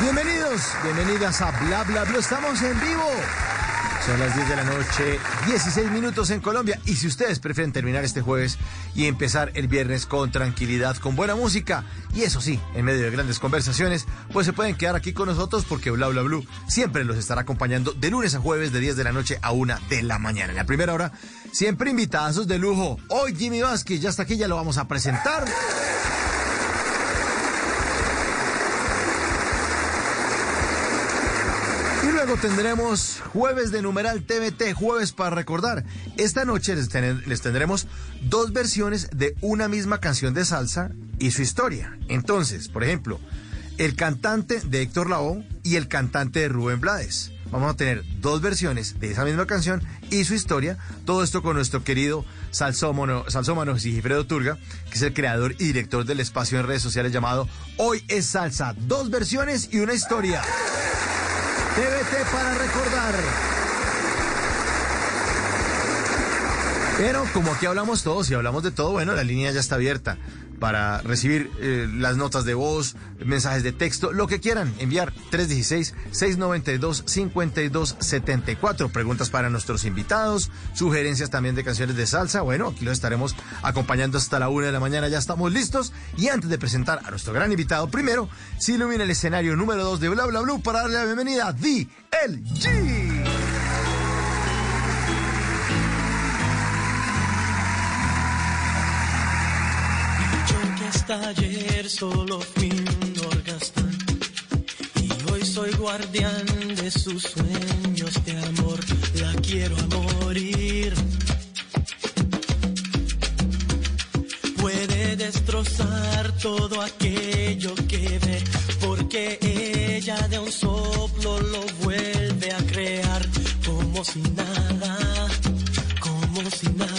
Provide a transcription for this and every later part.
Bienvenidos, bienvenidas a Bla Bla Bla. Estamos en vivo. Son las 10 de la noche, 16 minutos en Colombia. Y si ustedes prefieren terminar este jueves y empezar el viernes con tranquilidad, con buena música, y eso sí, en medio de grandes conversaciones, pues se pueden quedar aquí con nosotros porque Bla Bla Blue siempre los estará acompañando de lunes a jueves de 10 de la noche a 1 de la mañana. En la primera hora, siempre invitados de lujo. Hoy Jimmy Vázquez ya está aquí, ya lo vamos a presentar. Luego tendremos jueves de numeral TVT, jueves para recordar. Esta noche les, ten- les tendremos dos versiones de una misma canción de salsa y su historia. Entonces, por ejemplo, el cantante de Héctor Lavoe y el cantante de Rubén Blades. Vamos a tener dos versiones de esa misma canción y su historia. Todo esto con nuestro querido salsómano, salsómano Sigifredo Turga, que es el creador y director del espacio en redes sociales llamado Hoy es Salsa. Dos versiones y una historia. TVT para recordar. Pero como aquí hablamos todos y hablamos de todo, bueno, la línea ya está abierta para recibir eh, las notas de voz, mensajes de texto, lo que quieran enviar. 316-692-5274. Preguntas para nuestros invitados, sugerencias también de canciones de salsa. Bueno, aquí los estaremos acompañando hasta la una de la mañana. Ya estamos listos. Y antes de presentar a nuestro gran invitado, primero se ilumina el escenario número 2 de Bla Bla Blue para darle la bienvenida a DLG. Hasta ayer solo fui un orgasmán y hoy soy guardián de sus sueños de amor. La quiero a morir. Puede destrozar todo aquello que ve, porque ella de un soplo lo vuelve a crear como si nada, como si nada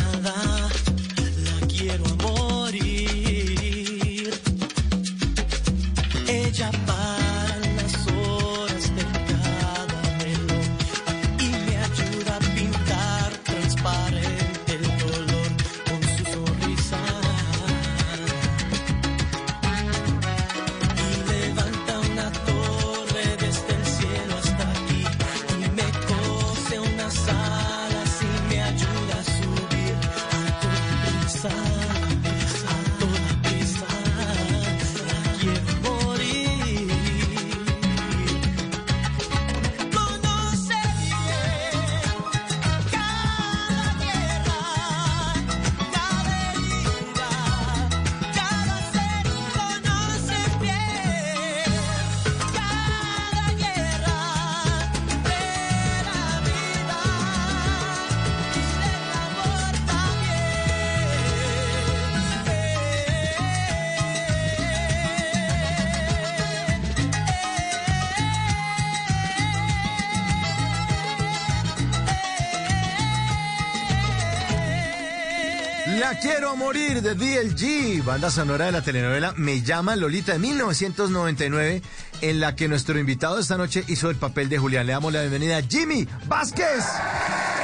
DLG, banda sonora de la telenovela Me llama Lolita de 1999, en la que nuestro invitado esta noche hizo el papel de Julián. Le damos la bienvenida a Jimmy Vázquez.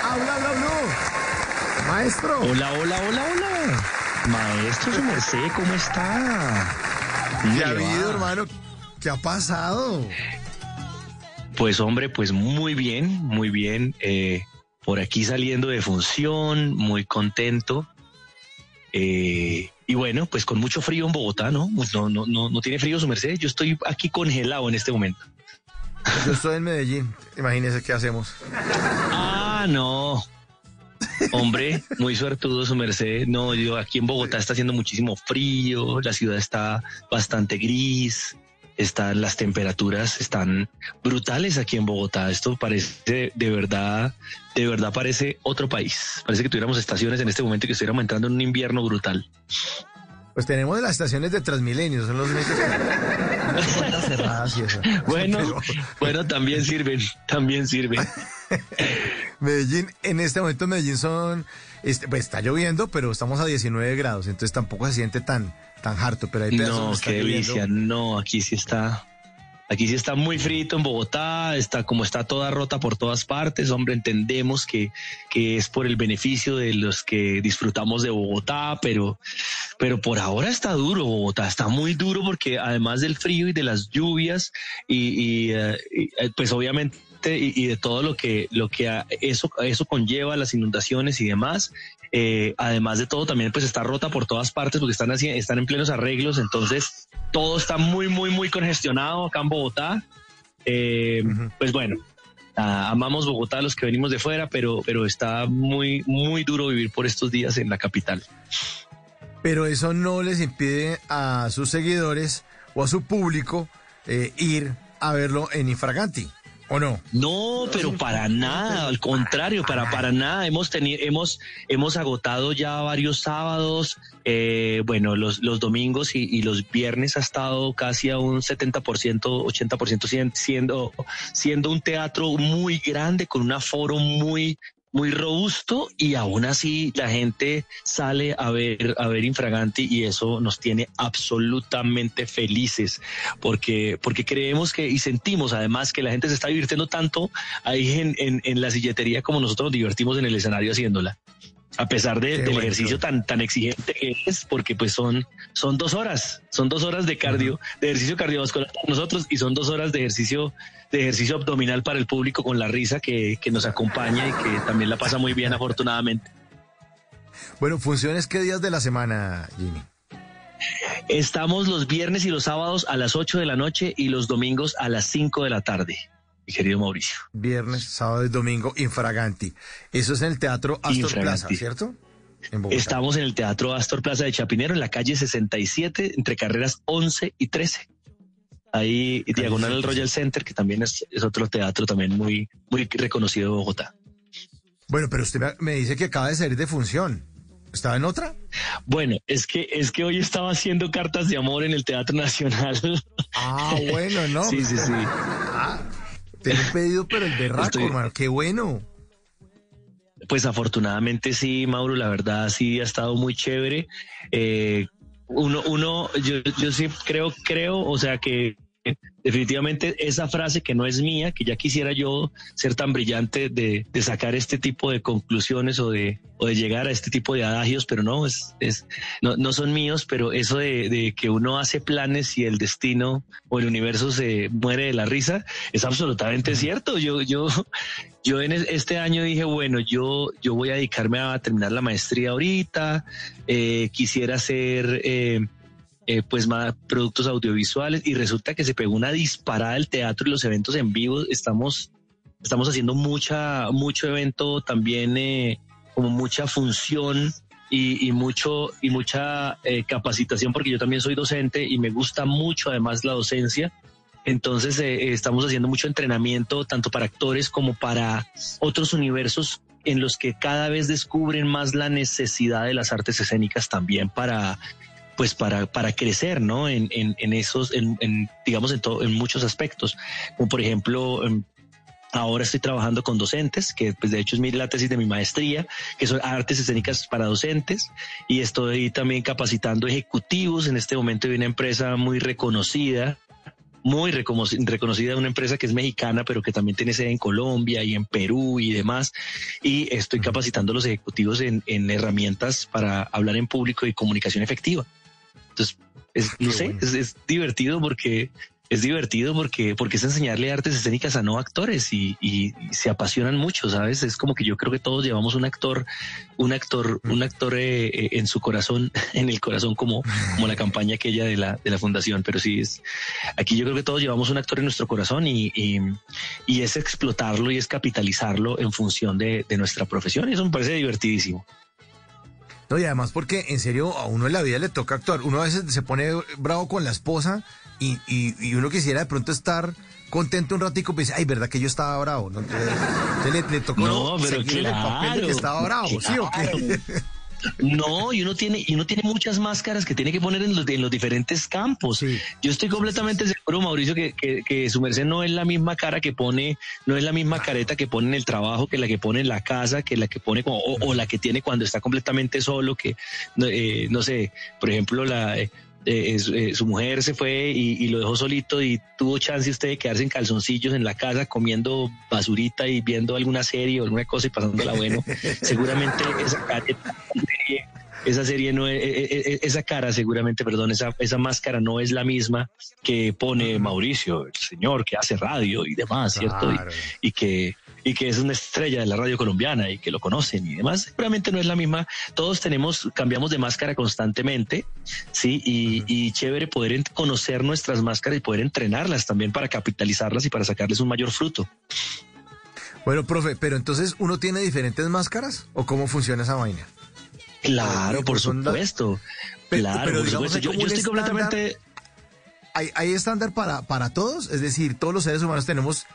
Habla, habla, Blue. Maestro. Hola, hola, hola, hola. Maestro, su merced, ¿cómo está? ¿Qué ha ¿Cómo le habido, hermano? ¿Qué ha pasado? Pues hombre, pues muy bien, muy bien. eh, por aquí saliendo de función, muy contento. Eh, y bueno, pues con mucho frío en Bogotá, ¿no? Pues no, no, no, no tiene frío su merced. Yo estoy aquí congelado en este momento. Yo estoy en Medellín. Imagínese qué hacemos. Ah, no. Hombre, muy suertudo su merced. No, yo aquí en Bogotá está haciendo muchísimo frío, la ciudad está bastante gris, están las temperaturas están brutales aquí en Bogotá. Esto parece de verdad, de verdad parece otro país. Parece que tuviéramos estaciones en este momento y que estuviéramos entrando en un invierno brutal. Pues tenemos las estaciones de Transmilenio, son los únicos que- cerradas y eso. Bueno, Pero bueno, también sirven, también sirven. Medellín, en este momento Medellín son, este, pues está lloviendo, pero estamos a 19 grados, entonces tampoco se siente tan, tan harto, pero hay pedazos No, está qué delicia. No, aquí sí está. Aquí sí está muy frito en Bogotá, está como está toda rota por todas partes. Hombre, entendemos que, que es por el beneficio de los que disfrutamos de Bogotá, pero, pero por ahora está duro Bogotá, está muy duro porque además del frío y de las lluvias y, y, eh, eh, pues obviamente y, y de todo lo que lo que a- eso eso conlleva las inundaciones y demás eh, además de todo también pues está rota por todas partes porque están así están en plenos arreglos entonces todo está muy muy muy congestionado acá en Bogotá. Eh, pues bueno ah, amamos Bogotá los que venimos de fuera pero pero está muy muy duro vivir por estos días en la capital. Pero eso no les impide a sus seguidores o a su público eh, ir a verlo en Infraganti, ¿o no? No, pero para nada, al contrario, para, para nada. Hemos tenido, hemos, hemos agotado ya varios sábados, eh, bueno, los, los domingos y, y los viernes ha estado casi a un 70%, 80% sien- siendo, siendo un teatro muy grande, con un aforo muy, muy robusto y aún así la gente sale a ver, a ver Infraganti y eso nos tiene absolutamente felices porque, porque creemos que y sentimos además que la gente se está divirtiendo tanto ahí en, en, en la silletería como nosotros nos divertimos en el escenario haciéndola. A pesar de- del bueno, ejercicio tan, tan exigente que es, porque pues son, son dos horas, son dos horas de cardio, de ejercicio cardiovascular para nosotros y son dos horas de ejercicio, de ejercicio abdominal para el público con la risa que, que nos acompaña y que también la pasa muy bien afortunadamente. Bueno, ¿funciones qué días de la semana, Jimmy? Estamos los viernes y los sábados a las 8 de la noche y los domingos a las 5 de la tarde, mi querido Mauricio. Viernes, sábado y domingo, Infraganti. Eso es en el Teatro Astor Infraganti. Plaza, ¿cierto? En. Estamos en el Teatro Astor Plaza de Chapinero, en la calle 67, entre carreras 11 y 13. Ahí, diagonal al 67. Royal Center, que también es, es otro teatro también muy, muy reconocido de Bogotá. Bueno, pero usted me- dice que acaba de salir de función. ¿Estaba en otra? Bueno, es que, es que hoy estaba haciendo cartas de amor en el Teatro Nacional. Ah, bueno, no. sí, sí, sí. Ah, tiene un pedido, pero el berraco, Estoy- hermano. Qué bueno. Pues afortunadamente sí, Mauro, la verdad sí ha estado muy chévere. Eh, uno, uno, yo, yo sí creo, creo, o sea que definitivamente esa frase que no es mía, que ya quisiera yo ser tan brillante de, de sacar este tipo de conclusiones o de, o de llegar a este tipo de adagios, pero no, es, es, no, no son míos, pero eso de, de que uno hace planes y el destino o el universo se muere de la risa, es absolutamente cierto. Yo, yo, yo en es- este año dije, bueno, yo, yo voy a dedicarme a terminar la maestría ahorita, eh, quisiera hacer eh, eh, pues más productos audiovisuales y resulta que se pegó una disparada el teatro y los eventos en vivo. Estamos, estamos haciendo mucha, mucho evento también, eh, como mucha función y, mucho y mucha eh, capacitación porque yo también soy docente y me gusta mucho además la docencia. Entonces estamos haciendo mucho entrenamiento tanto para actores como para otros universos en los que cada vez descubren más la necesidad de las artes escénicas también para pues para, para crecer, ¿no? En, en, en esos, en, en, digamos, en, todo, en muchos aspectos. Como por ejemplo, em, ahora estoy trabajando con docentes, que pues de hecho es mi, la tesis de mi maestría, que son artes escénicas para docentes, y estoy también capacitando ejecutivos en este momento de una empresa muy reconocida, muy recono- reconocida, una empresa que es mexicana, pero que también tiene sede en Colombia y en Perú y demás. Y estoy capacitando a los ejecutivos en, en herramientas para hablar en público y comunicación efectiva. Entonces, es, no Qué sé, bueno. es, es divertido porque es divertido porque, porque es enseñarle artes escénicas a no actores y, se apasionan mucho, ¿sabes? Es como que yo creo que todos llevamos un actor, un actor, un actor eh, eh, en su corazón, en el corazón como, como la campaña aquella de la, de la fundación, pero sí es, aquí yo creo que todos llevamos un actor en nuestro corazón y, y, y es explotarlo y es capitalizarlo en función de, de nuestra profesión y eso me parece divertidísimo. No, y además porque en serio a uno en la vida le toca actuar. Uno a veces se pone bravo con la esposa y, y- y uno quisiera de pronto estar contento un ratico, pues dice, ay, verdad que yo estaba bravo. ¿no? Entonces, entonces le, le tocó No, pero seguir en el papel de que estaba bravo, ¿sí o qué? No, y uno tiene, y uno tiene muchas máscaras que tiene que poner en los, en los diferentes campos. Yo estoy completamente seguro, Mauricio, que, que, su merced no es la misma cara que pone, no es la misma careta que pone en el trabajo, que la que pone en la casa, que la que pone o, la que tiene cuando está completamente solo, que eh, no sé, por ejemplo, la eh, eh, eh, su mujer se fue y, lo dejó solito y tuvo chance usted de quedarse en calzoncillos en la casa comiendo basurita y viendo alguna serie o alguna cosa y pasándola bueno, seguramente esa careta, esa serie no es, eh, esa cara seguramente, perdón, esa, esa máscara no es la misma que pone Mauricio, el señor que hace radio y demás, ¿cierto? y que y que es una estrella de la radio colombiana y que lo conocen y demás, seguramente no es la misma. Todos tenemos, cambiamos de máscara constantemente, ¿sí? Y, chévere poder conocer nuestras máscaras y poder entrenarlas también para capitalizarlas y para sacarles un mayor fruto. Bueno, profe, pero entonces uno tiene diferentes máscaras o cómo funciona esa vaina? Claro, por supuesto. claro, por supuesto. Yo, estoy completamente... ¿Hay, ¿Hay estándar para, para todos? Es decir, todos los seres humanos tenemos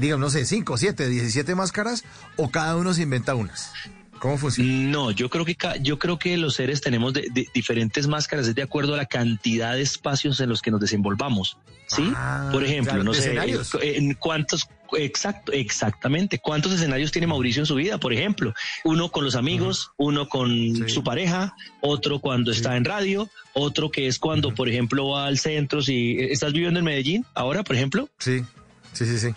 digamos, no sé, 5, 7, 17 máscaras o cada uno se inventa unas? ¿Cómo funciona? No, yo creo que yo creo que los seres tenemos de, diferentes máscaras es de acuerdo a la cantidad de espacios en los que nos desenvolvamos. ¿Sí? Ah, Por ejemplo, no sé, en cuántos exacto, exactamente, cuántos escenarios tiene Mauricio en su vida, por ejemplo, uno con los amigos, uno con su pareja, otro cuando está en radio, otro que es cuando, por ejemplo, va al centro, si estás viviendo en Medellín ahora, por ejemplo. Sí. Sí, sí, sí.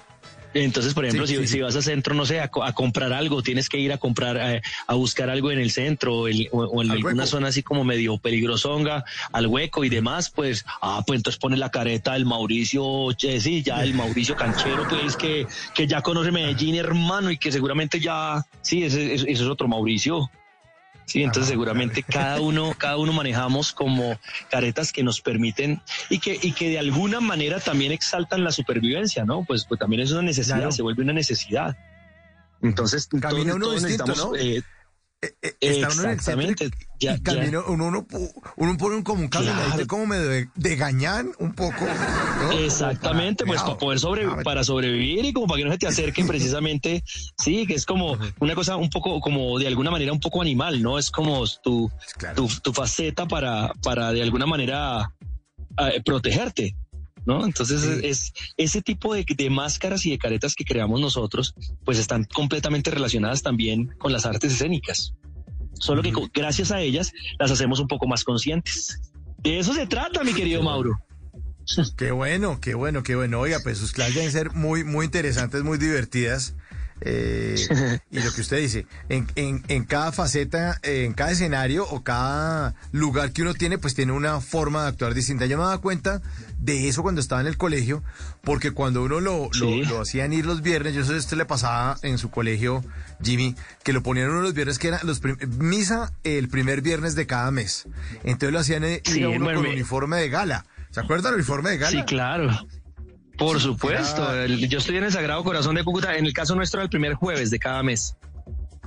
Entonces, por ejemplo, si, vas al centro, no sé, a, comprar algo, tienes que ir a comprar, eh, a, buscar algo en el centro o, en alguna zona así como medio peligrosonga, al hueco y demás, pues, ah, pues entonces pone la careta del Mauricio, eh, sí, ya el Mauricio Canchero, pues que, que ya conoce Medellín, hermano, y que seguramente ya, sí, ese es otro Mauricio. Sí, entonces seguramente cada uno, cada uno manejamos como caretas que nos permiten y que, y que de alguna manera también exaltan la supervivencia, ¿no? Pues, pues también es una necesidad, se vuelve una necesidad. Entonces, Camina uno distinto, ¿no? Eh, eh, eh, Exactamente. ya, camino, Uno, uno, uno, pone un, como un claro. como medio de, de, gañán un poco. Exactamente, pues para poder sobre, para sobrevivir y como para que no se te acerquen precisamente, sí, que es como una cosa un poco, como de alguna manera un poco animal, ¿no? Es como tu, tu, tu, faceta para, para de alguna manera eh, protegerte. ¿No? Entonces es, ese tipo de, máscaras y de caretas que creamos nosotros, pues están completamente relacionadas también con las artes escénicas. Solo que gracias a ellas las hacemos un poco más conscientes. De eso se trata, mi querido Mauro. Qué bueno, qué bueno, qué bueno. Oiga, pues sus clases deben ser muy, muy interesantes, muy divertidas. Eh, y lo que usted dice, en, en, en, cada faceta, en cada escenario o cada lugar que uno tiene, pues tiene una forma de actuar distinta. Yo me daba cuenta de eso cuando estaba en el colegio, porque cuando uno lo, lo, hacían ir los viernes, yo sé si esto le pasaba en su colegio, Jimmy, que lo ponían uno los viernes, que era los misa el primer viernes de cada mes. Entonces lo hacían ir a uno con uniforme de gala. ¿Se acuerdan el uniforme de gala? Sí, claro. Por supuesto, yo estoy en el Sagrado Corazón de Cúcuta, en el caso nuestro el primer jueves de cada mes.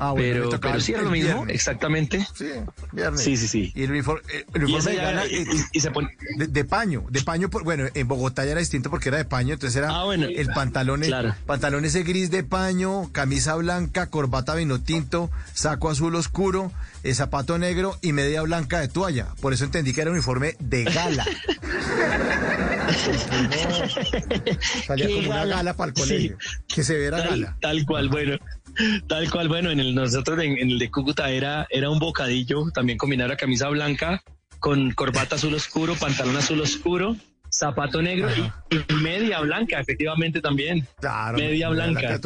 Ah, bueno, pero, pero sí era lo mismo, exactamente. Sí, viernes. Sí, sí, sí. Y el uniforme, eh, de, gala, y, se pone... de, paño, de paño, bueno, en Bogotá ya era distinto porque era de paño, entonces era ah, bueno, el pantalón, claro. pantalón ese gris de paño, camisa blanca, corbata vino tinto, saco azul oscuro, eh, zapato negro y media blanca de toalla. Por eso entendí que era un uniforme de gala. salía como una gala para el colegio. Que se viera gala. Tal cual, bueno. Tal cual, bueno, en el nosotros en, el de Cúcuta era, era un bocadillo, también combinar la camisa blanca con corbata azul oscuro, pantalón azul oscuro, zapato negro y, media blanca, efectivamente también. Claro, media blanca.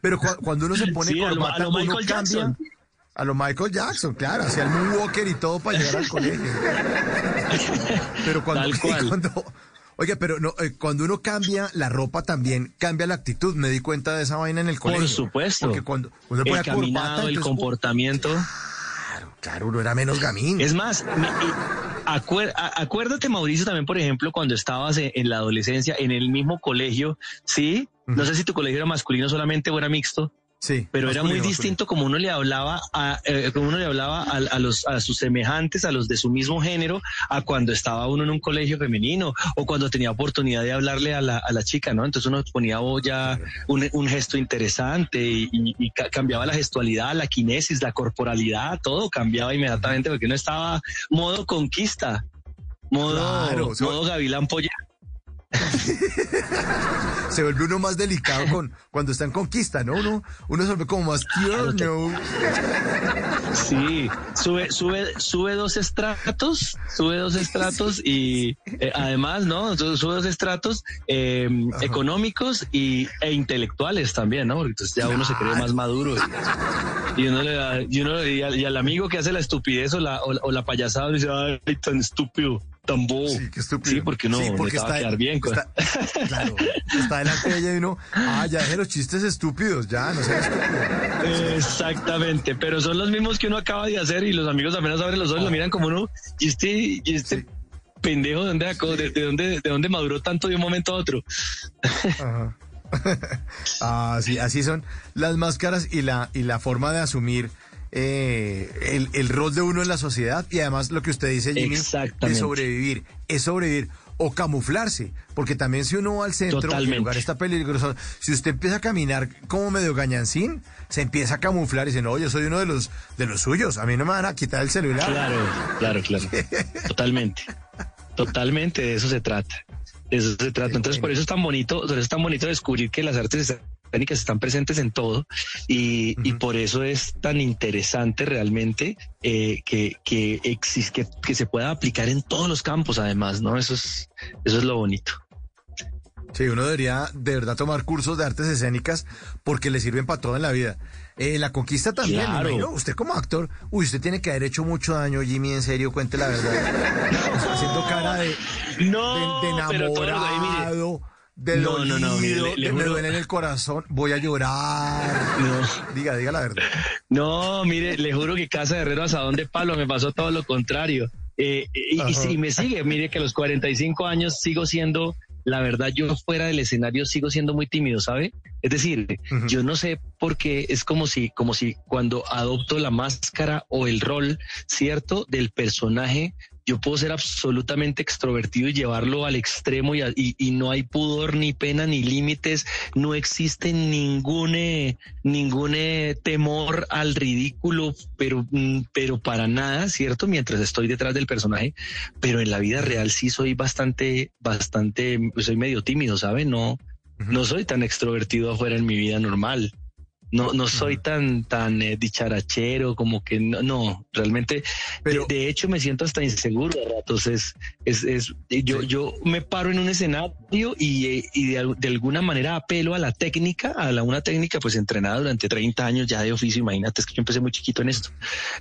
Pero cuando uno se pone corbata, a lo, Jackson. A lo Michael Jackson, claro, hacía el Moonwalker y todo para llegar al colegio. Pero cuando, cuando Oye, pero no, eh, cuando uno cambia la ropa también cambia la actitud. Me di cuenta de esa vaina en el colegio. Por supuesto. Porque cuando uno el caminado, el comportamiento. Claro, claro, uno era menos gamín. Es más, acuérdate, Mauricio, también, por ejemplo, cuando estabas en, la adolescencia, en el mismo colegio, ¿sí? No sé si tu colegio era masculino solamente o era mixto. Sí, pero era muy masculino, distinto como uno le hablaba a eh, como uno le hablaba a, a los a sus semejantes, a los de su mismo género, a cuando estaba uno en un colegio femenino o cuando tenía oportunidad de hablarle a la, a la chica, ¿no? Entonces uno ponía ya un, un gesto interesante y, y- y ca- cambiaba la gestualidad, la kinesis, la corporalidad, todo cambiaba inmediatamente porque uno estaba modo conquista, modo, Claro, modo gavilán polla. Se vuelve uno más delicado con cuando está en conquista, ¿no? Uno, uno se vuelve como más tierno. Sí, sube, sube, sube dos estratos, sube dos estratos y eh, además, ¿no? Su- Sube dos estratos eh, económicos y, e intelectuales también, ¿no? Porque entonces ya uno se cree más maduro y, y uno le da, y uno y al, y al amigo que hace la estupidez o la, o, la- o la payasada dice, ay, tan estúpido, tan bobo. Sí, qué estúpido. Sí, porque no, Sí, porque está- quedar bien. con- está- claro, está delante de ella y uno, ah, ya deje los chistes estúpidos, ya, no sea estúpido. Exactamente, pero son los mismos que uno acaba de hacer y los amigos apenas abren los ojos y lo miran como uno, y este, y este Sí. pendejo, ¿de dónde, sacó? ¿De, de dónde, ¿de dónde maduró tanto de un momento a otro? Ajá. ah, sí, así son las máscaras y la, y la forma de asumir eh, el, el rol de uno en la sociedad y además lo que usted dice, Jimmy, de sobrevivir, es sobrevivir o camuflarse, porque también si uno va al centro el lugar está peligroso, si usted empieza a caminar como medio gañancín, se empieza a camuflar y dice, no, yo soy uno de los, de los suyos, a mí no me van a quitar el celular. Claro, claro, claro. Totalmente. Totalmente de eso se trata. De eso se trata. Entonces, por eso es tan bonito, por eso es tan bonito descubrir que las artes escénicas están presentes en todo y, y por eso es tan interesante realmente eh, que, que, exis- que, que se pueda aplicar en todos los campos, además, ¿no? Eso es, eso es lo bonito. Sí, uno debería de verdad tomar cursos de artes escénicas porque le sirven para todo en la vida. Eh, la conquista también, Claro. imagino, usted como actor, uy, usted tiene que haber hecho mucho daño, Jimmy, en serio, cuente la verdad. Haciendo cara de, No, de, de pero todo lo ahí, mire. De No, no, no, le- me duele en el corazón, voy a llorar. No. Diga, diga la verdad. No, mire, le juro que Casa de Herrero Asadón de Palo me pasó todo lo contrario. Eh, y, y me sigue, mire que a los 45 años sigo siendo, la verdad, yo fuera del escenario sigo siendo muy tímido, ¿sabe? Es decir, yo no sé por qué es como si, como si cuando adopto la máscara o el rol, ¿cierto? Del personaje, yo puedo ser absolutamente extrovertido y llevarlo al extremo y, a- y- y no hay pudor, ni pena, ni límites, no existe ningún, eh, ningún eh, temor al ridículo, pero, mm, pero para nada, ¿cierto? Mientras estoy detrás del personaje, pero en la vida real sí soy bastante, bastante, soy medio tímido, ¿sabe? No, no soy tan extrovertido afuera en mi vida normal. No, no soy tan, tan eh, dicharachero, como que no, no realmente, Pero- de, de hecho me siento hasta inseguro a ratos. Es, es, es- yo, Sí. yo me paro en un escenario y, eh, y de, de alguna manera apelo a la técnica, a la, una técnica pues entrenada durante 30 años ya de oficio. Imagínate, es que yo empecé muy chiquito en esto.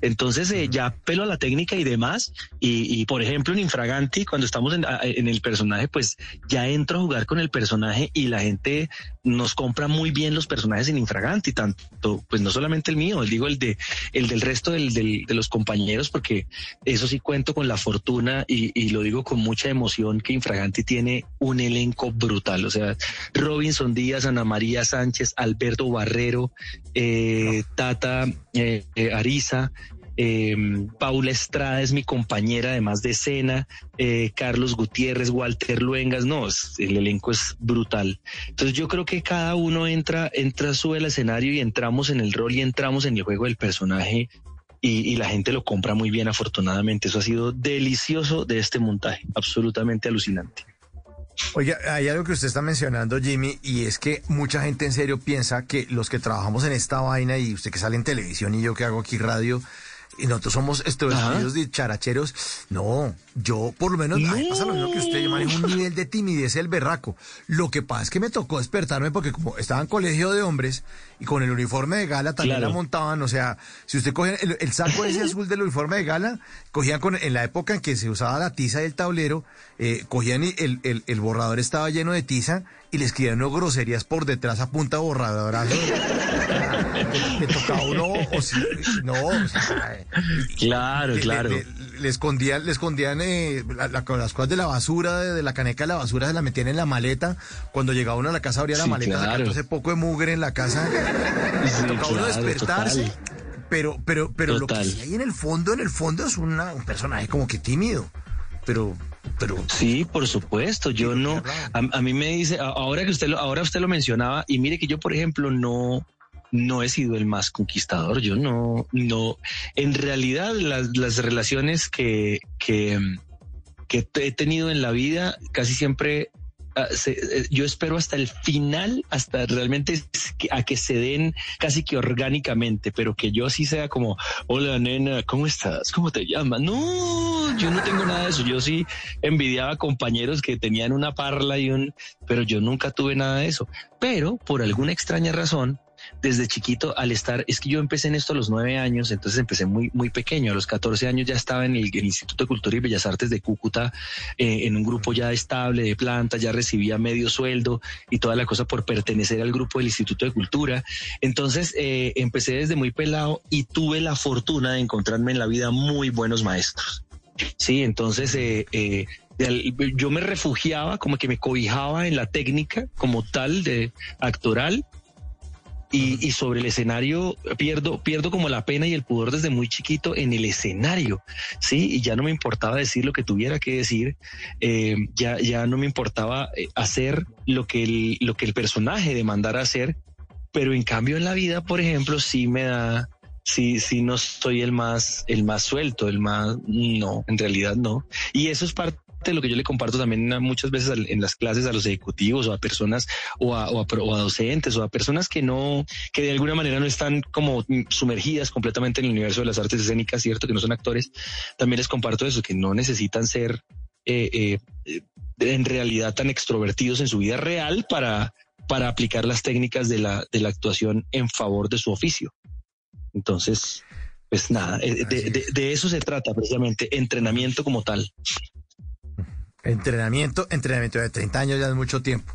Entonces eh, ya apelo a la técnica y demás. Y, y, por ejemplo, en Infraganti, cuando estamos en, en el personaje, pues ya entro a jugar con el personaje y la gente nos compra muy bien los personajes en Infraganti, tanto, pues no solamente el mío, digo el de el del resto del- del- de los compañeros, porque eso sí cuento con la fortuna y, y lo digo con mucha emoción que Infraganti tiene un elenco brutal. O sea, Robinson Díaz, Ana María Sánchez, Alberto Barrero, eh, Tata eh, eh, Ariza. Eh, Paula Estrada es mi compañera, además de escena, eh, Carlos Gutiérrez, Walter Luengas, no, el elenco es brutal. Entonces yo creo que cada uno entra, entra, sube al escenario y entramos en el rol y entramos en el juego del personaje y, y la gente lo compra muy bien, afortunadamente. Eso ha sido delicioso de este montaje, absolutamente alucinante. Oiga, hay algo que usted está mencionando, Jimmy, y es que mucha gente en serio piensa que los que trabajamos en esta vaina y usted que sale en televisión y yo que hago aquí radio, y nosotros somos estos Ajá. estudios de characheros. No, yo por lo menos, a mí me pasa lo mismo que usted, yo manejo un nivel de timidez el berraco. Lo que pasa es que me tocó despertarme porque como estaba en colegio de hombres y con el uniforme de gala también Claro. la montaban, o sea, si usted coge el, el saco ese azul del uniforme de gala, cogían con, en la época en que se usaba la tiza del tablero, eh, cogían y el, el, el borrador estaba lleno de tiza y le escribían no groserías por detrás a punta borradora. le, tocaba uno, o si, no, o sea, claro, le, claro. Le, le, escondían, le escondían eh, la, la, las cosas de la basura, de, de, la caneca de la basura, se la metían en la maleta. Cuando llegaba uno a la casa, abría la Sí, maleta, claro. ese poco de mugre en la casa. Sí, tocaba uno despertarse. total. Pero, pero, pero lo que sí hay en el fondo, en el fondo es una, un personaje como que tímido. Pero. Sí, por supuesto. Yo no. A, a mí me dice, ahora que usted lo, ahora usted lo mencionaba, y mire que yo, por ejemplo, no, no he sido el más conquistador. Yo no, no. En realidad, las, las relaciones que, que, que he tenido en la vida casi siempre. Ah, eh, yo espero hasta el final, hasta realmente a que se den casi que orgánicamente, pero que yo sí sea como, hola nena, ¿cómo estás? ¿Cómo te llamas? No, yo no tengo nada de eso. Yo sí envidiaba compañeros que tenían una parla y un, pero yo nunca tuve nada de eso. Pero por alguna extraña razón, desde chiquito al estar, es que yo empecé en esto a los nueve años, entonces empecé muy, muy pequeño. A los 14 años ya estaba en el, Instituto de Cultura y Bellas Artes de Cúcuta, eh, en un grupo ya estable de plantas, ya recibía medio sueldo y toda la cosa por pertenecer al grupo del Instituto de Cultura. Entonces eh, empecé desde muy pelado y tuve la fortuna de encontrarme en la vida muy buenos maestros. Sí, entonces eh, yo me refugiaba, como que me cobijaba en la técnica como tal de actoral y, sobre el escenario pierdo, pierdo como la pena y el pudor desde muy chiquito en el escenario, sí, y ya no me importaba decir lo que tuviera que decir, eh, ya, ya no me importaba eh, hacer lo que el, lo que el personaje demandara hacer, pero en cambio en la vida, por ejemplo, sí me da, sí, sí no soy el más, el más suelto, el más, no, en realidad no, y eso es parte lo que yo le comparto también a- muchas veces en las clases a los ejecutivos o a personas o a, o a pro- o a docentes o a personas que no, que de alguna manera no están como sumergidas completamente en el universo de las artes escénicas, cierto, que no son actores. También les comparto eso, que no necesitan ser eh, eh, eh, en realidad tan extrovertidos en su vida real para, para aplicar las técnicas de la, de la actuación en favor de su oficio. Entonces, pues nada, de, de- de eso se trata precisamente, entrenamiento como tal. Entrenamiento, entrenamiento de 30 años ya es mucho tiempo.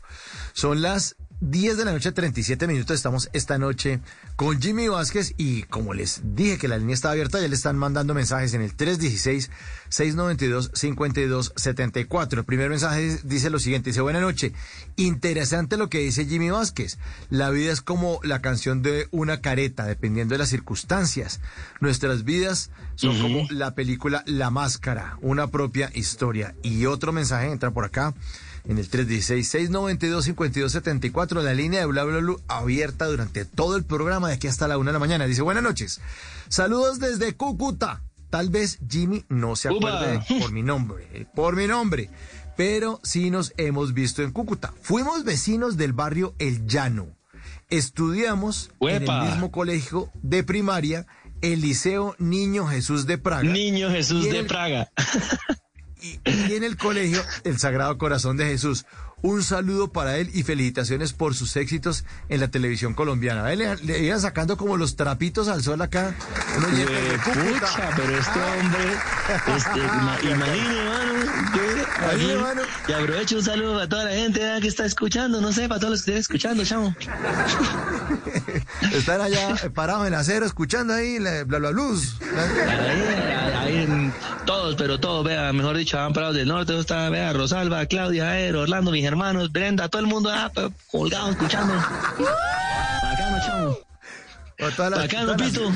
Son las 10 de la noche, 37 minutos. Estamos esta noche con Jimmy Vázquez y como les dije que la línea estaba abierta, ya le están mandando mensajes en el 316-692-5274. El primer mensaje dice lo siguiente, dice, buena noche. Interesante lo que dice Jimmy Vázquez. La vida es como la canción de una careta, dependiendo de las circunstancias. Nuestras vidas son como la película La Máscara, una propia historia. Y otro mensaje entra por acá en el 316-692-5274, la línea de bla bla bla abierta durante todo el programa de aquí hasta la una de la mañana. Dice, buenas noches. Saludos desde Cúcuta. Tal vez Jimmy no se acuerde por mi nombre, por mi nombre, pero sí nos hemos visto en Cúcuta. Fuimos vecinos del barrio El Llano. Estudiamos en el mismo colegio de primaria, el Liceo Niño Jesús de Praga. Niño Jesús de Praga. y, en el colegio el Sagrado Corazón de Jesús. Un saludo para él y felicitaciones por sus éxitos en la televisión colombiana. A él le, le iban sacando como los trapitos al sol acá. Uno Cúcuta. Pucha, pero este hombre, este, ima- imagine, mano, yo, Imagine, aquí, mano. y aprovecho un saludo para toda la gente que está escuchando, no sé, para todos los que estén escuchando, chamo. Están allá eh, parados en acero escuchando ahí la bla bla luz. Ahí, ahí, todos, pero todos, vea, mejor dicho, van parados del norte, está, vea, Rosalba, Claudia, Aero, Orlando, mis hermanos, Brenda, todo el mundo, ah, colgado, escuchando. Bacano, chamo. Bacano, Pito.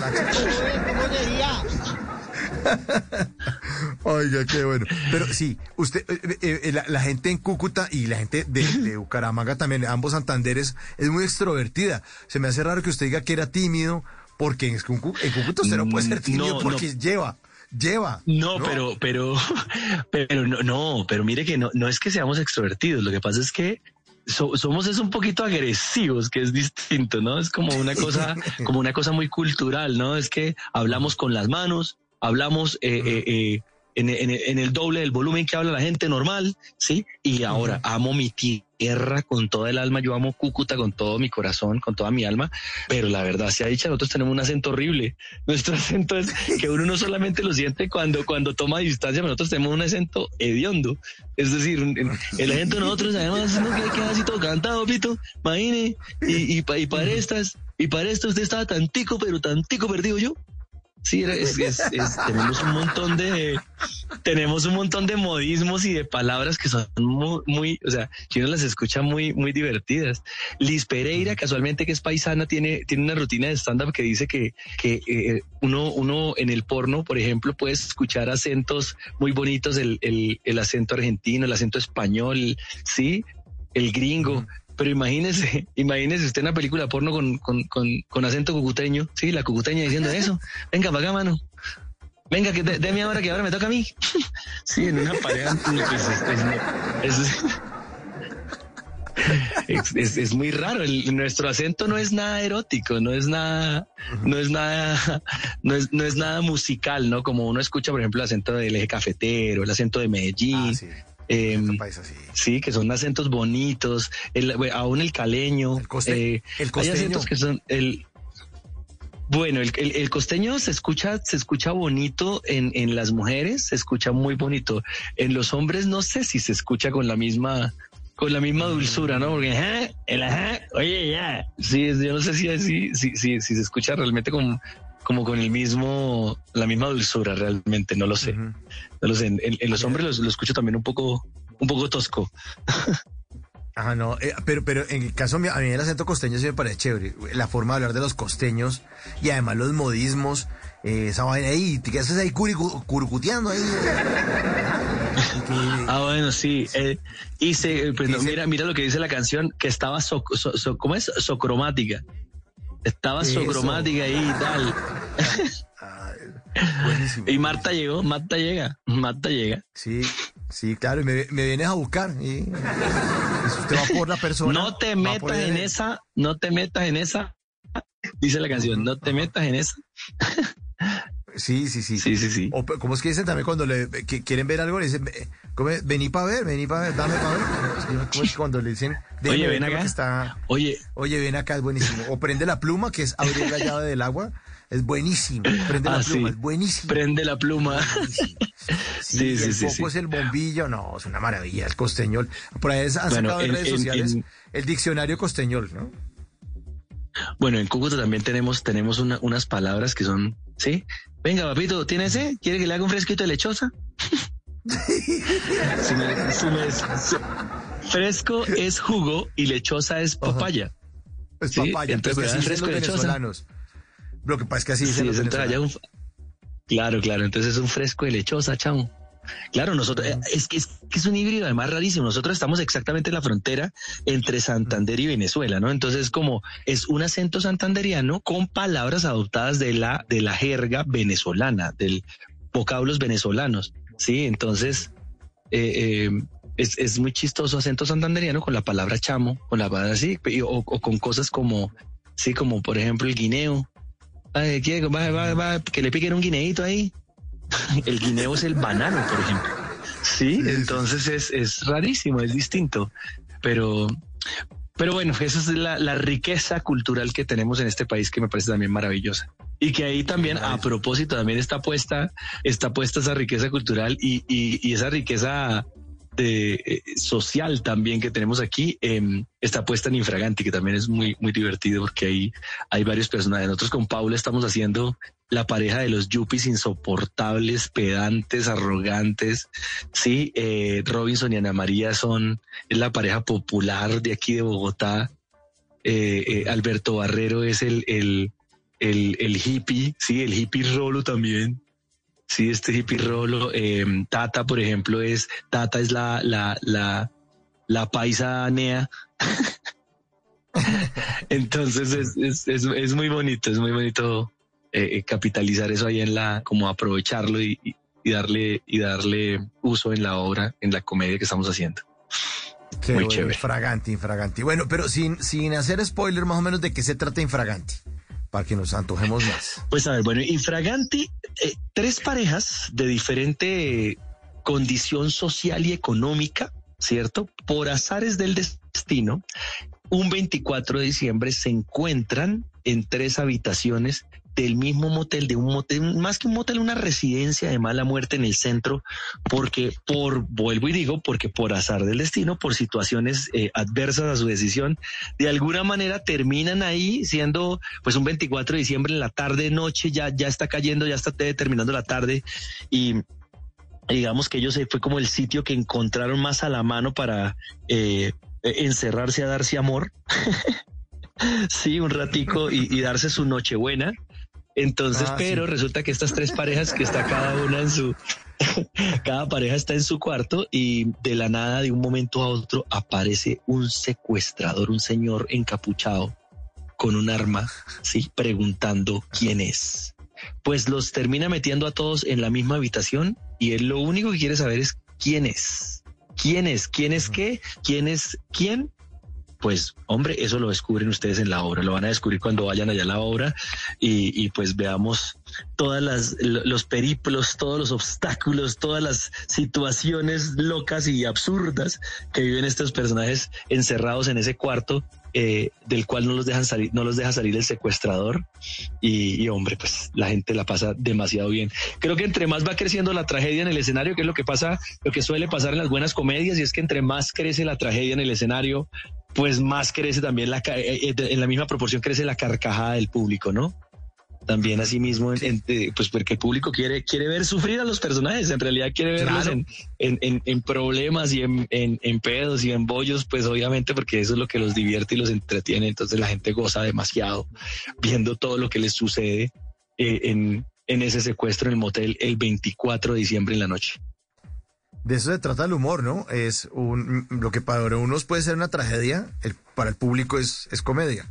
Oiga, qué bueno. Pero sí, usted, eh, eh, la, la gente en Cúcuta y la gente de, de Bucaramanga también, ambos Santanderes, es muy extrovertida. Se me hace raro que usted diga que era tímido, porque en, en Cúcuta usted no puede ser Mm, tímido no, porque lleva, lleva. No, pero, pero, pero no, no, pero mire que no, no es que seamos extrovertidos. Lo que pasa es que so- somos es un poquito agresivos, que es distinto, ¿no? Es como una cosa, como una cosa muy cultural, ¿no? Es que hablamos con las manos, hablamos, eh, eh, eh, en, en, el doble del volumen que habla la gente normal, ¿sí? Y ahora amo mi tierra con toda el alma, yo amo Cúcuta con todo mi corazón, con toda mi alma, pero la verdad se ha dicho, nosotros tenemos un acento horrible. Nuestro acento es que uno no solamente lo siente cuando, cuando toma distancia, nosotros tenemos un acento hediondo. Es decir, el acento de nosotros además no que queda así todo cantado, pito, imagine, y, y, y para estas, y para esto usted estaba tantico, pero tantico perdido yo. Sí, tenemos un montón de tenemos un montón de modismos y de palabras que son muy, o sea, si uno las escucha muy, muy divertidas. Liz Pereira, casualmente que es paisana, tiene, tiene una rutina de stand-up que dice que, que eh, uno, uno en el porno, por ejemplo, puede escuchar acentos muy bonitos, el, el, el acento argentino, el acento español, sí, el gringo. Pero imagínese, imagínese usted una película porno con, con, con, acento cucuteño, sí, la cucuteña diciendo eso. Venga para mano. Venga, que déme ahora que ahora me toca a mí. sí, en una pareja. es, es, es, muy raro. nuestro acento no es nada erótico, no es nada, no es nada, no es, no es nada musical, ¿no? Como uno escucha, por ejemplo, el acento del eje cafetero, el acento de Medellín. Ah, Em, sí. que son acentos bonitos, el, aún el caleño. El, eh, Hay acentos que son el, bueno, el, el, costeño se escucha, se escucha bonito en, en las mujeres, se escucha muy bonito. En los hombres no sé si se escucha con la misma, con la misma dulzura, ¿no? Porque el ajá, oye ya. Sí, yo no sé si si, si, si, si se escucha realmente como, como con el mismo, la misma dulzura realmente, no lo sé. No lo sé. En, los hombres lo, escucho también un poco, un poco tosco. Ajá, no, eh, pero, pero en el caso mío, a mí el acento costeño sí me parece chévere. La forma de hablar de los costeños y además los modismos, eh, esa vaina ahí, ¿qué haces ahí curcuteando ahí? ah, bueno, sí. Eh, y se, pues, mira, mira lo que dice la canción, que estaba, so, ¿cómo es? Socromática. Estaba socromática ahí y tal. y Marta llegó, Marta llega, Marta llega. Sí, sí, claro, y me, vienes a buscar. Y, usted va por la persona. No te metas en esa, no te metas en esa, dice la canción, no te metas en esa. Sí, sí, sí. Sí, sí, sí. O como es que dicen también cuando le quieren ver algo, le dicen, vení para ver, vení para ver, dame para ver. Como es cuando le dicen, oye, ven acá. Está, oye, oye, ven acá, es buenísimo. O prende la pluma, que es abrir la llave del agua. Es buenísimo. Prende la ah, pluma, es buenísimo. Prende la pluma. Sí, sí, sí, el foco es el bombillo. No, es una maravilla, el costeñol. Por ahí han sacado en, redes sociales el diccionario costeñol, ¿no? Bueno, en Cúcuta también tenemos, tenemos unas palabras que son, ¿sí? Venga, papito, ¿tiene ese? ¿Quiere que le haga un fresquito de lechosa? fresco es jugo y lechosa es papaya. Es papaya, entonces así fresco los venezolanos. Lo que pasa es que así sí, los Claro, claro, entonces es un fresco de lechosa, chamo. Claro, nosotros, eh, es que, es que es un híbrido además rarísimo. Nosotros estamos exactamente en la frontera entre Santander y Venezuela, ¿no? Entonces, como es un acento santanderiano con palabras adoptadas de la, de la jerga venezolana, del vocablos venezolanos, ¿sí? Entonces, eh, eh, es, es, muy chistoso acento santanderiano con la palabra chamo, con la palabra así, o, con cosas como, sí, como por ejemplo el guineo. Que le piquen un guineito ahí. el guineo es el banano, por ejemplo. Sí, entonces es, es rarísimo, es distinto. Pero, pero bueno, esa es la, la, riqueza cultural que tenemos en este país que me parece también maravillosa. Y que ahí también, a propósito, también está puesta, está puesta esa riqueza cultural y, y, y esa riqueza eh, social también que tenemos aquí em, está puesta en Infraganti, que también es muy, muy divertido porque ahí hay varios personajes. Nosotros con Paula estamos haciendo la pareja de los yuppies insoportables, pedantes, arrogantes. Sí, eh, Robinson y Ana María son, la pareja popular de aquí de Bogotá. Eh, Alberto Barrero es el, el, el, el hippie, sí, el hippie rolo también. Sí, este hippie rolo. Em, Tata, por ejemplo, es, Tata es la, la, la, la paisa nea. Entonces es, es, es, es, muy bonito, es muy bonito eh, eh, capitalizar eso ahí en la, como aprovecharlo y, y, darle, y darle uso en la obra, en la comedia que estamos haciendo. muy chévere. Infraganti, infraganti. Bueno, pero sin, sin hacer spoiler más o menos de qué se trata infraganti. Para que nos antojemos más. Pues a ver, bueno, infraganti, eh, tres parejas de diferente condición social y económica, ¿cierto? Por azares del destino, un 24 de diciembre se encuentran en tres habitaciones del mismo motel, de un motel, más que un motel, una residencia de mala muerte en el centro, porque por, vuelvo y digo, porque por azar del destino, por situaciones eh, adversas a su decisión, de alguna manera terminan ahí siendo pues un 24 de diciembre en la tarde, noche, ya, ya está cayendo, ya está terminando la tarde y digamos que ellos eh, fue como el sitio que encontraron más a la mano para eh, encerrarse a darse amor. sí, un ratico y, y darse su nochebuena. Entonces, Ah, pero sí. resulta que estas tres parejas que está cada una en su, cada pareja está en su cuarto y de la nada, de un momento a otro, aparece un secuestrador, un señor encapuchado con un arma, sí, preguntando quién es. Pues los termina metiendo a todos en la misma habitación y él lo único que quiere saber es quién es. ¿Quién es? ¿Quién es qué? ¿Quién es quién? Pues hombre, eso lo descubren ustedes en la obra, lo van a descubrir cuando vayan allá a la obra y, y pues veamos todas las lo- los periplos, todos los obstáculos, todas las situaciones locas y absurdas que viven estos personajes encerrados en ese cuarto eh, del cual no los dejan salir, no los deja salir el secuestrador y, y, hombre, pues la gente la pasa demasiado bien. Creo que entre más va creciendo la tragedia en el escenario, que es lo que pasa, lo que suele pasar en las buenas comedias, y es que entre más crece la tragedia en el escenario, pues más crece también la, eh, eh, en la misma proporción crece la carcajada del público, ¿no? También así mismo, en- en- eh, pues porque el público quiere, quiere ver sufrir a los personajes, en realidad quiere verlos Claro. en, en, en- en problemas y en, en, en pedos y en bollos, pues obviamente porque eso es lo que los divierte y los entretiene, entonces la gente goza demasiado viendo todo lo que les sucede en, en ese secuestro en el motel el 24 de diciembre en la noche. De eso se trata el humor, ¿no? Es un, lo que para unos puede ser una tragedia, el- para el público es, es comedia.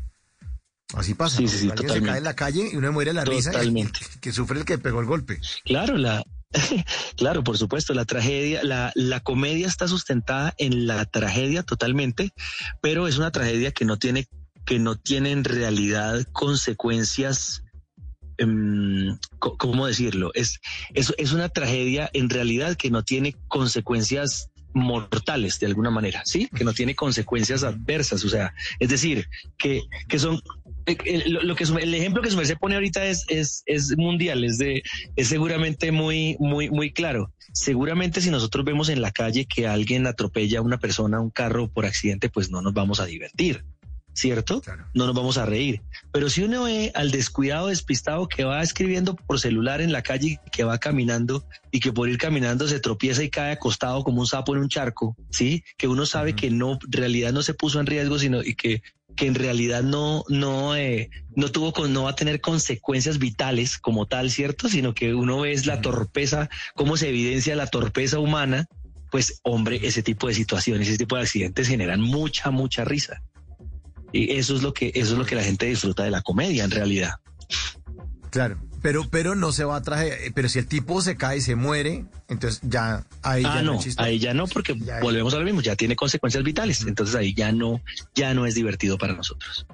Así pasa. Sí, ¿no? sí, sí, Alguien se cae en la calle y uno muere la risa Totalmente. que sufre el que pegó el golpe. Claro, la, claro, por supuesto, la tragedia, la, la comedia está sustentada en la tragedia totalmente, pero es una tragedia que no tiene, que no tiene en realidad consecuencias. Em, ¿Cómo decirlo? Es, es, es una tragedia en realidad que no tiene consecuencias mortales de alguna manera, ¿sí? Que no tiene consecuencias adversas, o sea, es decir, que, que son eh, lo, lo que su- el ejemplo que su merced pone ahorita es, es, es mundial, es de, es seguramente muy, muy, muy claro. Seguramente si nosotros vemos en la calle que alguien atropella a una persona, un carro por accidente, pues no nos vamos a divertir, ¿cierto? Claro. No nos vamos a reír. Pero si uno ve al descuidado, despistado que va escribiendo por celular en la calle, que va caminando y que por ir caminando se tropieza y cae acostado como un sapo en un charco, ¿sí? Que uno sabe que no, en realidad no se puso en riesgo, sino y que que en realidad no, no, eh, no tuvo con, no va a tener consecuencias vitales como tal, ¿cierto? Sino que uno ve es la torpeza, cómo se evidencia la torpeza humana, pues hombre, ese tipo de situaciones, ese tipo de accidentes generan mucha, mucha risa. Y eso es lo que, eso es lo que la gente disfruta de la comedia en realidad. Claro. Pero, pero no se va a traje. Pero si el tipo se cae y se muere, entonces ya ahí ah, ya no, es ahí ya no, porque Ya- volvemos a lo mismo, ya tiene consecuencias vitales. Entonces ahí ya no, ya no es divertido para nosotros.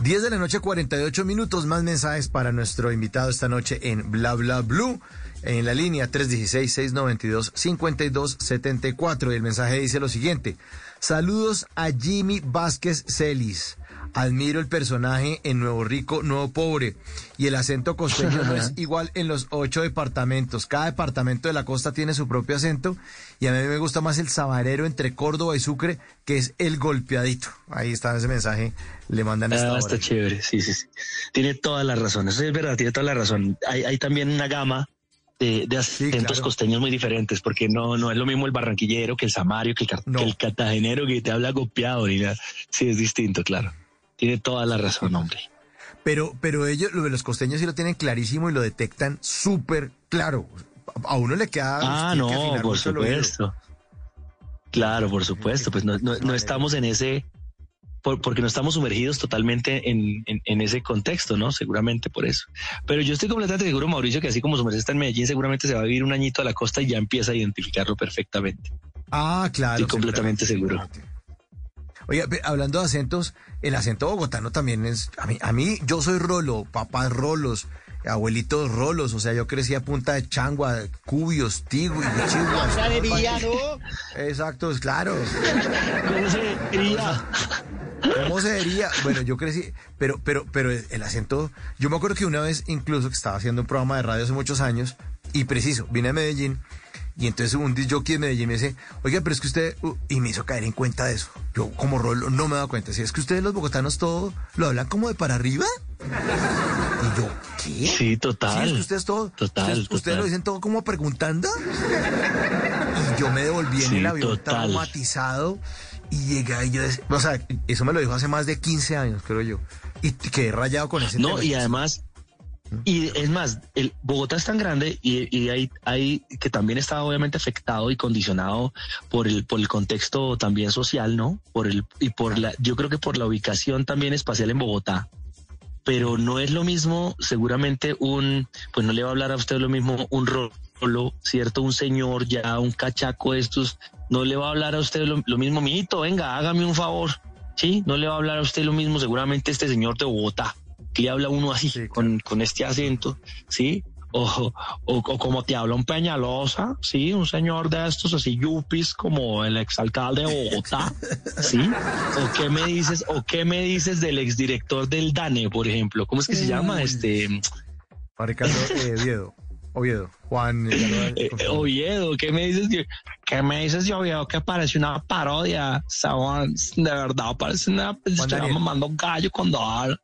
10 de la noche, 48 minutos. Más mensajes para nuestro invitado esta noche en Bla Bla Blue. En la línea 316-692-5274. Y el mensaje dice lo siguiente. Saludos a Jimmy Vázquez Celis. Admiro el personaje en Nuevo Rico, Nuevo Pobre. Y el acento costeño no es igual en los ocho departamentos. Cada departamento de la costa tiene su propio acento. Y a mí me gusta más el sabarero entre Córdoba y Sucre, que es el golpeadito. Ahí está ese mensaje. Le mandan esta Ah, hora. está chévere, sí, sí, sí. Tiene toda la razón, eso es verdad, tiene toda la razón. Hay, hay también una gama de, de acentos claro. costeños muy diferentes, porque no, no es lo mismo el barranquillero que el samario, que el, No. que el cartagenero que te habla golpeado, ni nada. Sí, es distinto, claro. Tiene toda la razón, hombre. Pero, pero ellos, lo de los costeños sí lo tienen clarísimo y lo detectan súper claro. A uno le queda. Ah, que no, por supuesto. Claro, por supuesto, pues no, no, no estamos en ese, por- porque no estamos sumergidos totalmente en, en, en ese contexto, ¿no? Seguramente por eso. Pero yo estoy completamente seguro, Mauricio, que así como su merced está en Medellín, seguramente se va a vivir un añito a la costa y ya empieza a identificarlo perfectamente. Ah, claro. Estoy completamente seguro. Oye, hablando de acentos, el acento bogotano también es, a mí, a mí yo soy rolo, papás rolos, abuelitos rolos, o sea, yo crecí a punta de changua, cubios, tigui, chihuas. ¿no? Exacto, es claro. ¿Cómo se diría? ¿Cómo se diría? Bueno, yo crecí, pero, pero, pero el acento, yo me acuerdo que una vez incluso que estaba haciendo un programa de radio hace muchos años, y preciso, vine a Medellín, y entonces un día yo aquí en Medellín me dice, oiga, pero es que usted, uh", y me hizo caer en cuenta de eso. Yo como rolo no me he dado cuenta. Si es que ustedes los bogotanos todo lo hablan como de para arriba. Y yo, ¿qué? Sí, total. Sí, es que ustedes todo. Total, ustedes, lo dicen todo como preguntando. Y yo me devolví en el avión traumatizado. Y llegué y yo, o sea, eso me lo dijo hace más de 15 años, creo yo. Y quedé rayado con ese No, y además, y es más, el Bogotá es tan grande y, hay, que también está obviamente afectado y condicionado por el, por el contexto también social, ¿no? Por el, y por la, yo creo que por la ubicación también espacial en Bogotá. Pero no es lo mismo, seguramente un, pues no le va a hablar a usted lo mismo un rolo, ¿cierto? Un señor ya, un cachaco de estos, no le va a hablar a usted lo, lo mismo, mijito, venga, hágame un favor. Sí, no le va a hablar a usted lo mismo seguramente este señor de Bogotá le habla uno así, con, con, este acento, ¿sí? O, o, como te habla un Peñalosa, ¿sí? Un señor de estos así, yupis, como el exalcalde de Bogotá, ¿sí? ¿O qué me dices, o qué me dices del exdirector del DANE, por ejemplo? ¿Cómo es que se llama? Este... Ricardo eh, Oviedo. Oviedo, Juan. Eh, Oviedo, ¿qué me dices? ¿Qué me dices yo Oviedo que parece una parodia? De verdad, parece una. Estoy mamando gallo cuando habla.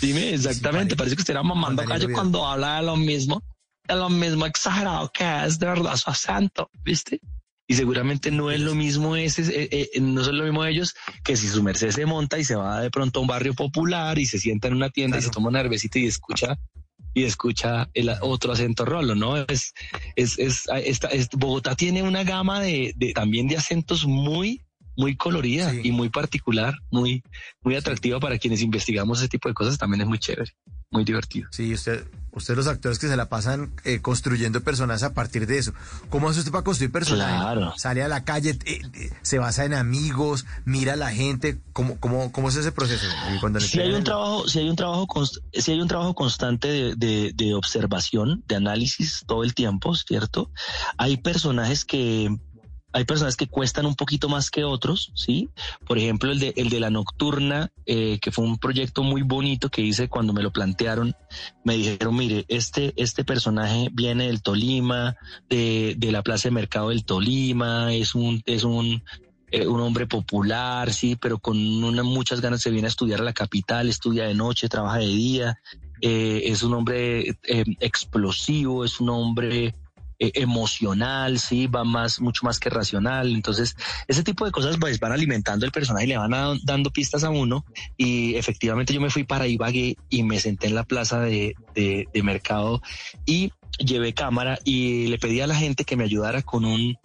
Dime, exactamente, parece que usted era mamando callo cuando habla de lo mismo, de lo mismo exagerado que es de verdad su acento, ¿viste? Y seguramente no es lo mismo ese, eh, eh, no es lo mismo ellos que si su merced se monta y se va de pronto a un barrio popular y se sienta en una tienda y se toma una cervecita y escucha y escucha el otro acento rolo, ¿no? Es, es, es, Bogotá tiene una gama de, de, también de acentos muy muy colorida y muy particular, muy, muy atractiva para quienes investigamos ese tipo de cosas. También es muy chévere, muy divertido. Sí, usted, usted los actores que se la pasan eh, construyendo personajes a partir de eso. ¿Cómo hace usted para construir personajes? Claro. Sale a la calle, eh, eh, se basa en amigos, mira a la gente. ¿Cómo, cómo, cómo es ese proceso? si hay un trabajo, si hay un trabajo, si hay un trabajo constante de, de, de observación, de análisis todo el tiempo, ¿cierto? Hay personajes que hay personas que cuestan un poquito más que otros, ¿sí? Por ejemplo, el de, el de la nocturna, eh, que fue un proyecto muy bonito que hice cuando me lo plantearon, me dijeron, mire, este, este personaje viene del Tolima, de, de la Plaza de Mercado del Tolima, es un, es un, eh, un hombre popular, sí, pero con muchas ganas se viene a estudiar a la capital, estudia de noche, trabaja de día, eh, es un hombre explosivo, es un hombre eh, emocional, sí, va más, mucho más que racional. Entonces, ese tipo de cosas pues, van alimentando el personaje y le van dando pistas a uno. Y efectivamente yo me fui para Ibagué y me senté en la plaza de, de, de mercado y llevé cámara y le pedí a la gente que me ayudara con un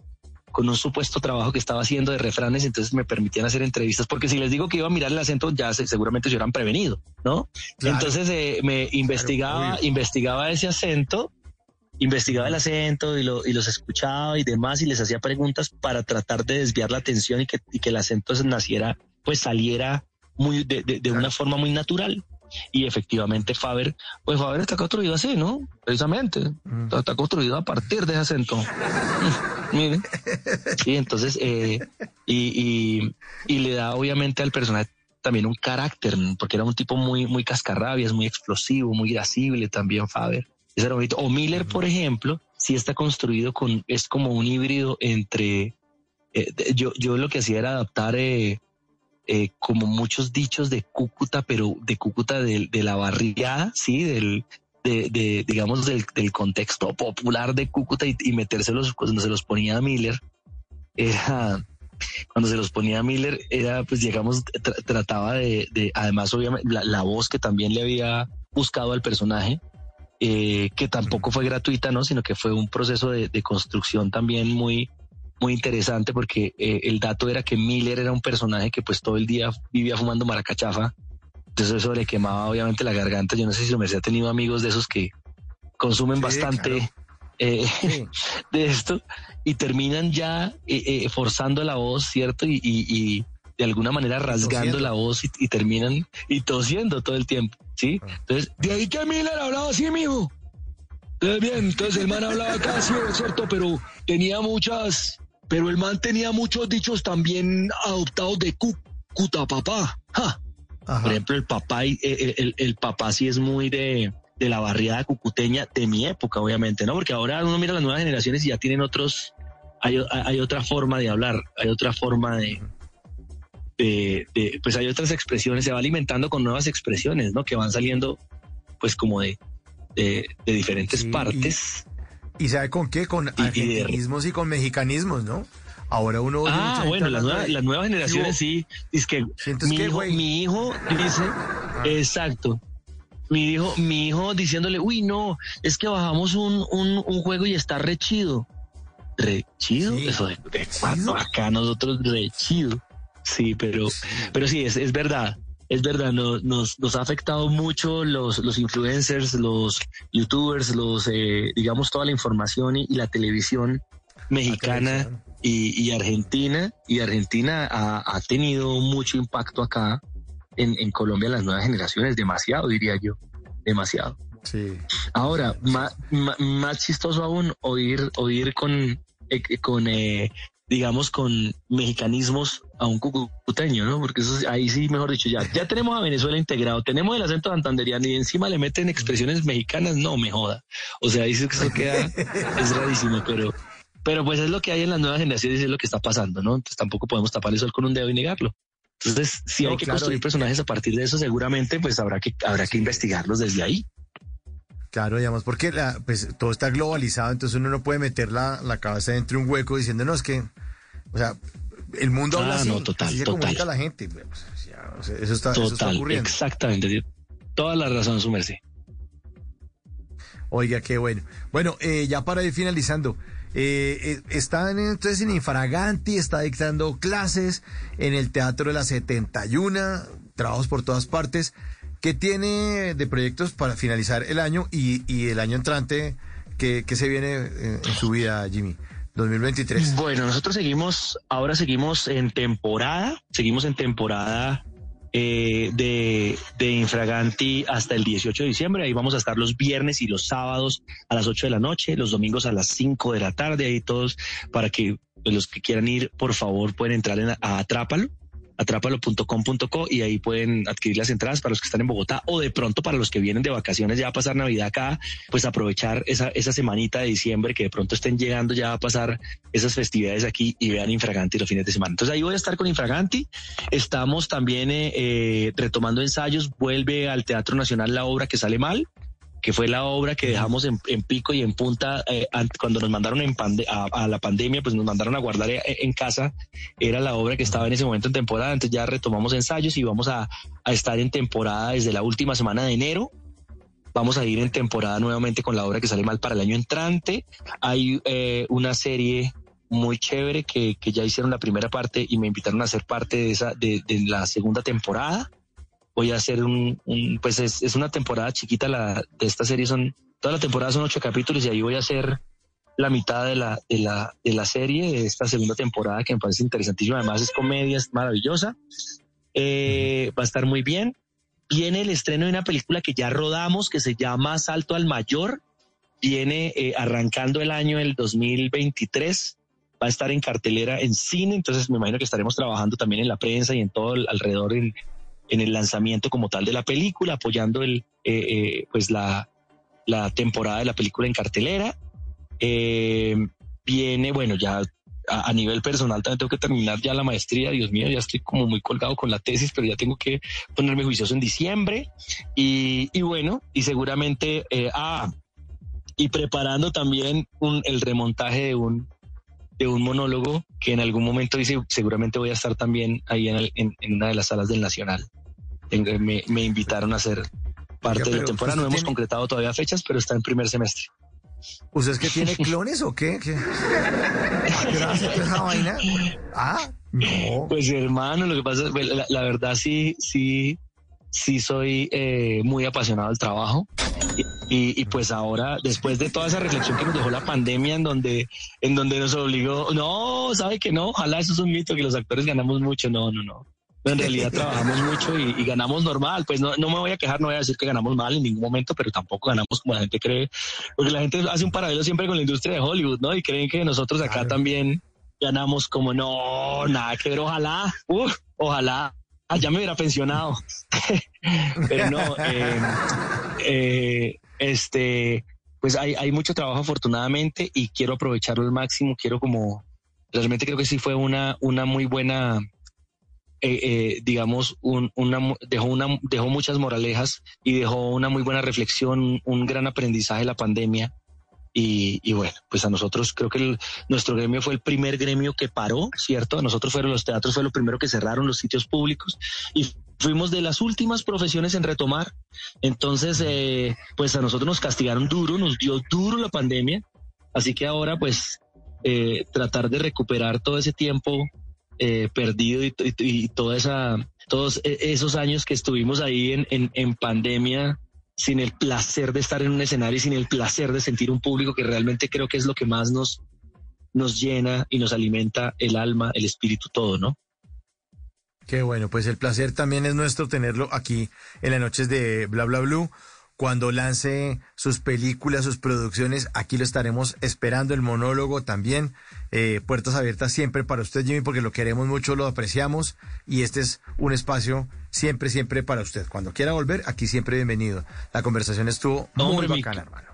con un supuesto trabajo que estaba haciendo de refranes, entonces me permitían hacer entrevistas, porque si les digo que iba a mirar el acento, ya seguramente se hubieran prevenido, ¿no? Entonces eh, me investigaba, investigaba ese acento investigaba el acento y, lo, y, los escuchaba y demás y les hacía preguntas para tratar de desviar la atención y que, y que el acento naciera, pues saliera muy de, de, una forma muy natural. Y efectivamente Faber, pues Faber está construido así, ¿no? Precisamente. Está, construido a partir de ese acento. Miren. Sí, entonces, eh, y, y, y le da obviamente al personaje también un carácter, porque era un tipo muy, muy cascarrabias, muy explosivo, muy irascible también Faber. O Miller, por ejemplo, sí está construido con, es como un híbrido entre, eh, yo, yo lo que hacía era adaptar eh, eh, como muchos dichos de Cúcuta, pero de Cúcuta de, la barriada, sí, del, de, digamos, del, contexto popular de Cúcuta y, metérselos cuando se los ponía a Miller. Era, cuando se los ponía a Miller, era, pues, digamos, trataba de, además, obviamente, la voz que también le había buscado al personaje, eh, que tampoco fue gratuita, ¿no? Sino que fue un proceso de, construcción también muy, muy interesante porque eh, el dato era que Miller era un personaje que pues todo el día vivía fumando maracachafa. Entonces eso le quemaba obviamente la garganta. Yo no sé si me ha tenido amigos de esos que consumen bastante eh, de esto y terminan ya forzando la voz, ¿cierto? Y, de alguna manera rasgando la voz y, terminan y tosiendo todo el tiempo, ¿sí? Ah. Entonces, de ahí que Miller hablaba así, mijo. Entonces, bien, entonces el man hablaba casi, ¿cierto? Pero tenía muchas, pero el man tenía muchos dichos también adoptados de Cúcuta, papá. Por ejemplo, el papá, el, el, el, papá sí es muy de, de la barriada cucuteña de mi época, obviamente, ¿no? Porque ahora uno mira las nuevas generaciones y ya tienen otros, hay, hay otra forma de hablar, hay otra forma de, de, pues hay otras expresiones, se va alimentando con nuevas expresiones, ¿no? Que van saliendo, pues como de, de, diferentes partes. Y, sabe con qué? Con argentinismos y, con mexicanismos, ¿no? Ahora uno Ah, bueno, las, nuevas generaciones sí. Es que mi, hijo, mi hijo dice, ah. exacto. Mi hijo, mi hijo diciéndole, uy, no, es que bajamos un, un, un juego y está re chido. Re chido, eso de, acá nosotros re chido. Sí, pero, pero sí, es, es verdad. Es verdad, nos, nos, ha afectado mucho los, los influencers, los youtubers, los, eh, digamos, toda la información y, la televisión mexicana y, y, argentina. Y Argentina ha, ha, tenido mucho impacto acá en, en Colombia, las nuevas generaciones, demasiado, diría yo, demasiado. Sí. Ahora, más, más, chistoso aún oír, oír con, eh, con eh, digamos, con mexicanismos a un cucuteño, ¿no? Porque eso ahí sí, mejor dicho, ya, ya tenemos a Venezuela integrado, tenemos el acento santanderiano y encima le meten expresiones mexicanas, no me joda. O sea, dice que eso queda, es rarísimo, pero, pero pues es lo que hay en las nuevas generaciones y es lo que está pasando, ¿no? Entonces tampoco podemos tapar el sol con un dedo y negarlo. Entonces, si hay que construir personajes a partir de eso, seguramente pues habrá que, habrá que investigarlos desde ahí. Claro, digamos, porque la, pues, todo está globalizado, entonces uno no puede meter la, la cabeza dentro de un hueco diciéndonos que o sea, el mundo habla ah, así, no, total, se comunica la gente. Pues, eso, está, ocurriendo. Exactamente, toda la razón, su merced. Oiga, qué bueno. Bueno, eh, ya para ir finalizando, eh, eh, está entonces en Infraganti, está dictando clases en el Teatro de la 71, trabajos por todas partes. ¿Qué tiene de proyectos para finalizar el año y, el año entrante? ¿Qué, se viene en su vida, Jimmy? 2023. Bueno, nosotros seguimos, ahora seguimos en temporada, seguimos en temporada eh, de, Infraganti hasta el 18 de diciembre. Ahí vamos a estar los viernes y los sábados a las 8 de la noche, los domingos a las 5 de la tarde, ahí todos para que los que quieran ir, por favor, pueden entrar en, a Atrápalo atrápalo.com.co y ahí pueden adquirir las entradas para los que están en Bogotá o de pronto para los que vienen de vacaciones ya a pasar Navidad acá, pues aprovechar esa, esa semanita de diciembre que de pronto estén llegando ya a pasar esas festividades aquí y vean Infraganti los fines de semana. Entonces ahí voy a estar con Infraganti. Estamos también eh, eh, retomando ensayos. Vuelve al Teatro Nacional la obra que sale mal que fue la obra que dejamos en, pico y en punta eh, cuando nos mandaron en a, la pandemia, pues nos mandaron a guardar eh, en casa. Era la obra que estaba en ese momento en temporada. Entonces ya retomamos ensayos y vamos a, estar en temporada desde la última semana de enero. Vamos a ir en temporada nuevamente con la obra que sale mal para el año entrante. Hay eh, una serie muy chévere que, ya hicieron la primera parte y me invitaron a ser parte de esa de la segunda temporada voy a hacer un, pues es, una temporada chiquita la, de esta serie, son, toda la temporada son ocho capítulos y ahí voy a hacer la mitad de la, de la, de la serie, de esta segunda temporada que me parece interesantísima, además es comedia, es maravillosa, eh, va a estar muy bien. Viene el estreno de una película que ya rodamos que se llama Salto al Mayor, viene eh, arrancando el año el 2023 va a estar en cartelera en cine, entonces me imagino que estaremos trabajando también en la prensa y en todo alrededor en, en el lanzamiento como tal de la película, apoyando el, eh, eh, pues la, la, temporada de la película en cartelera. Eh, viene, bueno, ya a, nivel personal también tengo que terminar ya la maestría, Dios mío, ya estoy como muy colgado con la tesis, pero ya tengo que ponerme juicioso en diciembre. Y, y bueno, y seguramente, ah, y preparando también un, el remontaje de un, de un monólogo que en algún momento dice, seguramente voy a estar también ahí en, en, en una de las salas del Nacional me, me invitaron a ser parte de la temporada. No hemos concretado todavía fechas, pero está en primer semestre. ¿Usted es que tiene clones o qué? ¿Qué, esa vaina? Ah, no. Pues hermano, lo que pasa es, la, la verdad sí, sí, sí soy eh, muy apasionado del trabajo. Y, pues ahora, después de toda esa reflexión que nos dejó la pandemia, en donde, en donde nos obligó, no, sabe que no, ojalá eso es un mito que los actores ganamos mucho, no, no, no. En realidad trabajamos mucho y, ganamos normal. Pues no, no me voy a quejar, no voy a decir que ganamos mal en ningún momento, pero tampoco ganamos como la gente cree. Porque la gente hace un paralelo siempre con la industria de Hollywood, ¿no? Y creen que nosotros acá también ganamos como no, nada que ver, ojalá, ojalá. Ah, ya me hubiera pensionado. pero no, eh, eh, este, pues hay, hay mucho trabajo afortunadamente y quiero aprovecharlo al máximo. Quiero como, realmente creo que sí fue una, una muy buena eh, eh, digamos, un, dejó, una, dejó muchas moralejas y dejó una muy buena reflexión, un gran aprendizaje la pandemia. Y, bueno, pues a nosotros creo que nuestro gremio fue el primer gremio que paró, ¿cierto? A nosotros fueron los teatros, fue lo primero que cerraron los sitios públicos y fuimos de las últimas profesiones en retomar. Entonces, eh, pues a nosotros nos castigaron duro, nos dio duro la pandemia. Así que ahora, pues, tratar de recuperar todo ese tiempo eh, perdido y, toda esa, todos e, esos años que estuvimos ahí en, en, pandemia sin el placer de estar en un escenario y sin el placer de sentir un público que realmente creo que es lo que más nos, nos llena y nos alimenta el alma, el espíritu, todo, ¿no? Qué bueno, pues el placer también es nuestro tenerlo aquí en las noches de Bla Bla Blue cuando lance sus películas, sus producciones. Aquí lo estaremos esperando, el monólogo también. Eh, puertas abiertas siempre para usted, Jimmy, porque lo queremos mucho, lo apreciamos y este es un espacio siempre, siempre para usted. Cuando quiera volver, aquí siempre bienvenido. La conversación estuvo muy bacana, hermano.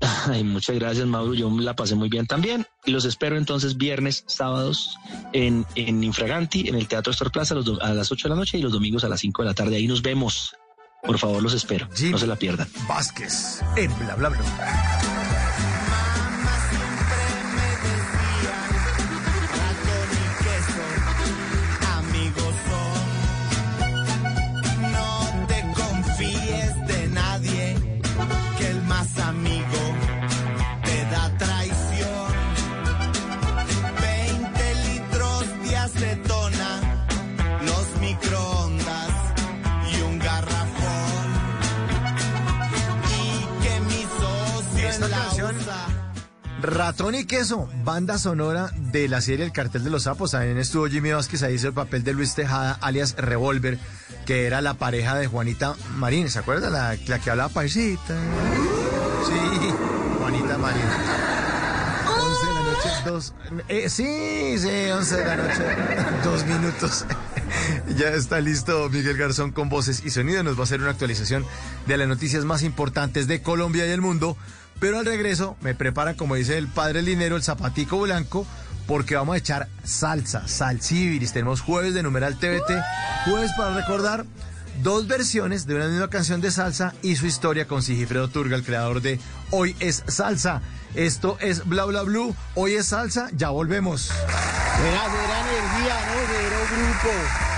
Ay, muchas gracias, Mauro. Yo la pasé muy bien también. Y los espero entonces viernes, sábados en, en Infraganti, en el Teatro Star Plaza a, las 8 de la noche y los domingos a las 5 de la tarde. Ahí nos vemos. Por favor, los espero. no se la pierdan. Vázquez, en bla bla bla. Ratón y Queso, banda sonora de la serie El Cartel de los Sapos. También estuvo Jimmy Vázquez, ahí hizo el papel de Luis Tejada, alias Revolver, que era la pareja de Juanita Marín. ¿Se acuerdan? La, la que hablaba paisita. Sí, Juanita Marín. 11 de la noche, dos. Eh, sí, sí, 11 de la noche, dos minutos. ya está listo Miguel Garzón con voces y sonido. Nos va a hacer una actualización de las noticias más importantes de Colombia y el mundo pero al regreso me preparan, como dice el padre Linero, el zapatico blanco, porque vamos a echar salsa, salsiviris. Tenemos jueves de numeral TVT, jueves para recordar dos versiones de una misma canción de salsa y su historia con Sigifredo Turga, el creador de Hoy es Salsa. Esto es Bla Bla Blue, Hoy es Salsa, ya volvemos. Energía, ¿no? grupo.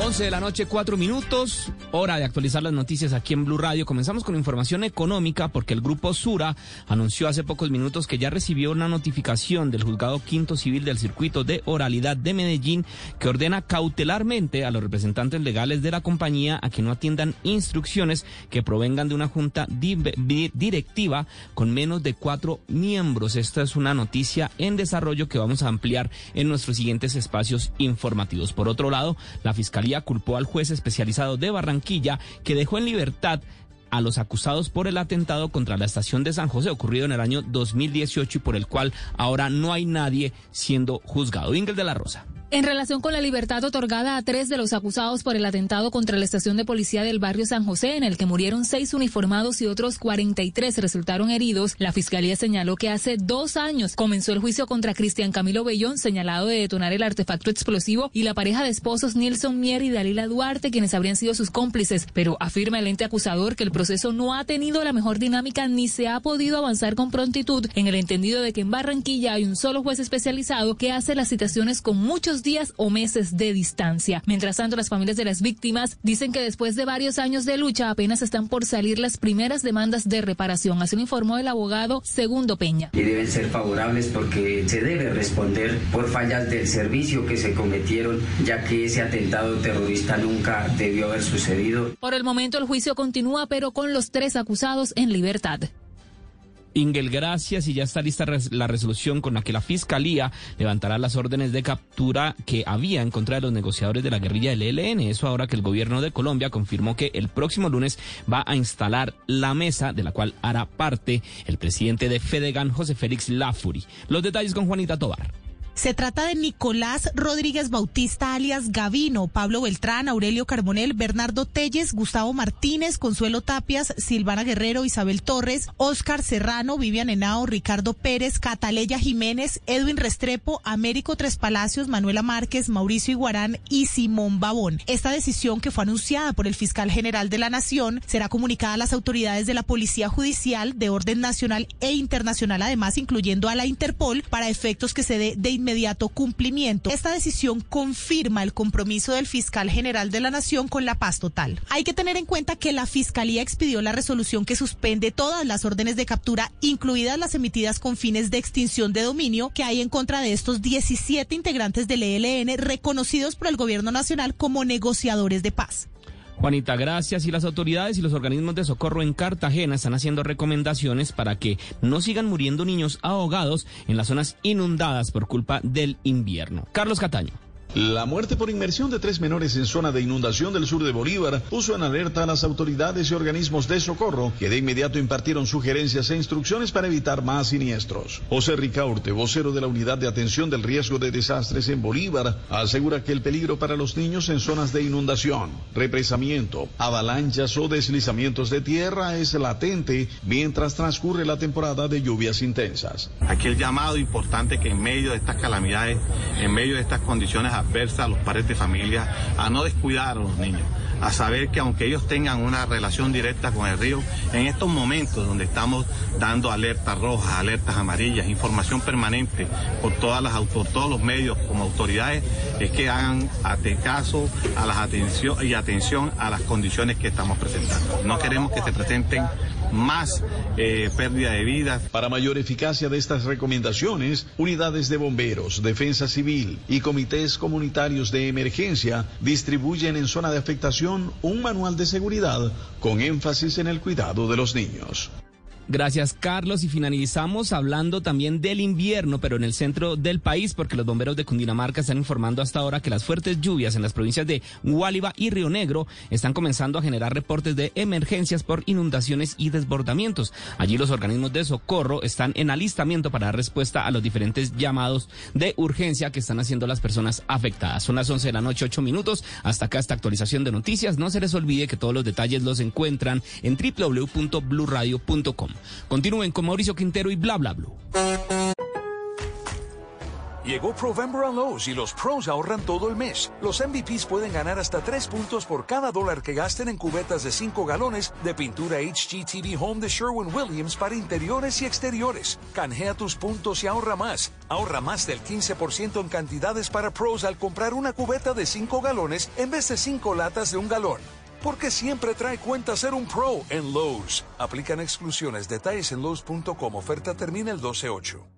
11 de la noche, 4 minutos. Hora de actualizar las noticias aquí en Blue Radio. Comenzamos con información económica porque el grupo Sura anunció hace pocos minutos que ya recibió una notificación del juzgado quinto civil del circuito de oralidad de Medellín que ordena cautelarmente a los representantes legales de la compañía a que no atiendan instrucciones que provengan de una junta directiva con menos de cuatro miembros. Esta es una noticia en desarrollo que vamos a ampliar en nuestros siguientes espacios informativos. Por otro lado, la Fiscalía culpó al juez especializado de Barranquilla que dejó en libertad a los acusados por el atentado contra la estación de San José ocurrido en el año 2018 y por el cual ahora no hay nadie siendo juzgado. Ingel de la Rosa. En relación con la libertad otorgada a tres de los acusados por el atentado contra la estación de policía del barrio San José, en el que murieron seis uniformados y otros 43 resultaron heridos, la fiscalía señaló que hace dos años comenzó el juicio contra Cristian Camilo Bellón, señalado de detonar el artefacto explosivo, y la pareja de esposos Nilson Mier y Dalila Duarte, quienes habrían sido sus cómplices. Pero afirma el ente acusador que el proceso no ha tenido la mejor dinámica ni se ha podido avanzar con prontitud, en el entendido de que en Barranquilla hay un solo juez especializado que hace las citaciones con muchos días o meses de distancia. Mientras tanto, las familias de las víctimas dicen que después de varios años de lucha apenas están por salir las primeras demandas de reparación. Así lo informó el abogado Segundo Peña. Y deben ser favorables porque se debe responder por fallas del servicio que se cometieron, ya que ese atentado terrorista nunca debió haber sucedido. Por el momento el juicio continúa, pero con los tres acusados en libertad. Ingel, gracias. Y ya está lista la resolución con la que la Fiscalía levantará las órdenes de captura que había en contra de los negociadores de la guerrilla del ELN. Eso ahora que el gobierno de Colombia confirmó que el próximo lunes va a instalar la mesa de la cual hará parte el presidente de Fedegan, José Félix Lafuri. Los detalles con Juanita Tobar. Se trata de Nicolás Rodríguez Bautista, alias Gavino, Pablo Beltrán, Aurelio Carbonel, Bernardo Telles, Gustavo Martínez, Consuelo Tapias, Silvana Guerrero, Isabel Torres, Óscar Serrano, Vivian Henao, Ricardo Pérez, Cataleya Jiménez, Edwin Restrepo, Américo Tres Palacios, Manuela Márquez, Mauricio Iguarán y Simón Babón. Esta decisión que fue anunciada por el fiscal general de la Nación será comunicada a las autoridades de la Policía Judicial de orden nacional e internacional, además incluyendo a la Interpol, para efectos que se dé de inmediato inmediato cumplimiento. Esta decisión confirma el compromiso del fiscal general de la Nación con la paz total. Hay que tener en cuenta que la Fiscalía expidió la resolución que suspende todas las órdenes de captura, incluidas las emitidas con fines de extinción de dominio, que hay en contra de estos 17 integrantes del ELN reconocidos por el gobierno nacional como negociadores de paz. Juanita, gracias. Y las autoridades y los organismos de socorro en Cartagena están haciendo recomendaciones para que no sigan muriendo niños ahogados en las zonas inundadas por culpa del invierno. Carlos Cataño. La muerte por inmersión de tres menores en zona de inundación del sur de Bolívar puso en alerta a las autoridades y organismos de socorro que de inmediato impartieron sugerencias e instrucciones para evitar más siniestros. José Ricaurte, vocero de la Unidad de Atención del Riesgo de Desastres en Bolívar, asegura que el peligro para los niños en zonas de inundación, represamiento, avalanchas o deslizamientos de tierra es latente mientras transcurre la temporada de lluvias intensas. Aquí el llamado importante que en medio de estas calamidades, en medio de estas condiciones adversa a los padres de familia, a no descuidar a los niños, a saber que aunque ellos tengan una relación directa con el río, en estos momentos donde estamos dando alertas rojas, alertas amarillas, información permanente por todas las por todos los medios como autoridades, es que hagan caso a las atención y atención a las condiciones que estamos presentando. No queremos que se presenten más eh, pérdida de vidas. Para mayor eficacia de estas recomendaciones, unidades de bomberos, defensa civil y comités comunitarios de emergencia distribuyen en zona de afectación un manual de seguridad con énfasis en el cuidado de los niños. Gracias, Carlos. Y finalizamos hablando también del invierno, pero en el centro del país, porque los bomberos de Cundinamarca están informando hasta ahora que las fuertes lluvias en las provincias de Guáliba y Río Negro están comenzando a generar reportes de emergencias por inundaciones y desbordamientos. Allí los organismos de socorro están en alistamiento para dar respuesta a los diferentes llamados de urgencia que están haciendo las personas afectadas. Son las 11 de la noche, 8 minutos. Hasta acá esta actualización de noticias. No se les olvide que todos los detalles los encuentran en www.bluradio.com. Continúen con Mauricio Quintero y bla bla bla. Llegó Provember a Lowe's y los pros ahorran todo el mes. Los MVPs pueden ganar hasta 3 puntos por cada dólar que gasten en cubetas de 5 galones de pintura HGTV Home de Sherwin Williams para interiores y exteriores. Canjea tus puntos y ahorra más. Ahorra más del 15% en cantidades para pros al comprar una cubeta de 5 galones en vez de 5 latas de un galón. Porque siempre trae cuenta ser un pro en Lowe's. Aplican exclusiones. Detalles en Lowe's.com. Oferta termina el 12-8.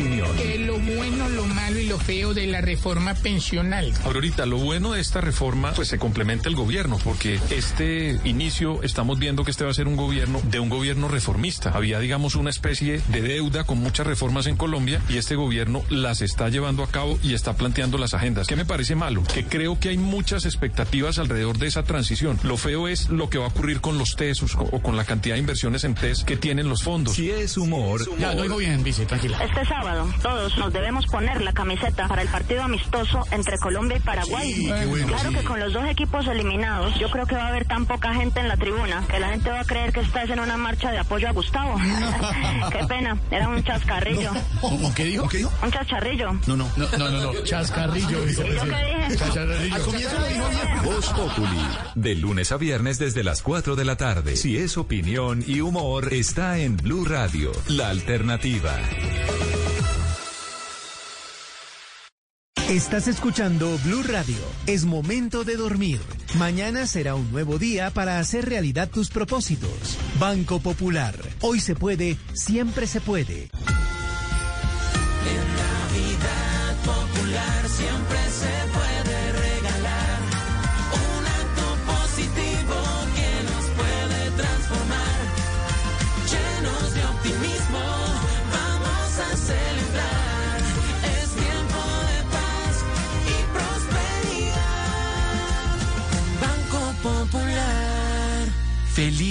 Que lo bueno, lo malo y lo feo de la reforma pensional. Aurorita, lo bueno de esta reforma, pues se complementa el gobierno, porque este inicio estamos viendo que este va a ser un gobierno de un gobierno reformista. Había, digamos, una especie de deuda con muchas reformas en Colombia y este gobierno las está llevando a cabo y está planteando las agendas. ¿Qué me parece malo? Que creo que hay muchas expectativas alrededor de esa transición. Lo feo es lo que va a ocurrir con los TES o con la cantidad de inversiones en TES que tienen los fondos. Si es humor. Ya, lo oigo bien, vice, tranquila. Este sábado, todos nos debemos poner la camiseta para el partido amistoso entre Colombia y Paraguay. Sí, qué bueno, claro sí. que con los dos equipos eliminados, yo creo que va a haber tan poca gente en la tribuna que la gente va a creer que estás en una marcha de apoyo a Gustavo. qué pena, era un chascarrillo. ¿Cómo qué dijo? ¿Qué dijo? Un chascarrillo. No, no, no, no, no, no. Chascarrillo, vicepresidente. Chascarrillo. Al comienzo lo dijo bien. Voz Populi. De lunes a viernes desde las 4 de la tarde. Si es opinión y humor, está en Blue Radio, la alternativa. Estás escuchando Blue Radio. Es momento de dormir. Mañana será un nuevo día para hacer realidad tus propósitos. Banco Popular. Hoy se puede, siempre se puede. En Navidad Popular siempre se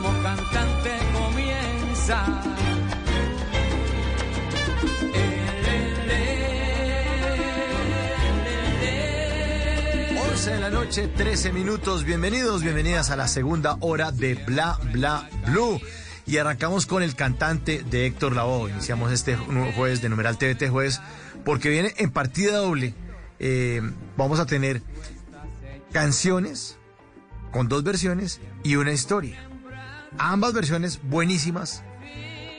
Vamos cantante, comienza. 11 de la noche, 13 minutos. Bienvenidos, bienvenidas a la segunda hora de Bla Bla Blue. y arrancamos con el cantante de Héctor Lavoe. Iniciamos este jueves de numeral TVT jueves porque viene en partida doble. Eh, vamos a tener canciones con dos versiones y una historia. Ambas versiones buenísimas,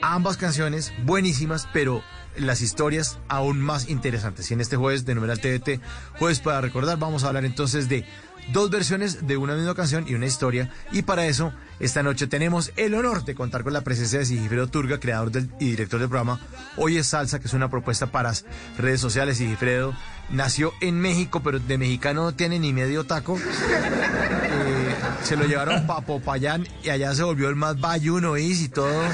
ambas canciones buenísimas, pero las historias aún más interesantes. Y en este jueves de Numeral TVT, jueves para recordar, vamos a hablar entonces de dos versiones de una misma canción y una historia. Y para eso, esta noche tenemos el honor de contar con la presencia de Sigifredo Turga, creador del, y director del programa Hoy es Salsa, que es una propuesta para redes sociales. Sigifredo nació en México, pero de mexicano no tiene ni medio taco. Eh, se lo llevaron para Popayán y allá se volvió el más bayuno y todo, eh,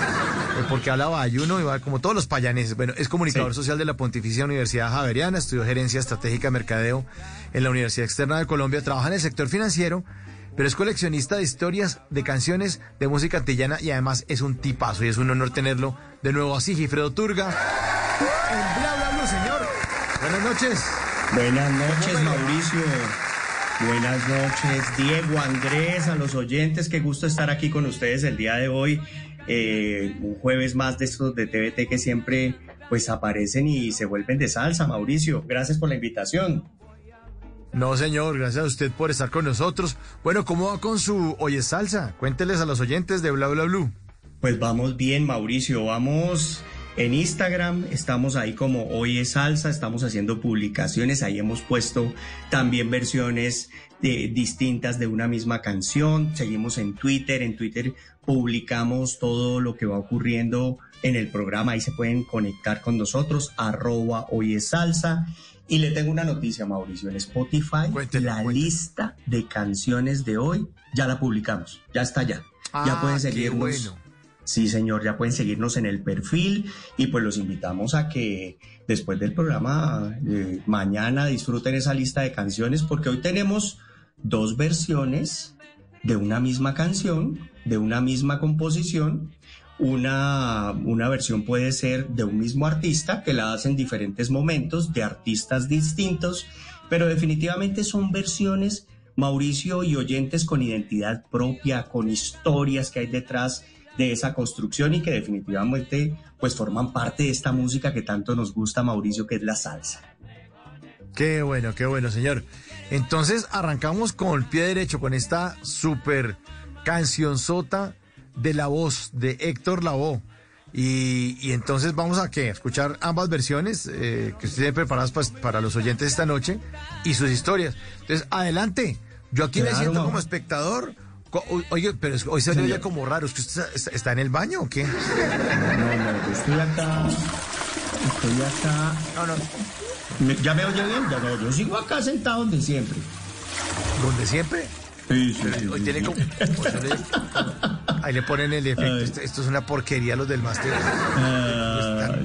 porque habla bayuno y va como todos los payaneses. Bueno, es comunicador social de la Pontificia Universidad Javeriana, estudió gerencia estratégica de mercadeo en la Universidad Externa de Colombia, trabaja en el sector financiero, pero es coleccionista de historias, de canciones, de música antillana y además es un tipazo y es un honor tenerlo de nuevo así, Gifredo Turga. En bla bla bla, señor. Buenas noches. Buenas noches, Mauricio. Buenas noches, Diego, Andrés, a los oyentes. Qué gusto estar aquí con ustedes el día de hoy. Eh, un jueves más de estos de TVT que siempre pues aparecen y se vuelven de salsa, Mauricio. Gracias por la invitación. No, señor, gracias a usted por estar con nosotros. Bueno, ¿cómo va con su Oye Salsa? Cuénteles a los oyentes de Bla Bla Blue. Pues vamos bien, Mauricio. Vamos en Instagram, estamos ahí como Hoy es Salsa, estamos haciendo publicaciones, ahí hemos puesto también versiones de, distintas de una misma canción, seguimos en Twitter, en Twitter publicamos todo lo que va ocurriendo en el programa, ahí se pueden conectar con nosotros, arroba Hoy es Salsa. Y le tengo una noticia, Mauricio, en Spotify, la lista de canciones de hoy ya la publicamos, ya está ya. ya Ah, pueden qué seguirnos. bueno. Sí, señor, ya pueden seguirnos en el perfil y pues los invitamos a que después del programa eh, mañana disfruten esa lista de canciones porque hoy tenemos dos versiones de una misma canción, de una misma composición. Una, una versión puede ser de un mismo artista que la hace en diferentes momentos, de artistas distintos, pero definitivamente son versiones, Mauricio y oyentes, con identidad propia, con historias que hay detrás de esa construcción y que definitivamente pues forman parte de esta música que tanto nos gusta, Mauricio, que es la salsa. Qué bueno, qué bueno, señor. Entonces arrancamos con el pie derecho con esta super cancionzota de la voz de Héctor Lavoe. Y, y entonces vamos a ¿qué? escuchar ambas versiones eh, que ustedes tienen preparadas pas- para los oyentes esta noche y sus historias. Entonces, adelante. Yo aquí me siento como espectador. Oye, pero hoy se oye como raro. ¿Es que usted está, está en el baño o qué? No, no, estoy acá. Estoy acá. No, no. Me- ¿Ya me oye bien? Ya no, yo sigo acá sentado donde siempre. ¿Donde siempre? Sí, sí, sí, Hoy tiene como... Ahí le ponen el efecto. Esto, esto es una porquería los del máster. Ah,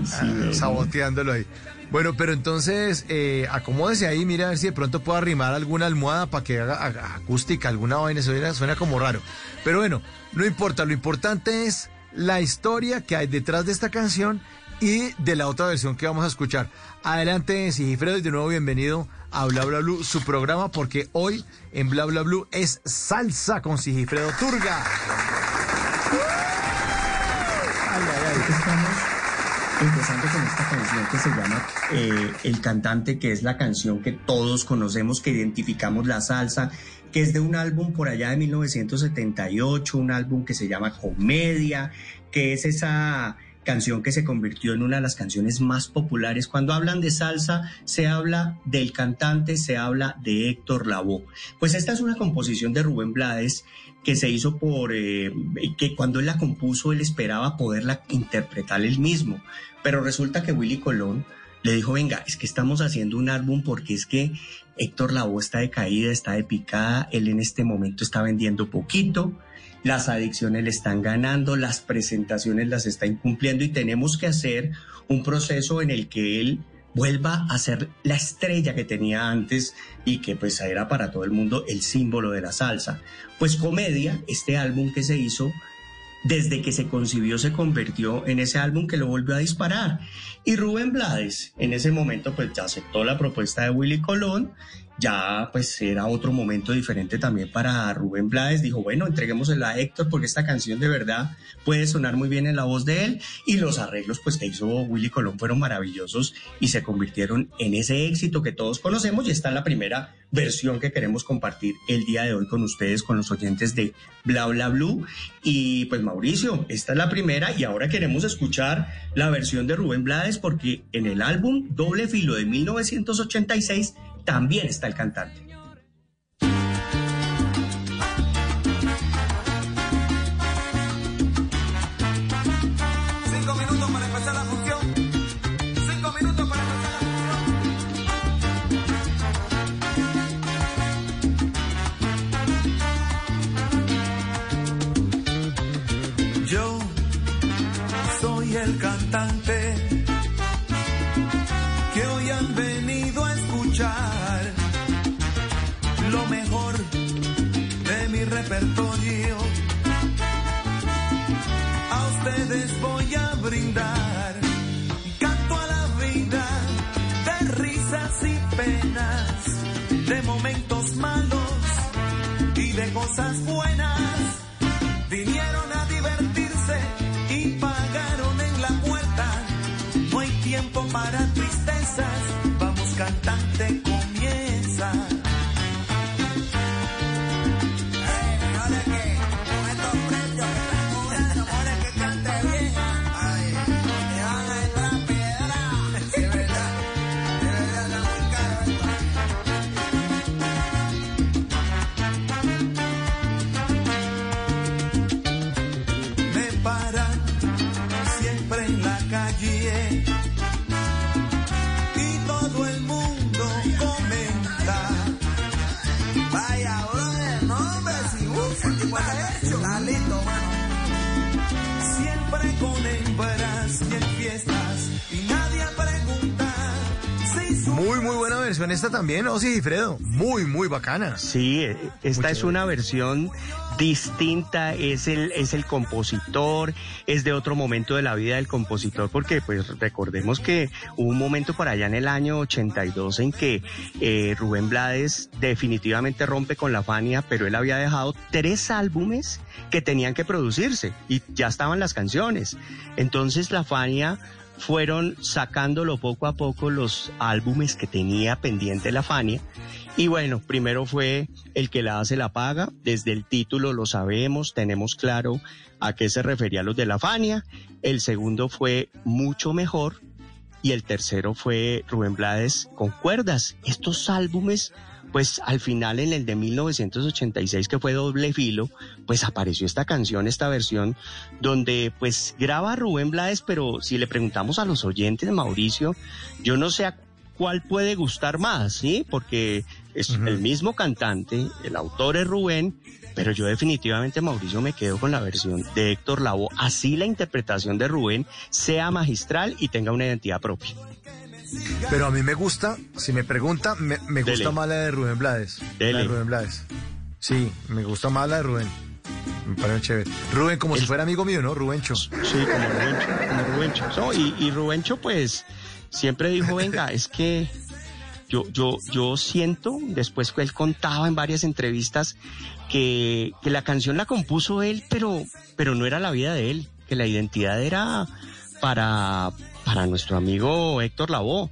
saboteándolo ahí. Bueno, pero entonces eh, acomódese ahí, mira a ver si de pronto puedo arrimar alguna almohada para que haga, haga acústica, alguna vaina, suena, suena como raro. Pero bueno, no importa, lo importante es la historia que hay detrás de esta canción y de la otra versión que vamos a escuchar. Adelante, Sigifredo, y de nuevo bienvenido a Bla Bla Blue, su programa, porque hoy en Bla Bla Blue es salsa con Sigifredo Turga. Estamos empezando con esta canción que se llama eh, El Cantante, que es la canción que todos conocemos, que identificamos la salsa, que es de un álbum por allá de 1978, un álbum que se llama Comedia, que es esa canción que se convirtió en una de las canciones más populares. Cuando hablan de salsa, se habla del cantante, se habla de Héctor Lavoe. Pues esta es una composición de Rubén Blades que se hizo por, eh, que cuando él la compuso, él esperaba poderla interpretar él mismo. Pero resulta que Willy Colón le dijo, venga, es que estamos haciendo un álbum porque es que Héctor Lavoe está de caída, está de picada, él en este momento está vendiendo poquito, las adicciones le están ganando, las presentaciones las está incumpliendo y tenemos que hacer un proceso en el que él vuelva a ser la estrella que tenía antes y que pues era para todo el mundo el símbolo de la salsa. Pues Comedia, este álbum que se hizo, desde que se concibió se convirtió en ese álbum que lo volvió a disparar. Y Rubén Blades en ese momento pues ya aceptó la propuesta de Willy Colón, ya pues era otro momento diferente también para Rubén Blades. Dijo, bueno, entreguémosela a Héctor porque esta canción de verdad puede sonar muy bien en la voz de él y los arreglos pues que hizo Willy Colón fueron maravillosos y se convirtieron en ese éxito que todos conocemos y está en la primera versión que queremos compartir el día de hoy con ustedes, con los oyentes de Bla Bla Blue. Y pues Mauricio, esta es la primera y ahora queremos escuchar la versión de Rubén Blades porque en el álbum Doble Filo de 1986 también está el cantante. Cinco cantante versión esta también, Osi y Fredo. Muy, muy bacana. Sí, eh, esta es una versión distinta, es el, es el compositor, es de otro momento de la vida del compositor, porque pues recordemos que hubo un momento por allá en el año 82 en que eh, Rubén Blades definitivamente rompe con la Fania, pero él había dejado tres álbumes que tenían que producirse y ya estaban las canciones. Entonces la Fania fueron sacándolo poco a poco los álbumes que tenía pendiente la Fania. Y bueno, primero fue el que la hace la paga, desde el título lo sabemos, tenemos claro a qué se refería los de la Fania. El segundo fue mucho mejor y el tercero fue Rubén Blades con cuerdas. Estos álbumes pues al final en el de 1986 que fue doble filo, pues apareció esta canción, esta versión, donde pues graba Rubén Blades, pero si le preguntamos a los oyentes de Mauricio, yo no sé a cuál puede gustar más, ¿sí? Porque es el mismo cantante, el autor es Rubén, pero yo definitivamente, Mauricio, me quedo con la versión de Héctor Lavoe, así la interpretación de Rubén sea magistral y tenga una identidad propia. Pero a mí me gusta, si me pregunta, me, me gusta Dele. más la de Rubén Blades. La de Rubén Blades. Sí, me gusta más la de Rubén. Me parece chévere. Rubén, como si fuera amigo mío, ¿no? Rubencho. Sí, como Rubencho, como Rubencho. No, y, y Rubencho, pues, siempre dijo, venga, es que yo, yo, yo siento, después que él contaba en varias entrevistas, que, que la canción la compuso él, pero, pero no era la vida de él, que la identidad era para, para nuestro amigo Héctor Lavoe.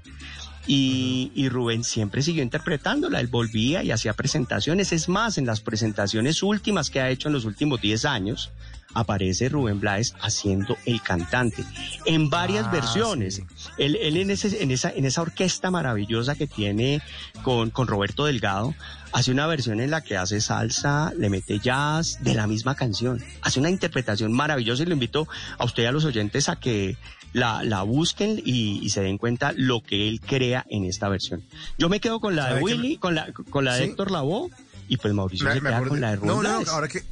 Y, y Rubén siempre siguió interpretándola, él volvía y hacía presentaciones. Es más, en las presentaciones últimas que ha hecho en los últimos 10 años, aparece Rubén Blades haciendo el cantante en varias Ah, versiones. Él, él en, ese, en, esa, en esa orquesta maravillosa que tiene con, con Roberto Delgado, hace una versión en la que hace salsa, le mete jazz de la misma canción. Hace una interpretación maravillosa y lo invito a usted y a los oyentes a que la, la busquen y, y se den cuenta lo que él crea en esta versión. Yo me quedo con la de ¿Sabe qué Willy, con la, con la de Sí. Héctor Lavoe y pues Mauricio Me- se me queda acordé. con la de Rubén No, no, Blades. ahora que,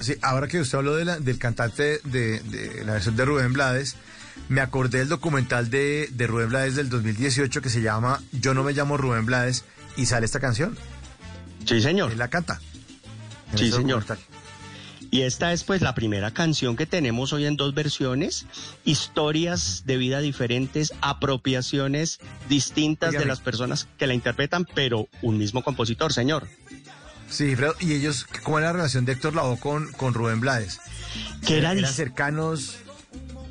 sí, ahora que usted habló de la- del cantante de, de la versión de Rubén Blades, me acordé del documental de, de Rubén Blades del 2018 que se llama Yo no me llamo Rubén Blades y sale esta canción. Sí, señor. Él la canta. Sí, señor. documental. Y esta es pues la primera canción que tenemos hoy en dos versiones, historias de vida diferentes, apropiaciones distintas de las personas que la interpretan, pero un mismo compositor, señor. Sí, Fredo. ¿Y ellos, cómo era la relación de Héctor Lavoe con, con Rubén Blades? Que era ¿Eran cercanos,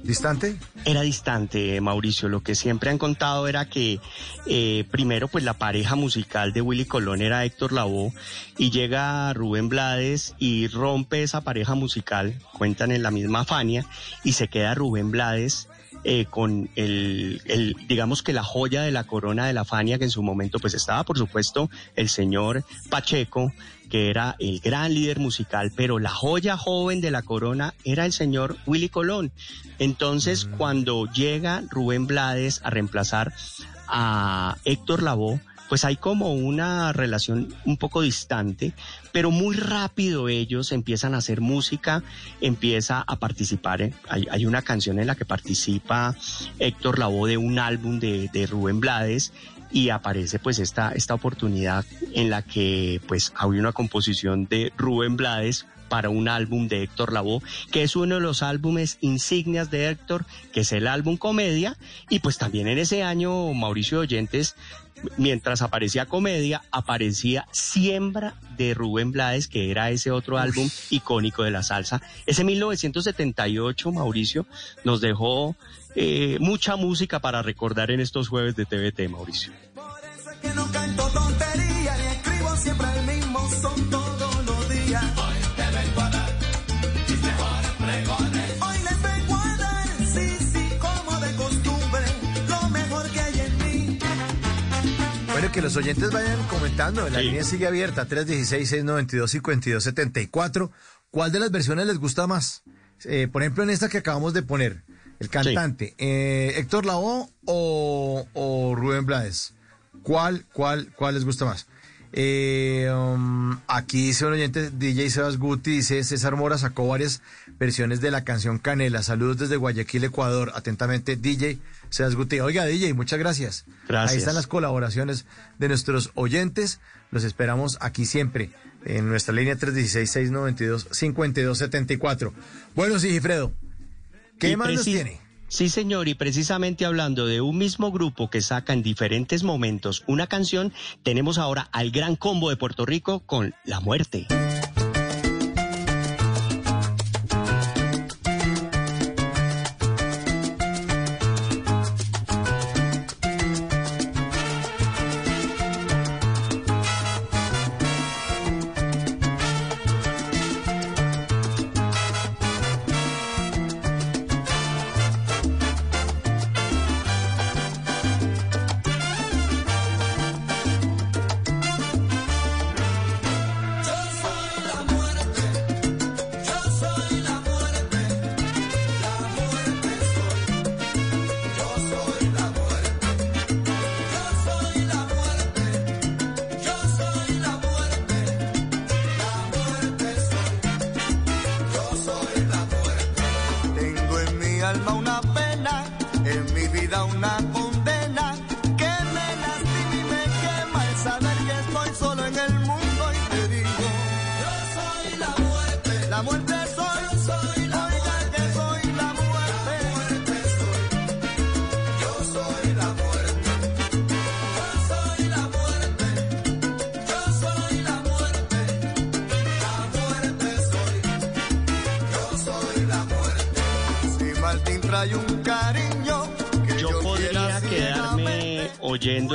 distante? Era distante, Mauricio. Lo que siempre han contado era que eh, primero, pues la pareja musical de Willy Colón era Héctor Lavoe y llega Rubén Blades y rompe esa pareja musical, cuentan en la misma Fania, y se queda Rubén Blades eh, con el, el, digamos que la joya de la corona de la Fania, que en su momento pues estaba, por supuesto, el señor Pacheco, que era el gran líder musical, pero la joya joven de la corona era el señor Willy Colón. Entonces, cuando llega Rubén Blades a reemplazar a Héctor Lavoe, pues hay como una relación un poco distante, pero muy rápido ellos empiezan a hacer música, empieza a participar. en- hay, hay una canción en la que participa Héctor Lavoe de un álbum de, de Rubén Blades y aparece pues esta, esta oportunidad en la que pues había una composición de Rubén Blades para un álbum de Héctor Lavoe, que es uno de los álbumes insignias de Héctor, que es el álbum Comedia, y pues también en ese año Mauricio Oyentes, mientras aparecía Comedia, aparecía Siembra de Rubén Blades, que era ese otro álbum icónico de la salsa. Ese 1978, Mauricio, nos dejó eh, mucha música para recordar en estos jueves de TVT, Mauricio. que no canto tontería ni escribo siempre el mismo son todos los días. Hoy te vengo a dar mis mejores pregones. Hoy les vengo a dar, sí, sí, como de costumbre, lo mejor que hay en mí. Bueno, que los oyentes vayan comentando. La línea sigue abierta, 316-692-5274. ¿Cuál de las versiones les gusta más? Eh, por ejemplo, en esta que acabamos de poner, el cantante, eh, Héctor Lavoe o, o Rubén Blades. ¿Cuál, cuál, cuál les gusta más? Eh, um, aquí dice un oyente, DJ Sebas Guti, dice César Mora sacó varias versiones de la canción Canela. Saludos desde Guayaquil, Ecuador. Atentamente, DJ Sebas Guti. Oiga, DJ, muchas gracias. Gracias. Ahí están las colaboraciones de nuestros oyentes. Los esperamos aquí siempre en nuestra línea 316-692-5274. Bueno, Sigifredo, ¿qué más nos tiene? Sí, señor, y precisamente hablando de un mismo grupo que saca en diferentes momentos una canción, tenemos ahora al gran combo de Puerto Rico con La Muerte.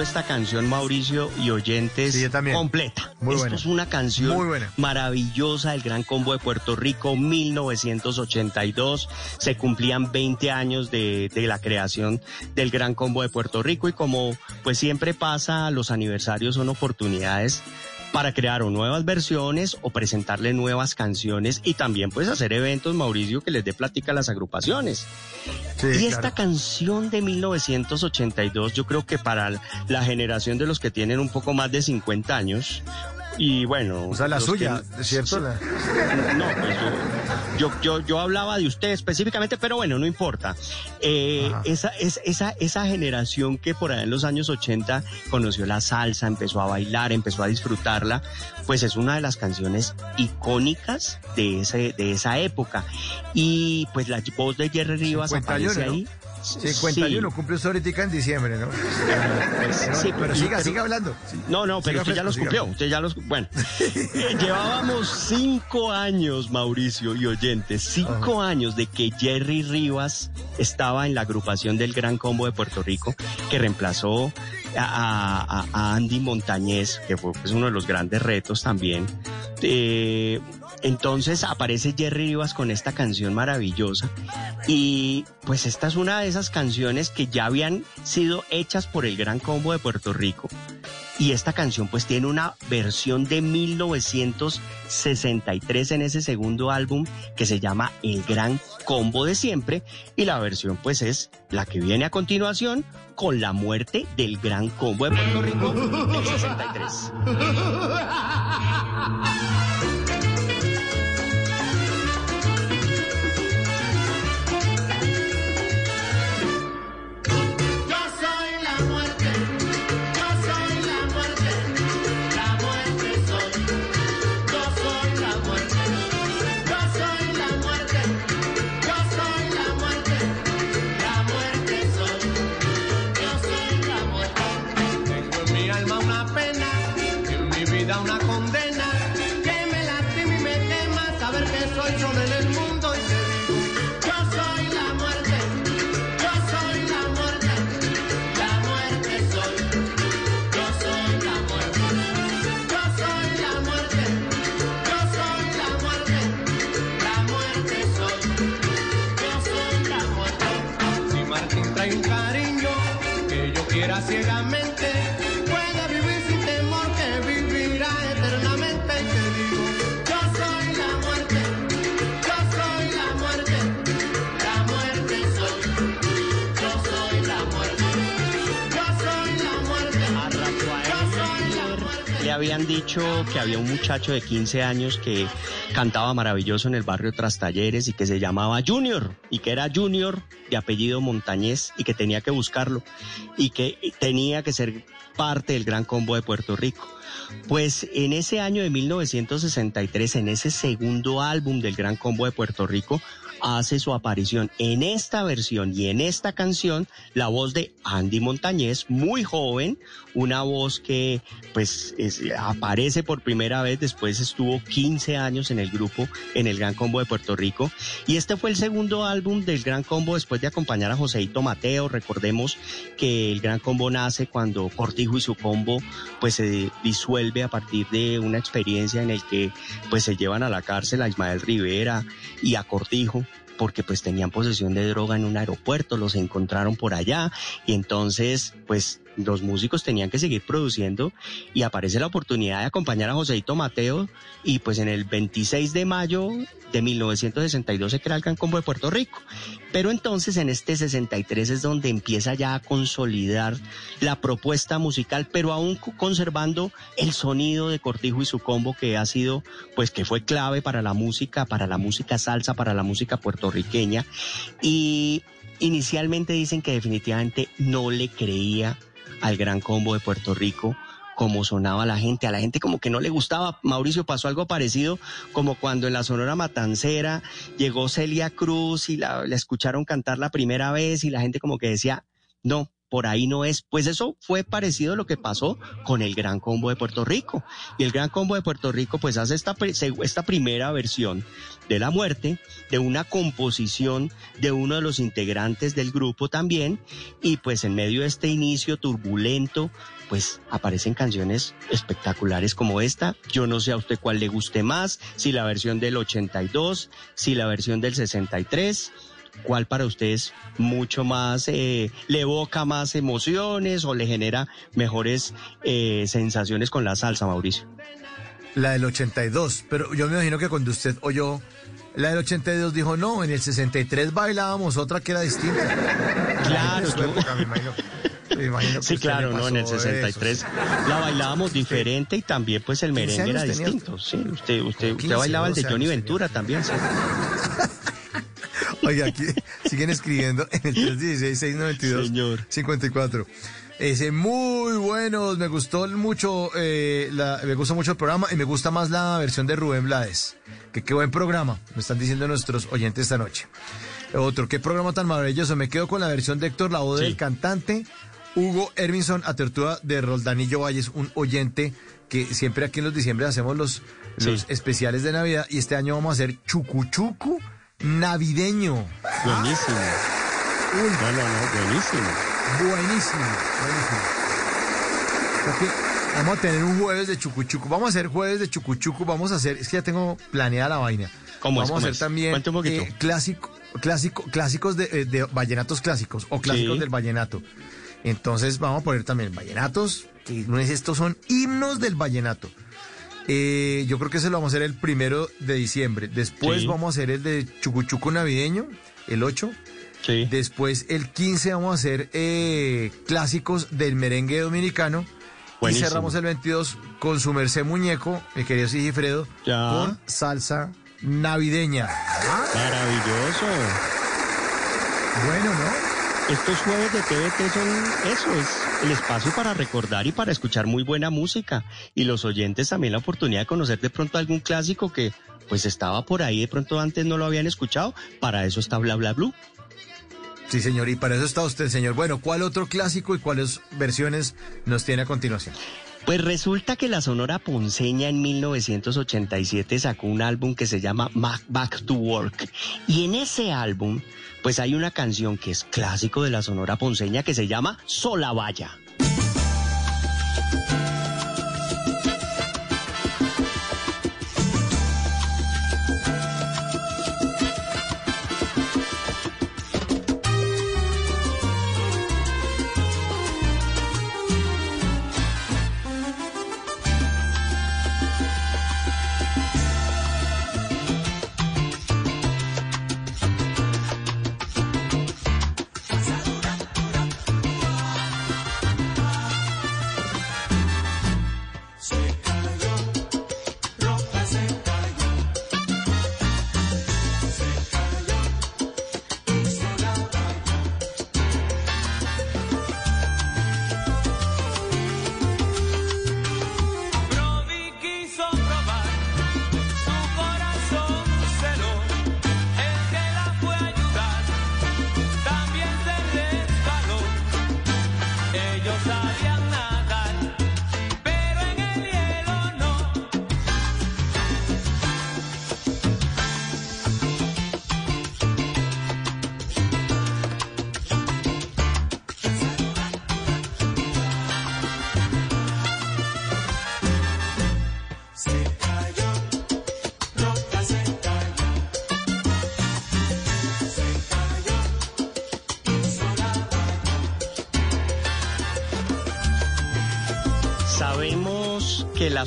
Esta canción, Mauricio, y oyentes completa. Muy Esto buena. es una canción Muy buena. maravillosa del Gran Combo de Puerto Rico, 1982. Se cumplían 20 años de, de la creación del Gran Combo de Puerto Rico y como pues siempre pasa, los aniversarios son oportunidades para crear o nuevas versiones o presentarle nuevas canciones y también pues hacer eventos, Mauricio, que les dé plática a las agrupaciones. y esta canción de 1982, yo creo que para la generación de los que tienen un poco más de 50 años, Y bueno. O sea, la suya, que- ¿cierto? No, pues yo, yo, yo, yo hablaba de usted específicamente, pero bueno, no importa. Eh, esa, es, esa, esa generación que por allá en los años 80 conoció la salsa, empezó a bailar, empezó a disfrutarla, pues es una de las canciones icónicas de, ese, de esa época. Y pues la voz de Jerry Rivas 51, aparece ¿no? ahí. 51, cumple usted ahorita en diciembre, ¿no? Pues, sí, pero y- siga, pero- siga hablando. No, no, pero Siga usted ya los siga cumplió. Usted ya los. Bueno, Eh, llevábamos cinco años, Mauricio y oyentes, cinco años de que Jerry Rivas estaba en la agrupación del Gran Combo de Puerto Rico, que reemplazó a, a- a Andy Montañez, que fue pues, uno de los grandes retos también. Eh, entonces aparece Jerry Rivas con esta canción maravillosa y pues esta es una de esas canciones que ya habían sido hechas por el Gran Combo de Puerto Rico y esta canción pues tiene una versión de 1963 en ese segundo álbum que se llama El Gran Combo de Siempre y la versión pues es la que viene a continuación con la muerte del Gran Combo de Puerto Rico del 63. en mi vida una habían dicho que había un muchacho de 15 años que cantaba maravilloso en el barrio Trastalleres y que se llamaba Junior y que era Junior de apellido Montañez y que tenía que buscarlo y que tenía que ser parte del gran combo de Puerto Rico. Pues en ese año de 1963, en ese segundo álbum del Gran Combo de Puerto Rico, hace su aparición en esta versión y en esta canción la voz de Andy Montañez, muy joven, una voz que pues es- aparece por primera vez, después estuvo 15 años en el grupo, en el Gran Combo de Puerto Rico, y este fue el segundo álbum del Gran Combo después de acompañar a Joseito Mateo, recordemos que el Gran Combo nace cuando Cortijo y su combo pues se disuelve a partir de una experiencia en el que pues se llevan a la cárcel a Ismael Rivera y a Cortijo porque pues tenían posesión de droga en un aeropuerto, los encontraron por allá y entonces pues los músicos tenían que seguir produciendo y aparece la oportunidad de acompañar a Joseito Mateo y pues en el 26 de mayo de 1962 se crea el Gran Combo de Puerto Rico. Pero entonces en este 63 es donde empieza ya a consolidar la propuesta musical, pero aún co- conservando el sonido de Cortijo y su combo que ha sido, pues que fue clave para la música, para la música salsa, para la música puertorriqueña. Y inicialmente dicen que definitivamente no le creía al Gran Combo de Puerto Rico como sonaba la gente, a la gente como que no le gustaba. Mauricio pasó algo parecido como cuando en la Sonora Matancera llegó Celia Cruz y la, la escucharon cantar la primera vez y la gente como que decía, no, por ahí no es. Pues eso fue parecido a lo que pasó con el Gran Combo de Puerto Rico. Y el Gran Combo de Puerto Rico pues hace esta, esta primera versión de la muerte, de una composición de uno de los integrantes del grupo también. Y pues en medio de este inicio turbulento, pues aparecen canciones espectaculares como esta. Yo no sé a usted cuál le guste más, si la versión del 82, si la versión del 63. ¿Cuál para usted es mucho más, eh, le evoca más emociones o le genera mejores eh, sensaciones con la salsa, Mauricio? La del 82, pero yo me imagino que cuando usted oyó la del 82 dijo, no, en el 63 bailábamos otra que era distinta. Claro, yo- época, me imagino. Me imagino que Sí, claro, ¿no? En el pasó 63 eso. la bailábamos diferente y también pues el 15 merengue era tenía distinto. Sí, usted, usted, usted 15, bailaba el de 12 Johnny Ventura también, sí. Oiga, aquí siguen escribiendo en el 316-692-54. Ese muy buenos, me gustó mucho, eh, la- me gustó mucho el programa y me gusta más la versión de Rubén Blades. Que qué buen programa, me están diciendo nuestros oyentes esta noche. Otro, qué programa tan maravilloso, me quedo con la versión de Héctor Lavoe del cantante Hugo Ervinson Atertúa de Roldanillo Valles, un oyente que siempre aquí en los diciembre hacemos los, los especiales de Navidad y este año vamos a hacer chucuchucu navideño. Buenísimo. Uy. No, no, no, buenísimo. Buenísimo, buenísimo. Porque vamos a tener un jueves de chucuchucu. Vamos a hacer jueves de chucuchucu. Vamos a hacer, es que ya tengo planeada la vaina. ¿Cómo es? Vamos ¿Cómo a hacer es? también eh, clásico, clásico, clásicos de, eh, de vallenatos clásicos o clásicos Sí. del vallenato. Entonces vamos a poner también vallenatos, que no es estos son himnos del vallenato. Eh, yo creo que ese lo vamos a hacer el primero de diciembre. Después Sí. vamos a hacer el de chucuchucu navideño, el 8. Después el 15 vamos a hacer eh, clásicos del merengue dominicano. Buenísimo. Y cerramos el 22 con su merced muñeco, mi querido Sigifredo, Ya. con salsa navideña. Maravilloso. Bueno, ¿no? Estos jueves de TVT son eso, es el espacio para recordar y para escuchar muy buena música. Y los oyentes también la oportunidad de conocer de pronto algún clásico que pues estaba por ahí, de pronto antes no lo habían escuchado. Para eso está Bla Bla Blue. Sí, señor, y para eso está usted, señor. Bueno, ¿cuál otro clásico y cuáles versiones nos tiene a continuación? Pues resulta que la Sonora Ponceña en 1987 sacó un álbum que se llama Back, Back to Work. Y en ese álbum, pues hay una canción que es clásico de la Sonora Ponceña que se llama Sola Vaya.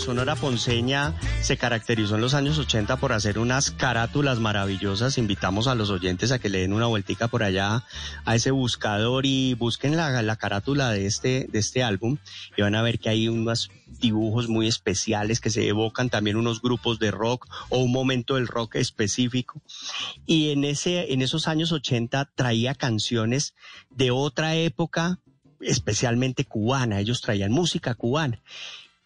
Sonora Ponceña se caracterizó en los años 80 por hacer unas carátulas maravillosas. Invitamos a los oyentes a que le den una vueltica por allá a ese buscador y busquen la, la carátula de este, de este álbum y van a ver que hay unos dibujos muy especiales que se evocan también unos grupos de rock o un momento del rock específico. Y en, ese, en esos años 80 traía canciones de otra época, especialmente cubana. Ellos traían música cubana.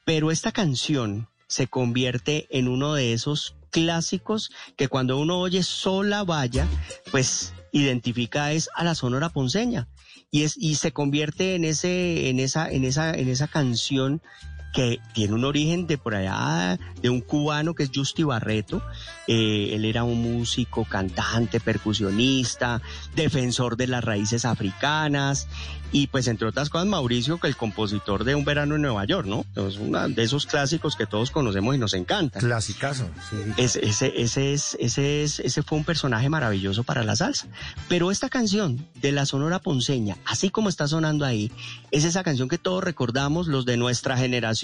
Pero esta canción se convierte en uno de esos clásicos que cuando uno oye sola vaya, pues identifica es a la Sonora Ponceña. Y es y se convierte en ese en esa en esa en esa canción que tiene un origen de por allá, de un cubano que es Justi Barreto. Eh, él era un músico, cantante, percusionista, defensor de las raíces africanas y pues entre otras cosas Mauricio, que el compositor de Un verano en Nueva York, ¿no? Es uno de esos clásicos que todos conocemos y nos encanta. Clasicazo. Sí. Ese, ese, ese, es, ese, es, ese fue un personaje maravilloso para la salsa. Pero esta canción de la Sonora Ponceña, así como está sonando ahí, es esa canción que todos recordamos, los de nuestra generación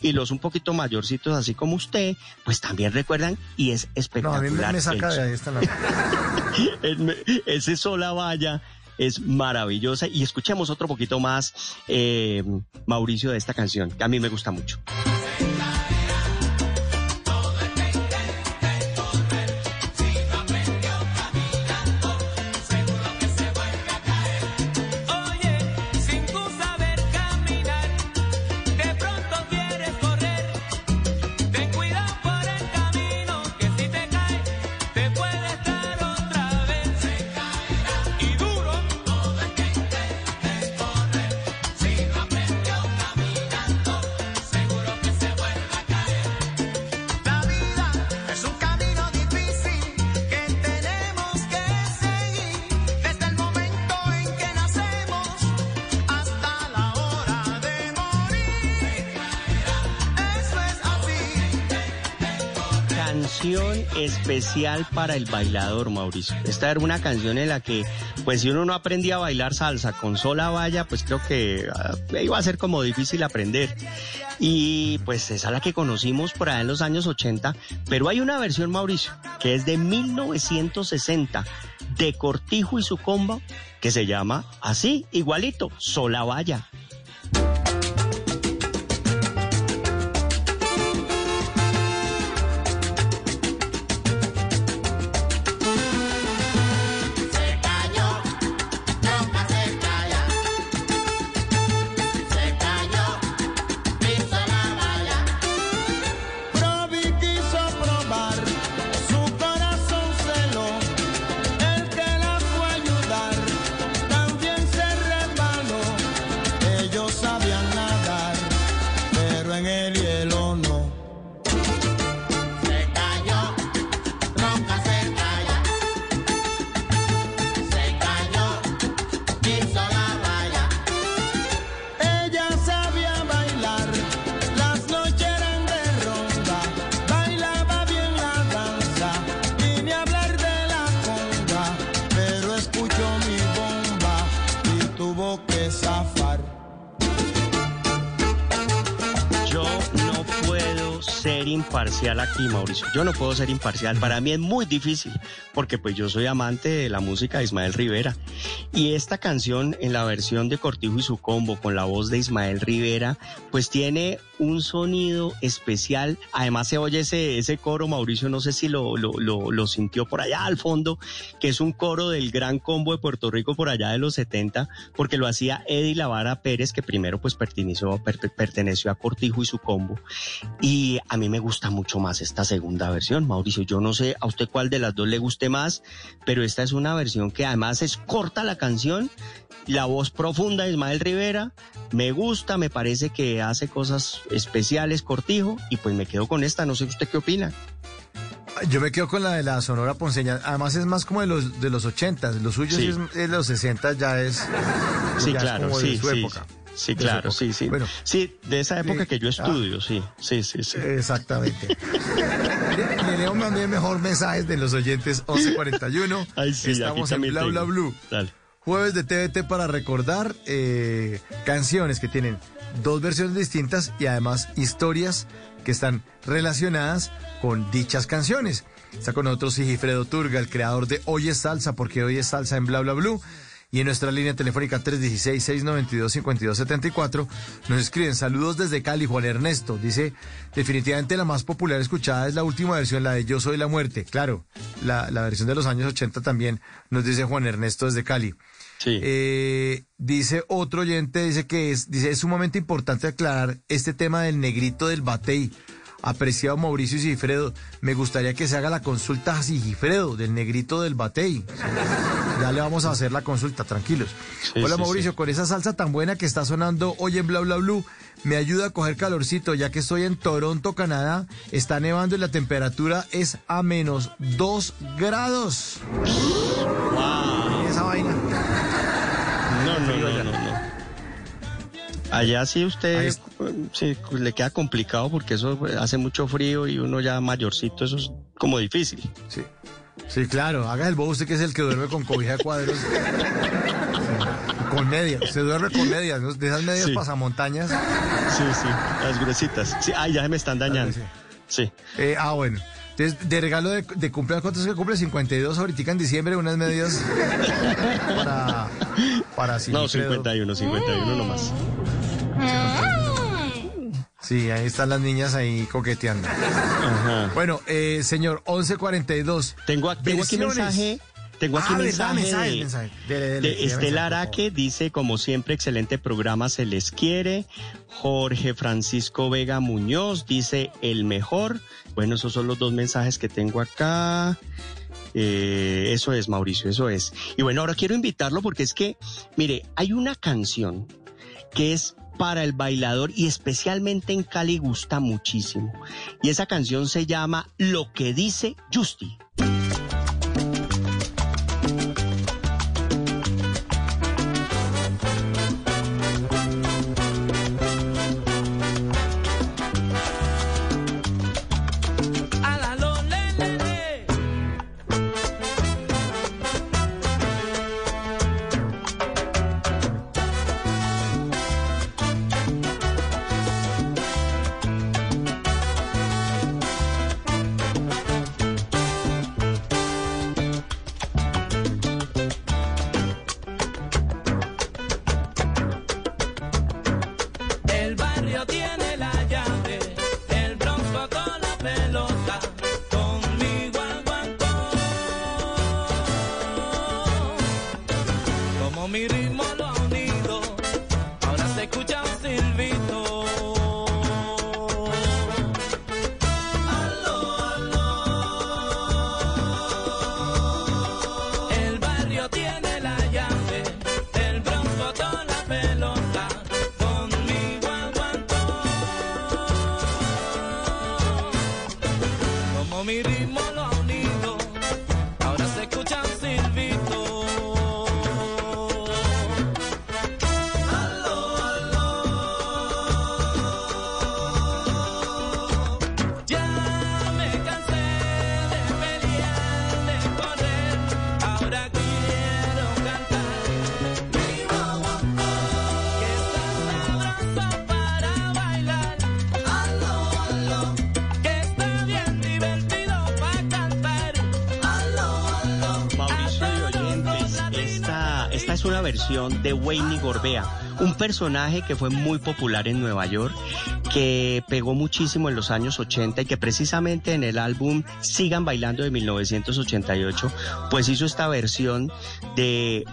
y los un poquito mayorcitos, así como usted, pues también recuerdan y es No, a espectacular. mí me, saca de ahí esta la... ese sola vaya es maravillosa. Y escuchemos otro poquito más, eh, Mauricio, de esta canción, que a mí me gusta mucho. Especial para el bailador, Mauricio. Esta era una canción en la que, pues si uno no aprendía a bailar salsa con sola valla, pues creo que ah, iba a ser como difícil aprender. Y pues esa es la que conocimos por allá en los años 80, pero hay una versión, Mauricio, que es de 1960, de Cortijo y su combo, que se llama así, igualito, sola valla. Yo no puedo ser imparcial. Para mí es muy difícil, porque pues yo soy amante de la música de Ismael Rivera. Y esta canción, en la versión de Cortijo y su combo, con la voz de Ismael Rivera, pues tiene un sonido especial. Además se oye ese, ese coro, Mauricio, no sé si lo, lo, lo, sintió por allá al fondo, que es un coro del gran combo de Puerto Rico por allá de los 70, porque lo hacía Eddie Lavara Pérez, que primero pues perteneció, per- perteneció a Cortijo y su combo. Y a mí me gusta mucho más esta segunda versión, Mauricio. Yo no sé a usted cuál de las dos le guste más, pero esta es una versión que además es corta la canción, la voz profunda de Ismael Rivera, me gusta, me parece que hace cosas especiales, Cortijo, y pues me quedo con esta, no sé usted qué opina. Yo me quedo con la de la Sonora Ponceña. Además es más como de los de los 80, lo suyo Sí. es de los 60 ya es Sí, ya es claro, de sí, su sí, época. Sí, claro, sí, sí. Bueno, sí, de esa época que yo estudio, sí, sí, sí, sí. Exactamente. Le, le leo también mejor mensajes de los oyentes 1141. Ay, sí, Estamos en Bla Bla tengo. Blue. Dale. Jueves de TVT para recordar eh, canciones que tienen dos versiones distintas y además historias que están relacionadas con dichas canciones. Está con nosotros Sigifredo Turga, el creador de Hoy es Salsa, porque hoy es salsa en Bla Bla Blue. Y en nuestra línea telefónica 316-692-5274 nos escriben saludos desde Cali, Juan Ernesto. Dice, definitivamente la más popular escuchada es la última versión, la de Yo Soy la Muerte. Claro, la, la versión de los años 80 también nos dice Juan Ernesto desde Cali. Eh, dice otro oyente, dice que es, dice, es sumamente importante aclarar este tema del negrito del batey. Apreciado Mauricio y Sigifredo, me gustaría que se haga la consulta a Sigifredo del negrito del batey. Ya le vamos a hacer la consulta, tranquilos. Sí, Hola sí, Mauricio, sí. con esa salsa tan buena que está sonando hoy en Bla Bla Blue, me ayuda a coger calorcito, ya que estoy en Toronto, Canadá. Está nevando y la temperatura es a menos 2 grados. Esa vaina. Allá sí usted sí, le queda complicado porque eso hace mucho frío y uno ya mayorcito, eso es como difícil. Sí. Sí, claro, haga el bobo usted que es el que duerme con cobija de cuadros. Con medias, se duerme con medias, ¿no? de esas medias Sí. pasamontañas. Sí, sí, las gruesitas. Sí, ay, ya se me están dañando. Sí. Eh, ah, bueno. Entonces, de regalo de, de cumpleaños, ¿cuántos que cumple? 52 ahorita en diciembre, unas medias para, para sí, No, creo. 51, 51 nomás. Sí, ahí están las niñas ahí coqueteando. Bueno, eh, señor, 1142. Tengo, aquí- tengo aquí mensaje. Tengo aquí Ah, mensaje, mensaje, de, mensaje. Dele, dele, de dele, Estela Araque. Dice, como siempre, excelente programa, se les quiere. Jorge Francisco Vega Muñoz dice, el mejor. Bueno, esos son los dos mensajes que tengo acá. Eh, eso es, Mauricio, eso es. Y bueno, ahora quiero invitarlo porque es que, mire, hay una canción que es para el bailador y especialmente en Cali gusta muchísimo. Y esa canción se llama Lo que dice Justi. Versión de Wayne Gorbea, un personaje que fue muy popular en Nueva York, que pegó muchísimo en los años 80 y que precisamente en el álbum Sigan Bailando de 1988, pues hizo esta versión de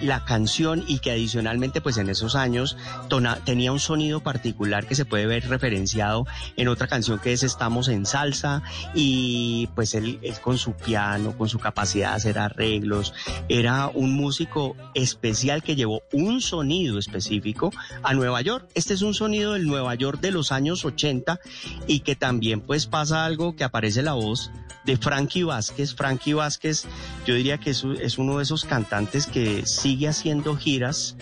la canción y que adicionalmente pues en esos años tona- tenía un sonido particular que se puede ver referenciado en otra canción que es Estamos en salsa y pues él, él con su piano, con su capacidad de hacer arreglos, era un músico especial que llevó un sonido específico a Nueva York. Este es un sonido del Nueva York de los años 80 y que también pues pasa algo que aparece la voz de Frankie Vázquez. Frankie Vázquez, yo diría que es, es uno de esos cantantes que sigue haciendo giras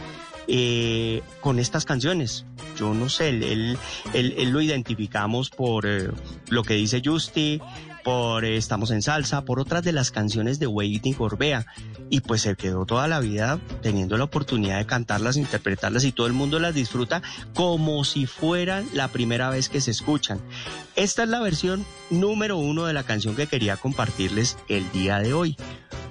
eh, con estas canciones. Yo no sé, él, él, él- lo identificamos por eh, lo que dice Justy, por eh, Estamos en Salsa, por otras de las canciones de Wade Gorbea. Y pues se quedó toda la vida teniendo la oportunidad de cantarlas, interpretarlas y todo el mundo las disfruta como si fueran la primera vez que se escuchan. Esta es la versión número uno de la canción que quería compartirles el día de hoy.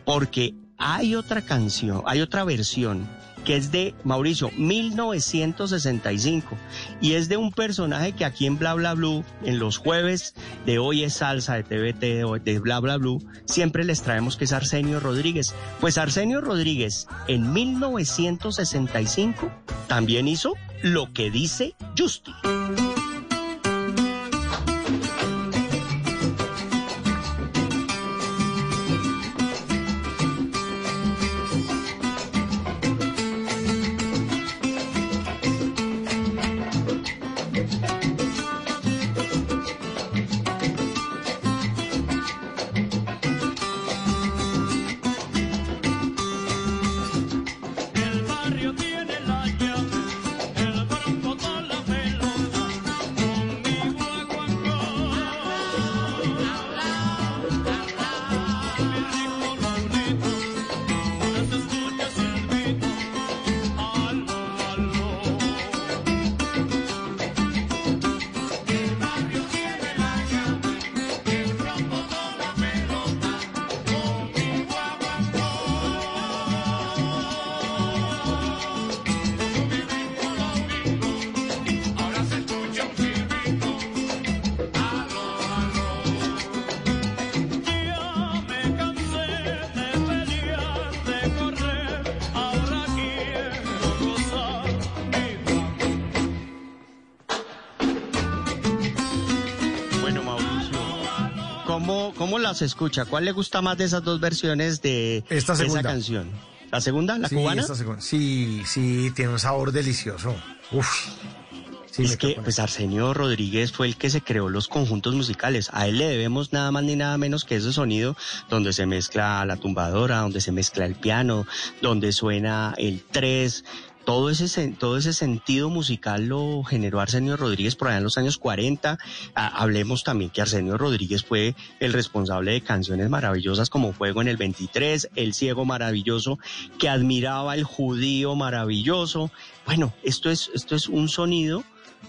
Porque hay otra canción, hay otra versión que es de Mauricio 1965 y es de un personaje que aquí en Bla Bla Blue en los jueves de hoy es salsa de TVT de, de Bla Bla Blue siempre les traemos que es Arsenio Rodríguez. Pues Arsenio Rodríguez en 1965 también hizo lo que dice Justi ¿cómo las escucha? ¿Cuál le gusta más de esas dos versiones de Esta esa canción? ¿La segunda, la Sí, cubana? esta segunda. Sí, sí, tiene un sabor delicioso. Uf. Sí, es que pues Arsenio Rodríguez fue el que se creó los conjuntos musicales. A él le debemos nada más ni nada menos que ese sonido donde se mezcla la tumbadora, donde se mezcla el piano, donde suena el tres. Todo ese, todo ese sentido musical lo generó Arsenio Rodríguez por allá en los años 40. Ah, hablemos también que Arsenio Rodríguez fue el responsable de canciones maravillosas como Fuego en el 23, El Ciego Maravilloso, que admiraba el judío maravilloso. Bueno, esto es, esto es un sonido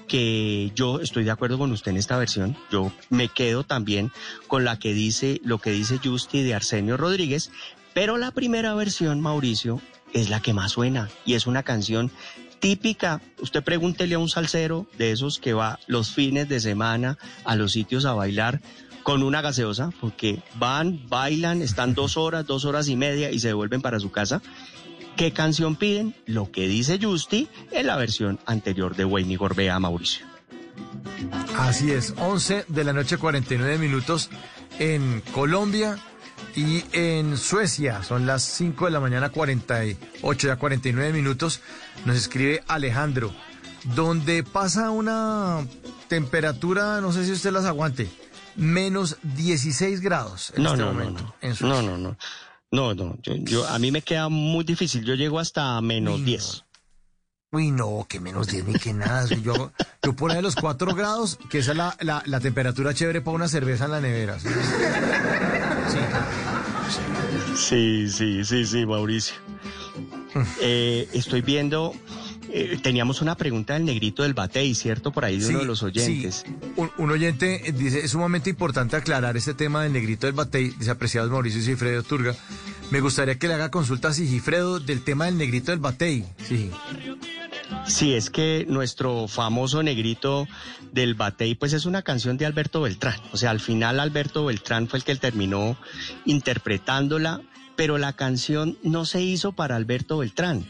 que yo estoy de acuerdo con usted en esta versión. Yo me quedo también con la que dice, lo que dice Justi de Arsenio Rodríguez, pero la primera versión, Mauricio, es la que más suena y es una canción típica. Usted pregúntele a un salsero de esos que va los fines de semana a los sitios a bailar con una gaseosa, porque van, bailan, están dos horas, dos horas y media y se devuelven para su casa. ¿Qué canción piden? Lo que dice Justi en la versión anterior de Wayne Gorbea, Mauricio. Así es, 11 de la noche 49 minutos en Colombia y en Suecia. Son las 5 de la mañana 48 ya 49 minutos. Nos escribe Alejandro, donde pasa una temperatura, no sé si usted las aguante, menos 16 grados en No, este no, no, momento. no. en Suecia. No, no, no. No, no, yo, yo- a mí me queda muy difícil. Yo llego hasta menos Uy, no. 10. Uy, no, que menos 10 ni que nada. Yo, yo por ahí los 4 grados, que esa es la, la, la temperatura chévere para una cerveza en la nevera. ¿sí? Sí, sí, sí, sí, Mauricio. Eh, estoy viendo, eh, teníamos una pregunta del negrito del Batey, ¿cierto? Por ahí de uno de los oyentes. sí. Un, un oyente eh, dice, es sumamente importante aclarar este tema del negrito del batey, dice apreciados Mauricio y Sigifredo Turga. Me gustaría que le haga consulta a Sigifredo del tema del negrito del batey. Sí. Sí, es que nuestro famoso negrito del Batey, pues es una canción de Alberto Beltrán. O sea, al final Alberto Beltrán fue el que terminó interpretándola, pero la canción no se hizo para Alberto Beltrán.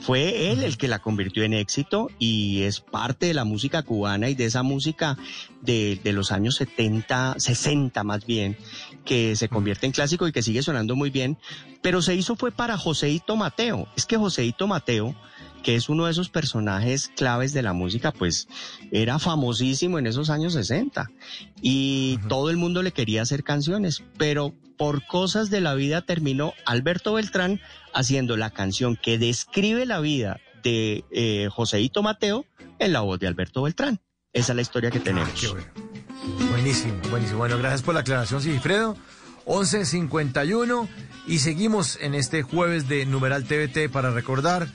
Fue él el que la convirtió en éxito y es parte de la música cubana y de esa música de, los años 70, 60 más bien, que se convierte en clásico y que sigue sonando muy bien, pero se hizo fue para Joseito Mateo. Es que Joseito Mateo que es uno de esos personajes claves de la música, pues era famosísimo en esos años 60 y todo el mundo le quería hacer canciones, pero por cosas de la vida terminó Alberto Beltrán haciendo la canción que describe la vida de eh, Joseito Mateo en la voz de Alberto Beltrán. Esa es la historia que tenemos. Buenísimo, buenísimo. Bueno, gracias por la aclaración, Sigifredo. 11.51 y seguimos en este jueves de Numeral TVT para recordar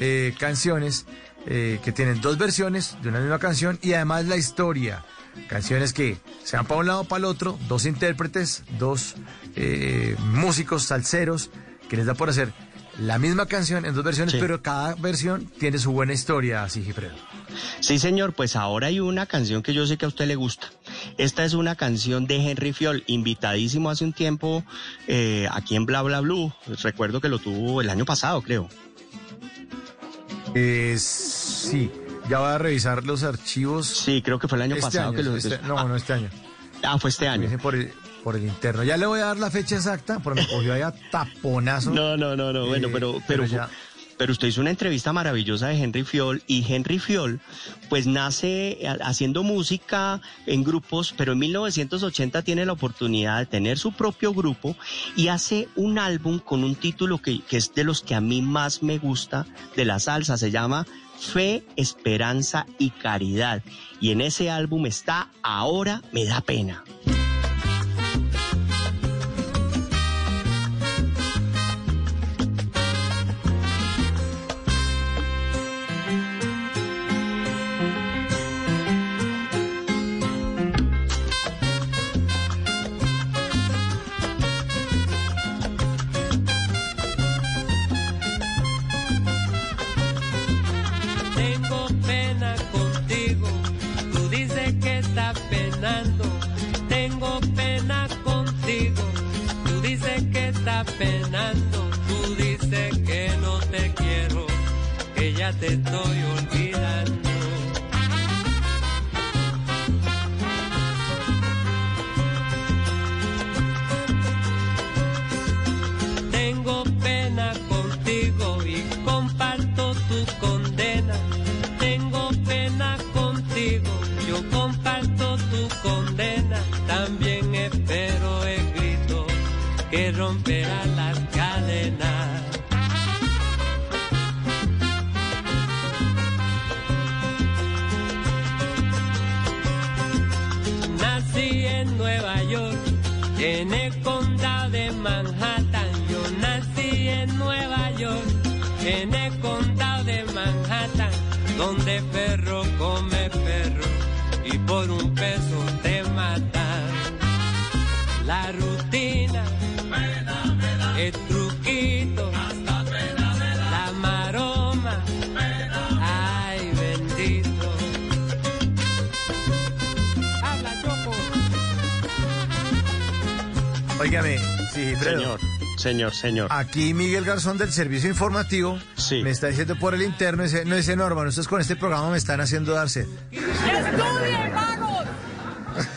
eh, canciones eh, que tienen dos versiones de una misma canción y además la historia. Canciones que se van para un lado o para el otro, dos intérpretes, dos eh, músicos salseros que les da por hacer la misma canción en dos versiones, Sí. pero cada versión tiene su buena historia, Sigifredo. Sí, señor, pues ahora hay una canción que yo sé que a usted le gusta. Esta es una canción de Henry Fiol, invitadísimo hace un tiempo eh, aquí en Bla Bla Blue. Recuerdo que lo tuvo el año pasado, creo. Eh, sí, ya voy a revisar los archivos. Sí, creo que fue el año Este pasado año, que lo este- no, no este año. Ah, fue este año. Por el, por el interno. Ya le voy a dar la fecha exacta, porque me cogió ahí a taponazo. No, no, no, no, bueno, Eh, pero, pero, ya. Pero usted hizo una entrevista maravillosa de Henry Fiol y Henry Fiol pues nace ha- haciendo música en grupos, pero en 1980 tiene la oportunidad de tener su propio grupo y hace un álbum con un título que, que es de los que a mí más me gusta de la salsa, se llama Fe, Esperanza y Caridad. Y en ese álbum está Ahora me da pena. Penando. Tú dices que no te quiero, que ya te estoy olvidando. En el condado de Manhattan. Yo nací en Nueva York, en el condado de Manhattan, donde perro come perro y por un peso te matan. La Óigame, sí. Señor, señor, señor. Aquí Miguel Garzón del Servicio Informativo me está diciendo por el interno, dice, no dice Norma, ustedes con este programa me están haciendo darse. ¡Estudien, vagos!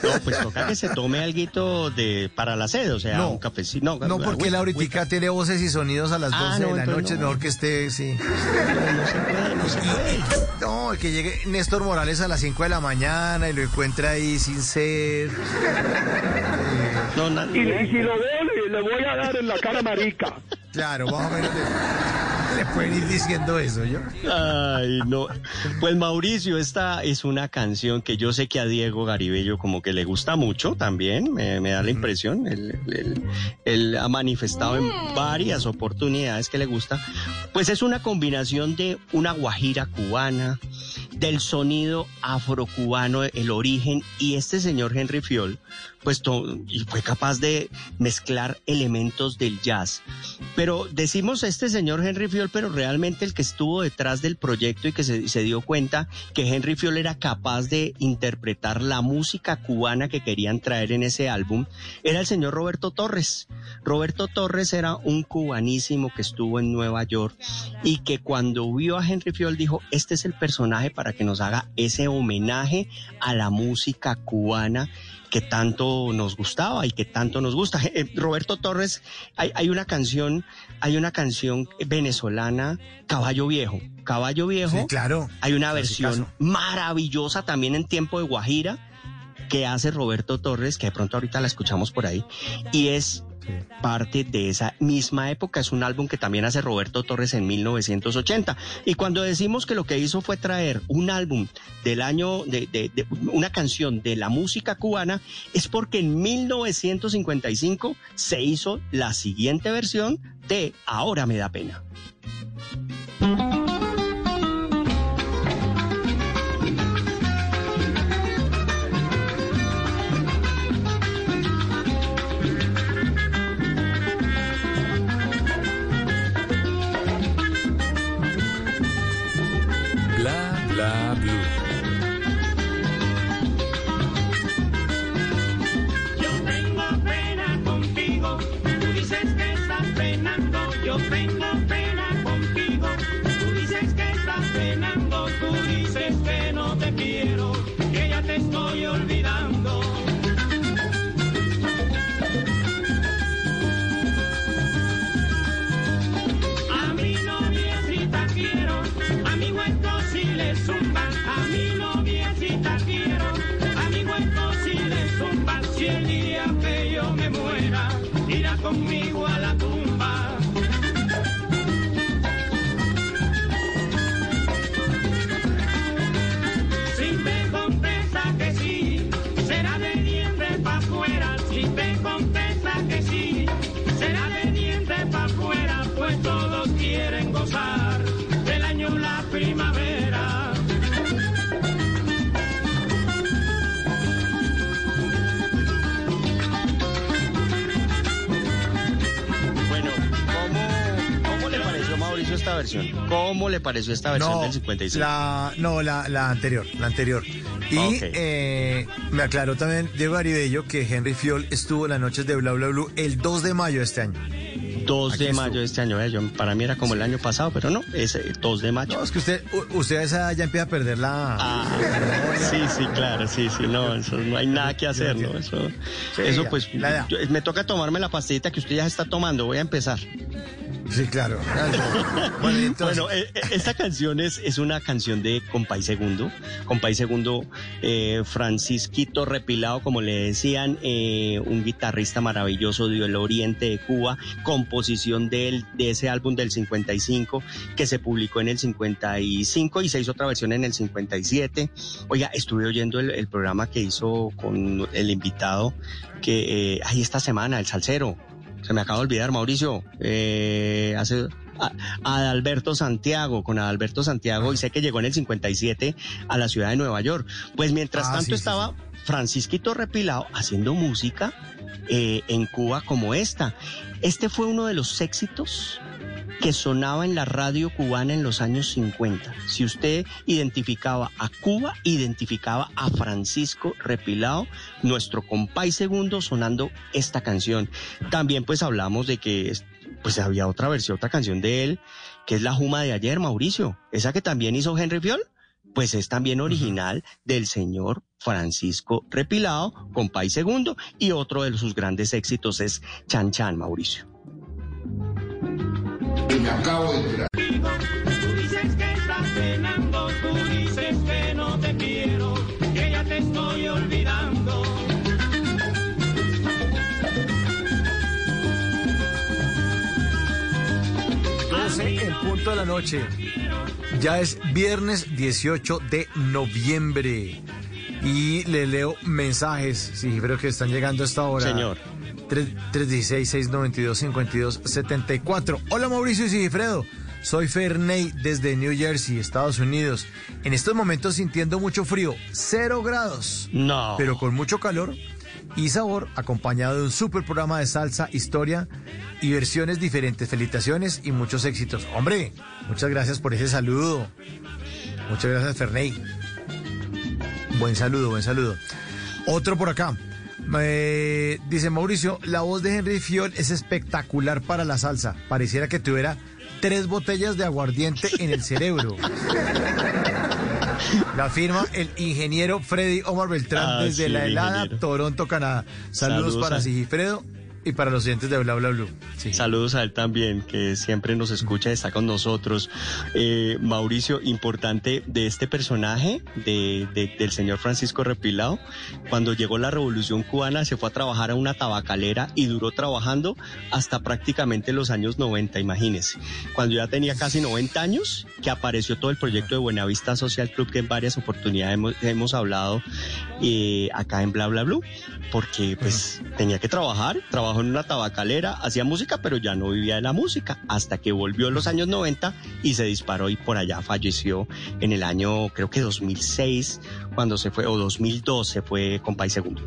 No, pues toca que se tome algo de para la sed, o sea, No. un cafecito. No, No, porque agüita, Lauritica tiene voces y sonidos a las 12 Ah, no, de la noche, es no. mejor que esté, sí. No, que llegue Néstor Morales a las 5 de la mañana y lo encuentra ahí sin sed. No, Y, y si lo veo, le, le voy a dar en la cara marica. Claro, más o menos le, le pueden ir diciendo eso, ¿yo? Ay, no. Pues Mauricio, esta es una canción que yo sé que a Diego Garibello como que le gusta mucho también, me, me da la impresión. Él, él- él ha manifestado en varias oportunidades que le gusta. Pues es una combinación de una guajira cubana, del sonido afrocubano, el origen, y este señor Henry Fiol, pues y fue capaz de mezclar elementos del jazz. Pero decimos este señor Henry Fiol, pero realmente el que estuvo detrás del proyecto y que se, se dio cuenta que Henry Fiol era capaz de interpretar la música cubana que querían traer en ese álbum, era el señor Roberto Torres. Roberto Torres era un cubanísimo que estuvo en Nueva York y que cuando vio a Henry Fiol dijo, este es el personaje para que nos haga ese homenaje a la música cubana que tanto nos gustaba y que tanto nos gusta. Eh, Roberto Torres, hay, hay una canción, hay una canción venezolana, Caballo Viejo. Caballo Viejo. Sí, claro. Hay una versión maravillosa también en tiempo de Guajira que hace Roberto Torres, que de pronto ahorita la escuchamos por ahí, y es parte de esa misma época. Es un álbum que también hace Roberto Torres en 1980. Y cuando decimos que lo que hizo fue traer un álbum del año, de, una canción de la música cubana, es porque en 1955 se hizo la siguiente versión de Ahora me da pena. Bla versión? ¿Cómo le pareció esta versión No, del 55? la, no, la, la anterior, la anterior. Y eh, me aclaró también Diego Garibello que Henry Fiol estuvo en las noches de Bla Bla Blue el 2 de mayo de este año. 2 Aquí de mayo de este año. eh, yo- para mí era como el año pasado, pero no, es eh, 2 de mayo. No, es que usted, usted a esa edad ya empieza a perder la... Ah, sí, sí, claro, sí, sí, no, eso no hay nada que hacer, ¿no? Eso, Sí, eso pues, yo- me toca tomarme la pastillita que usted ya está tomando, voy a empezar. Sí, claro. Bueno, eh, eh, esta canción es, es una canción de Compay Segundo. Compay Segundo, eh, Francisquito Repilado, como le decían, eh, un guitarrista maravilloso del oriente de Cuba, composición de, de ese álbum del 55 que se publicó en el 55 y se hizo otra versión en el 57. Oiga, estuve oyendo el, el programa que hizo con el invitado que ahí esta semana, el salsero, se me acaba de olvidar, Mauricio, eh, hace a, Adalberto Santiago, con Adalberto Santiago, y sé que llegó en el 57 a la ciudad de Nueva York. Pues mientras Ah, tanto sí, sí, estaba Francisquito Repilado haciendo música eh, en Cuba como esta. Este fue uno de los éxitos que sonaba en la radio cubana en los años 50. Si usted identificaba a Cuba, identificaba a Francisco Repilado, nuestro compay segundo, sonando esta canción. También pues hablamos de que pues había otra versión, otra canción de él, que es La Juma de ayer, Mauricio. Esa que también hizo Henry Fiol, pues es también original del señor Francisco Repilado, compay segundo, y otro de sus grandes éxitos es Chan Chan, Mauricio. Me acabo de enterar. Tú dices que estás penando, tú dices que no te quiero, que ya te estoy olvidando. 12 en punto de la noche. Ya es viernes 18 de noviembre. Y le leo mensajes, sí, creo que están llegando a esta hora. Señor. 316-692-5274. Hola Mauricio y Sigifredo. Soy Ferney desde New Jersey, Estados Unidos. En estos momentos sintiendo mucho frío, cero grados. No. Pero con mucho calor y sabor, acompañado de un super programa de salsa, historia y versiones diferentes. Felicitaciones y muchos éxitos. Hombre, muchas gracias por ese saludo. Muchas gracias, Ferney. Buen saludo, buen saludo. Otro por acá. Eh, dice Mauricio, la voz de Henry Fiol es espectacular para la salsa. Pareciera que tuviera tres botellas de aguardiente en el cerebro. La firma el ingeniero Freddy Omar Beltrán Ah, desde sí, la el helada ingeniero. Toronto, Canadá. Saludos, Saludos para a- Sigifredo y para los oyentes de Bla Bla Blue. Sí. Saludos a él también, que siempre nos escucha y está con nosotros. Eh, Mauricio, importante de este personaje, de, de- del señor Francisco Repilado, cuando llegó la revolución cubana se fue a trabajar a una tabacalera y duró trabajando hasta prácticamente los años 90, imagínese. Cuando ya tenía casi 90 años, que apareció todo el proyecto de Buenavista Social Club, que en varias oportunidades hemos, hemos hablado eh, acá en Bla Bla Blue, porque pues tenía que trabajar, trabajó en una tabacalera, hacía música, pero ya no vivía de la música, hasta que volvió en los años 90 y se disparó y por allá falleció en el año, creo que 2006, cuando se fue, o 2002 se fue con País Segundo.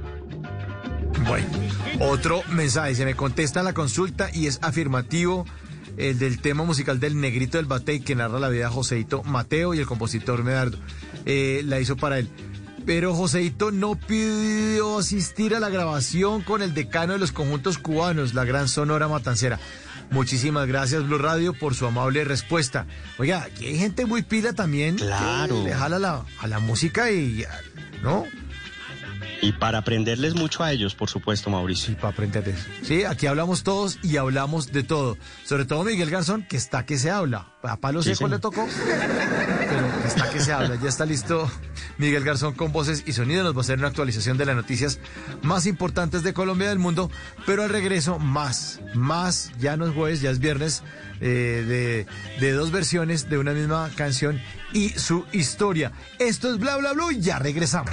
Bueno, otro mensaje, se me contesta la consulta y es afirmativo el del tema musical del Negrito del Batey que narra la vida de Joseito Mateo y el compositor Medardo. Eh, la hizo para él. Pero Joseito no pidió asistir a la grabación con el decano de los conjuntos cubanos, la gran Sonora Matancera. Muchísimas gracias, Blue Radio, por su amable respuesta. Oiga, aquí hay gente muy pila también. Claro. Que le jala la, a la música y, ¿no? Y para aprenderles mucho a ellos, por supuesto, Mauricio. Sí, para aprenderles. Sí, aquí hablamos todos y hablamos de todo. Sobre todo Miguel Garzón, que está que se habla. A palo Sí, seco le tocó, está que se habla. Ya está listo Miguel Garzón con voces y sonidos. Nos va a hacer una actualización de las noticias más importantes de Colombia del mundo. Pero al regreso, más, más. Ya no es jueves, ya es viernes eh, de, de dos versiones de una misma canción y su historia. Esto es Bla Bla Blue y ya regresamos.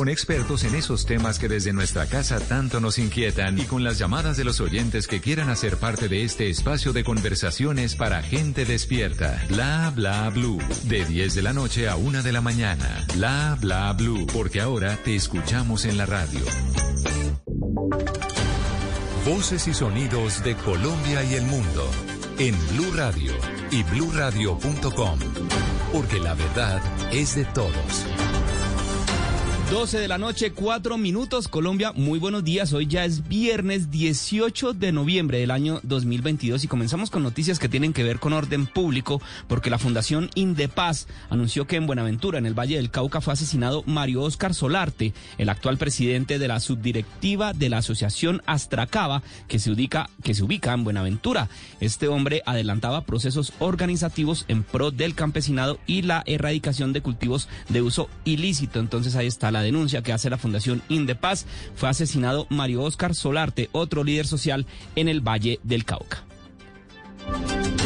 con expertos en esos temas que desde nuestra casa tanto nos inquietan y con las llamadas de los oyentes que quieran hacer parte de este espacio de conversaciones para gente despierta. Bla bla blue. De 10 de la noche a 1 de la mañana. Bla bla blue. Porque ahora te escuchamos en la radio. Voces y sonidos de Colombia y el mundo en Blue Radio y bluradio.com, porque la verdad es de todos. 12 de la noche, 4 minutos. Colombia, muy buenos días. Hoy ya es viernes 18 de noviembre del año 2022 y comenzamos con noticias que tienen que ver con orden público porque la Fundación Indepaz anunció que en Buenaventura, en el Valle del Cauca, fue asesinado Mario Oscar Solarte, el actual presidente de la subdirectiva de la Asociación Astracaba que se ubica, que se ubica en Buenaventura. Este hombre adelantaba procesos organizativos en pro del campesinado y la erradicación de cultivos de uso ilícito. Entonces ahí está la denuncia que hace la Fundación Indepaz, fue asesinado Mario Oscar Solarte, otro líder social en el Valle del Cauca.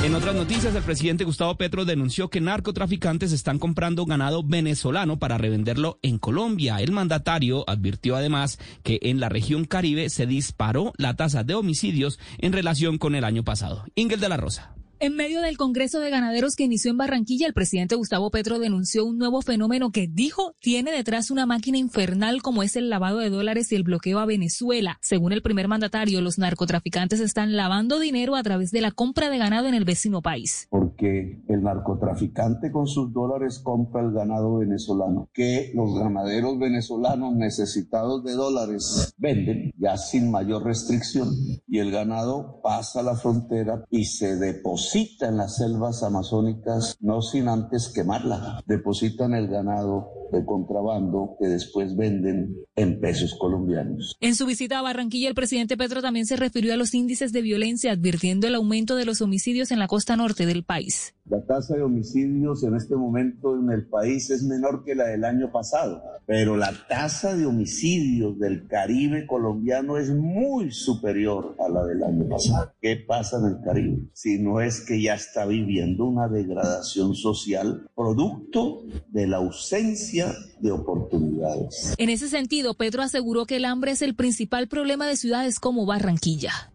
En otras noticias, el presidente Gustavo Petro denunció que narcotraficantes están comprando ganado venezolano para revenderlo en Colombia. El mandatario advirtió además que en la región Caribe se disparó la tasa de homicidios en relación con el año pasado. Ingel de la Rosa. En medio del Congreso de Ganaderos que inició en Barranquilla, el presidente Gustavo Petro denunció un nuevo fenómeno que dijo tiene detrás una máquina infernal como es el lavado de dólares y el bloqueo a Venezuela. Según el primer mandatario, los narcotraficantes están lavando dinero a través de la compra de ganado en el vecino país. Porque el narcotraficante con sus dólares compra el ganado venezolano, que los ganaderos venezolanos necesitados de dólares venden ya sin mayor restricción y el ganado pasa la frontera y se deposita depositan las selvas amazónicas no sin antes quemarla. Depositan el ganado de contrabando que después venden en pesos colombianos. En su visita a Barranquilla, el presidente Petro también se refirió a los índices de violencia, advirtiendo el aumento de los homicidios en la costa norte del país. La tasa de homicidios en este momento en el país es menor que la del año pasado, pero la tasa de homicidios del Caribe colombiano es muy superior a la del año pasado. ¿Qué pasa en el Caribe? Si no es que ya está viviendo una degradación social producto de la ausencia de oportunidades. En ese sentido, Pedro aseguró que el hambre es el principal problema de ciudades como Barranquilla.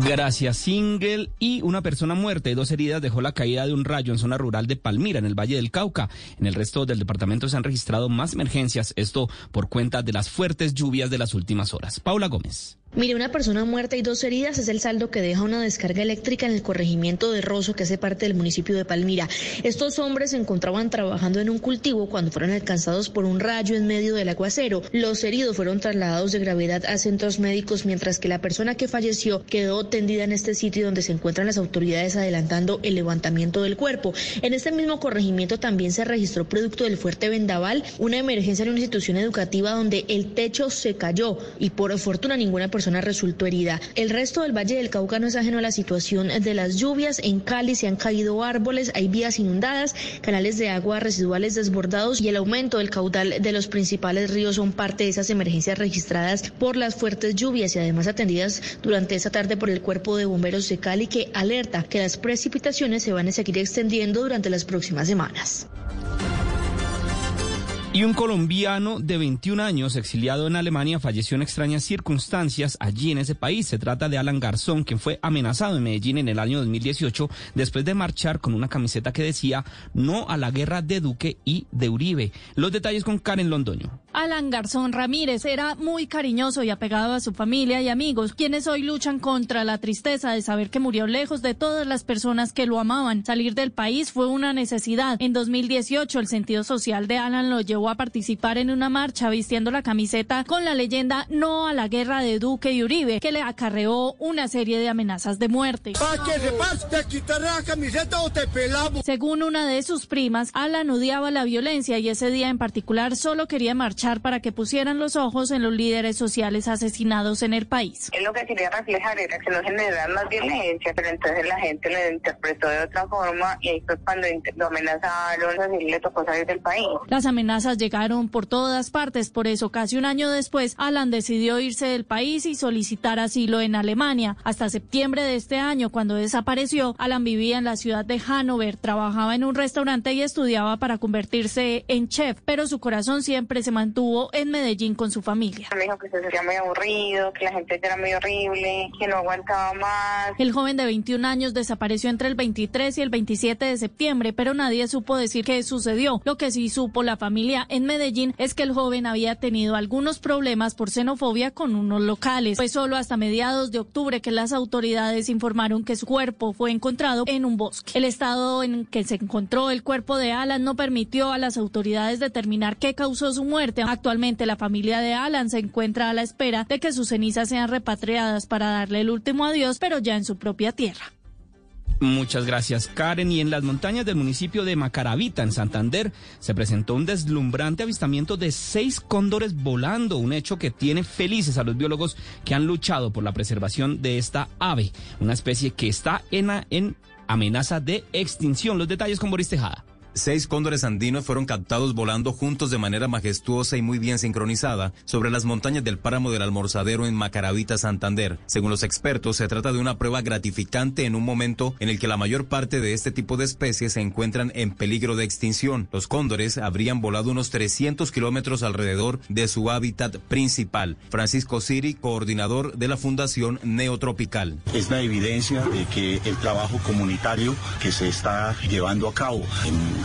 Gracias, Single y una persona muerta y dos heridas dejó la caída de un rayo en zona rural de Palmira, en el Valle del Cauca. En el resto del departamento se han registrado más emergencias, esto por cuenta de las fuertes lluvias de las últimas horas. Paula Gómez. Mire, una persona muerta y dos heridas es el saldo que deja una descarga eléctrica en el corregimiento de Rosso, que hace parte del municipio de Palmira. Estos hombres se encontraban trabajando en un cultivo cuando fueron alcanzados por un rayo en medio del aguacero. Los heridos fueron trasladados de gravedad a centros médicos, mientras que la persona que falleció quedó tendida en este sitio donde se encuentran las autoridades adelantando el levantamiento del cuerpo. En este mismo corregimiento también se registró producto del fuerte vendaval una emergencia en una institución educativa donde el techo se cayó y por fortuna ninguna persona resultó herida. El resto del Valle del Cauca no es ajeno a la situación de las lluvias. En Cali se han caído árboles, hay vías inundadas, canales de agua residuales desbordados y el aumento del caudal de los principales ríos son parte de esas emergencias registradas por las fuertes lluvias y además atendidas durante esta tarde por el Cuerpo de Bomberos de Cali que alerta que las precipitaciones se van a seguir extendiendo durante las próximas semanas. Y un colombiano de 21 años, exiliado en Alemania, falleció en extrañas circunstancias allí en ese país. Se trata de Alan Garzón, quien fue amenazado en Medellín en el año 2018 después de marchar con una camiseta que decía no a la guerra de Duque y de Uribe. Los detalles con Karen Londoño. Alan Garzón Ramírez era muy cariñoso y apegado a su familia y amigos, quienes hoy luchan contra la tristeza de saber que murió lejos de todas las personas que lo amaban. Salir del país fue una necesidad. En 2018 el sentido social de Alan lo llevó a participar en una marcha vistiendo la camiseta con la leyenda No a la guerra de Duque y Uribe, que le acarreó una serie de amenazas de muerte. Según una de sus primas, Alan odiaba la violencia y ese día en particular solo quería marchar para que pusieran los ojos en los líderes sociales asesinados en el país. Él lo que quería reflejar era que no generaran más violencia, pero entonces la gente lo interpretó de otra forma y ahí fue cuando lo amenazaron, así le tocó salir del país. Las amenazas llegaron por todas partes. Por eso, casi un año después, Alan decidió irse del país y solicitar asilo en Alemania. Hasta septiembre de este año, cuando desapareció, Alan vivía en la ciudad de Hannover, trabajaba en un restaurante y estudiaba para convertirse en chef, pero su corazón siempre se mantuvo en Medellín con su familia. Me dijo que se sentía muy aburrido, que la gente era muy horrible, que no aguantaba más. El joven de 21 años desapareció entre el 23 y el 27 de septiembre, pero nadie supo decir qué sucedió. Lo que sí supo la familia en Medellín es que el joven había tenido algunos problemas por xenofobia con unos locales. Fue solo hasta mediados de octubre que las autoridades informaron que su cuerpo fue encontrado en un bosque. El estado en que se encontró el cuerpo de Alan no permitió a las autoridades determinar qué causó su muerte. Actualmente la familia de Alan se encuentra a la espera de que sus cenizas sean repatriadas para darle el último adiós, pero ya en su propia tierra. Muchas gracias, Karen. Y en las montañas del municipio de Macaravita, en Santander, se presentó un deslumbrante avistamiento de seis cóndores volando, un hecho que tiene felices a los biólogos que han luchado por la preservación de esta ave, una especie que está en, en amenaza de extinción. Los detalles con Boris Tejada. Seis cóndores andinos fueron captados volando juntos de manera majestuosa y muy bien sincronizada sobre las montañas del páramo del Almorzadero en Macaravita, Santander. Según los expertos, se trata de una prueba gratificante en un momento en el que la mayor parte de este tipo de especies se encuentran en peligro de extinción. Los cóndores habrían volado unos 300 kilómetros alrededor de su hábitat principal. Francisco Siri, coordinador de la Fundación Neotropical. Es la evidencia de que el trabajo comunitario que se está llevando a cabo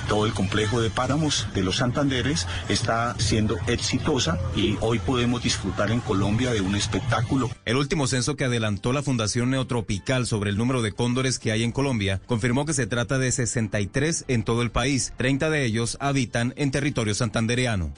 todo el complejo de páramos de los Santanderes está siendo exitosa y hoy podemos disfrutar en Colombia de un espectáculo. El último censo que adelantó la Fundación Neotropical sobre el número de cóndores que hay en Colombia confirmó que se trata de 63 en todo el país. 30 de ellos habitan en territorio santandereano.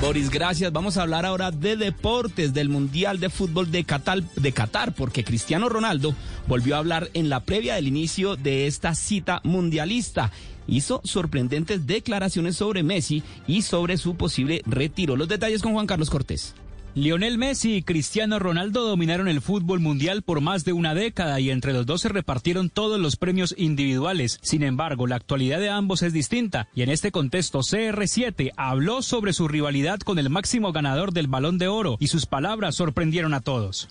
Boris, gracias. Vamos a hablar ahora de deportes, del Mundial de Fútbol de Qatar, de Qatar, porque Cristiano Ronaldo volvió a hablar en la previa del inicio de esta cita mundialista hizo sorprendentes declaraciones sobre Messi y sobre su posible retiro. Los detalles con Juan Carlos Cortés. Lionel Messi y Cristiano Ronaldo dominaron el fútbol mundial por más de una década y entre los dos se repartieron todos los premios individuales. Sin embargo, la actualidad de ambos es distinta y en este contexto CR7 habló sobre su rivalidad con el máximo ganador del Balón de Oro y sus palabras sorprendieron a todos.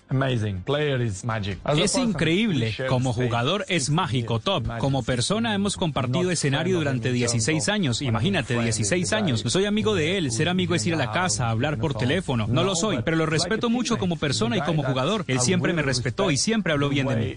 Es increíble, como jugador es mágico, top. Como persona hemos compartido escenario durante 16 años, imagínate, 16 años. No soy amigo de él, ser amigo es ir a la casa, hablar por teléfono. No lo soy pero lo respeto mucho como persona y como jugador. Él siempre me respetó y siempre habló bien de mí.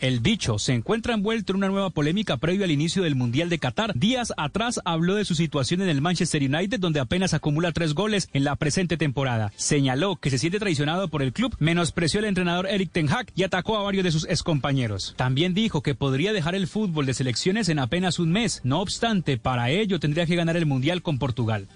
El dicho se encuentra envuelto en una nueva polémica previo al inicio del Mundial de Qatar. Días atrás habló de su situación en el Manchester United, donde apenas acumula tres goles en la presente temporada. Señaló que se siente traicionado por el club, menospreció al entrenador Eric Ten Hag y atacó a varios de sus excompañeros. También dijo que podría dejar el fútbol de selecciones en apenas un mes. No obstante, para ello tendría que ganar el Mundial con Portugal.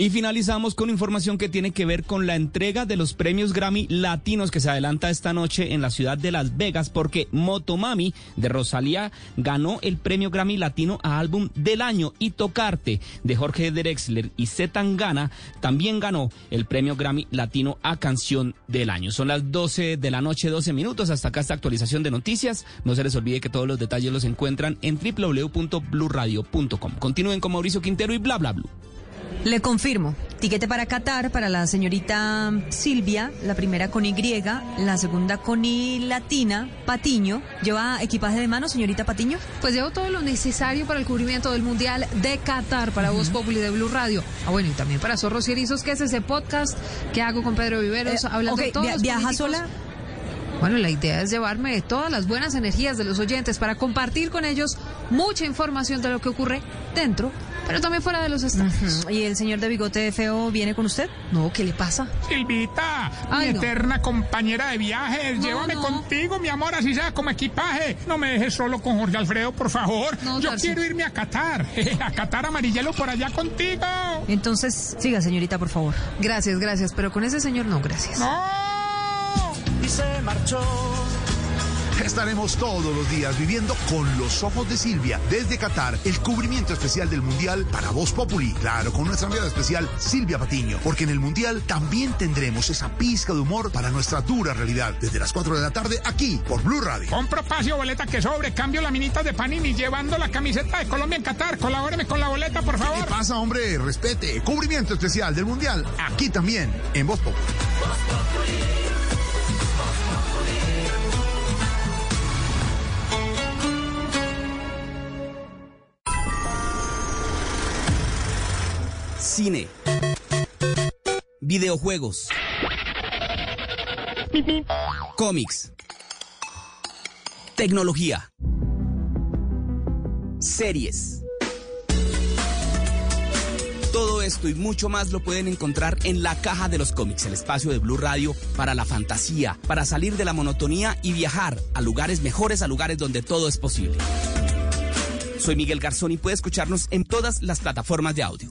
Y finalizamos con información que tiene que ver con la entrega de los premios Grammy latinos que se adelanta esta noche en la ciudad de Las Vegas porque Motomami de Rosalía ganó el premio Grammy Latino a álbum del año y Tocarte de Jorge Drexler y Zetangana también ganó el premio Grammy Latino a canción del año. Son las 12 de la noche, 12 minutos. Hasta acá esta actualización de noticias. No se les olvide que todos los detalles los encuentran en www.bluradio.com. Continúen con Mauricio Quintero y bla bla bla. Le confirmo. Tiquete para Qatar para la señorita Silvia, la primera con Y, la segunda con I latina, Patiño. ¿Lleva equipaje de mano, señorita Patiño? Pues llevo todo lo necesario para el cubrimiento del Mundial de Qatar para Voz Populi de Blue Radio. Ah, bueno, y también para Zorros y Erizos, que es ese podcast que hago con Pedro Viveros, Eh, hablando de todos via- los ¿viaja sola? Bueno, la idea es llevarme todas las buenas energías de los oyentes para compartir con ellos mucha información de lo que ocurre dentro, pero también fuera de los estadios. ¿Y el señor de bigote feo viene con usted? No, ¿qué le pasa? Silvita, Ay, mi no. eterna compañera de viajes, No, llévame no. contigo, mi amor, así sea como equipaje. No me dejes solo con Jorge Alfredo, por favor. No, Yo quiero irme a Qatar, a Qatar amarillelo por allá contigo. Entonces, siga, señorita, por favor. Gracias, gracias, pero con ese señor no, gracias. No. Se marchó. Estaremos todos los días viviendo con los ojos de Silvia desde Qatar, el cubrimiento especial del Mundial para Voz Populi. Claro, con nuestra enviada especial Silvia Patiño, porque en el Mundial también tendremos esa pizca de humor para nuestra dura realidad. Desde las 4 de la tarde aquí por Blue Radio. Compro pasio boleta que sobre, cambio la minita de Panini llevando la camiseta de Colombia en Qatar. Colabóreme con la boleta, por favor. ¿Qué pasa, hombre? Respete. Cubrimiento especial del Mundial aquí también en Voz Populi. Cine. Videojuegos. Cómics. Tecnología. Series. Todo esto y mucho más lo pueden encontrar en la caja de los cómics, el espacio de Blue Radio para la fantasía, para salir de la monotonía y viajar a lugares mejores, a lugares donde todo es posible. Soy Miguel Garzón y puede escucharnos en todas las plataformas de audio.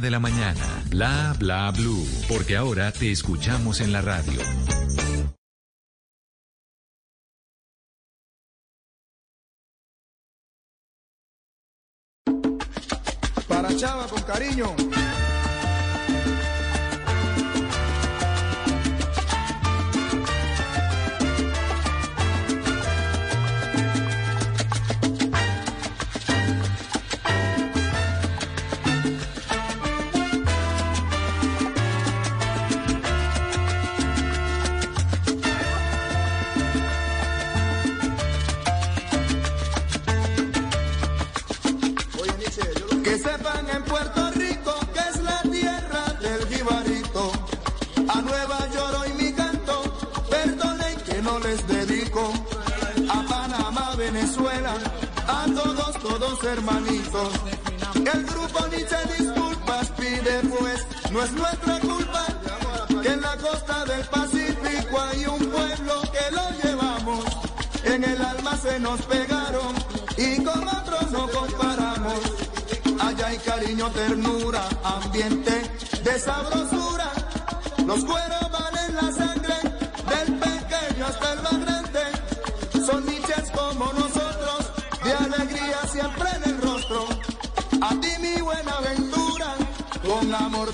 de la mañana. Bla Bla Blue, porque ahora te escuchamos en la radio. Para Chava con cariño. Hermanitos. El grupo Nietzsche disculpas pide pues, no es nuestra culpa que en la costa del Pacífico hay un pueblo que lo llevamos. En el alma se nos pegaron y con otros no comparamos. Allá hay cariño, ternura, ambiente de sabrosura. Los cueros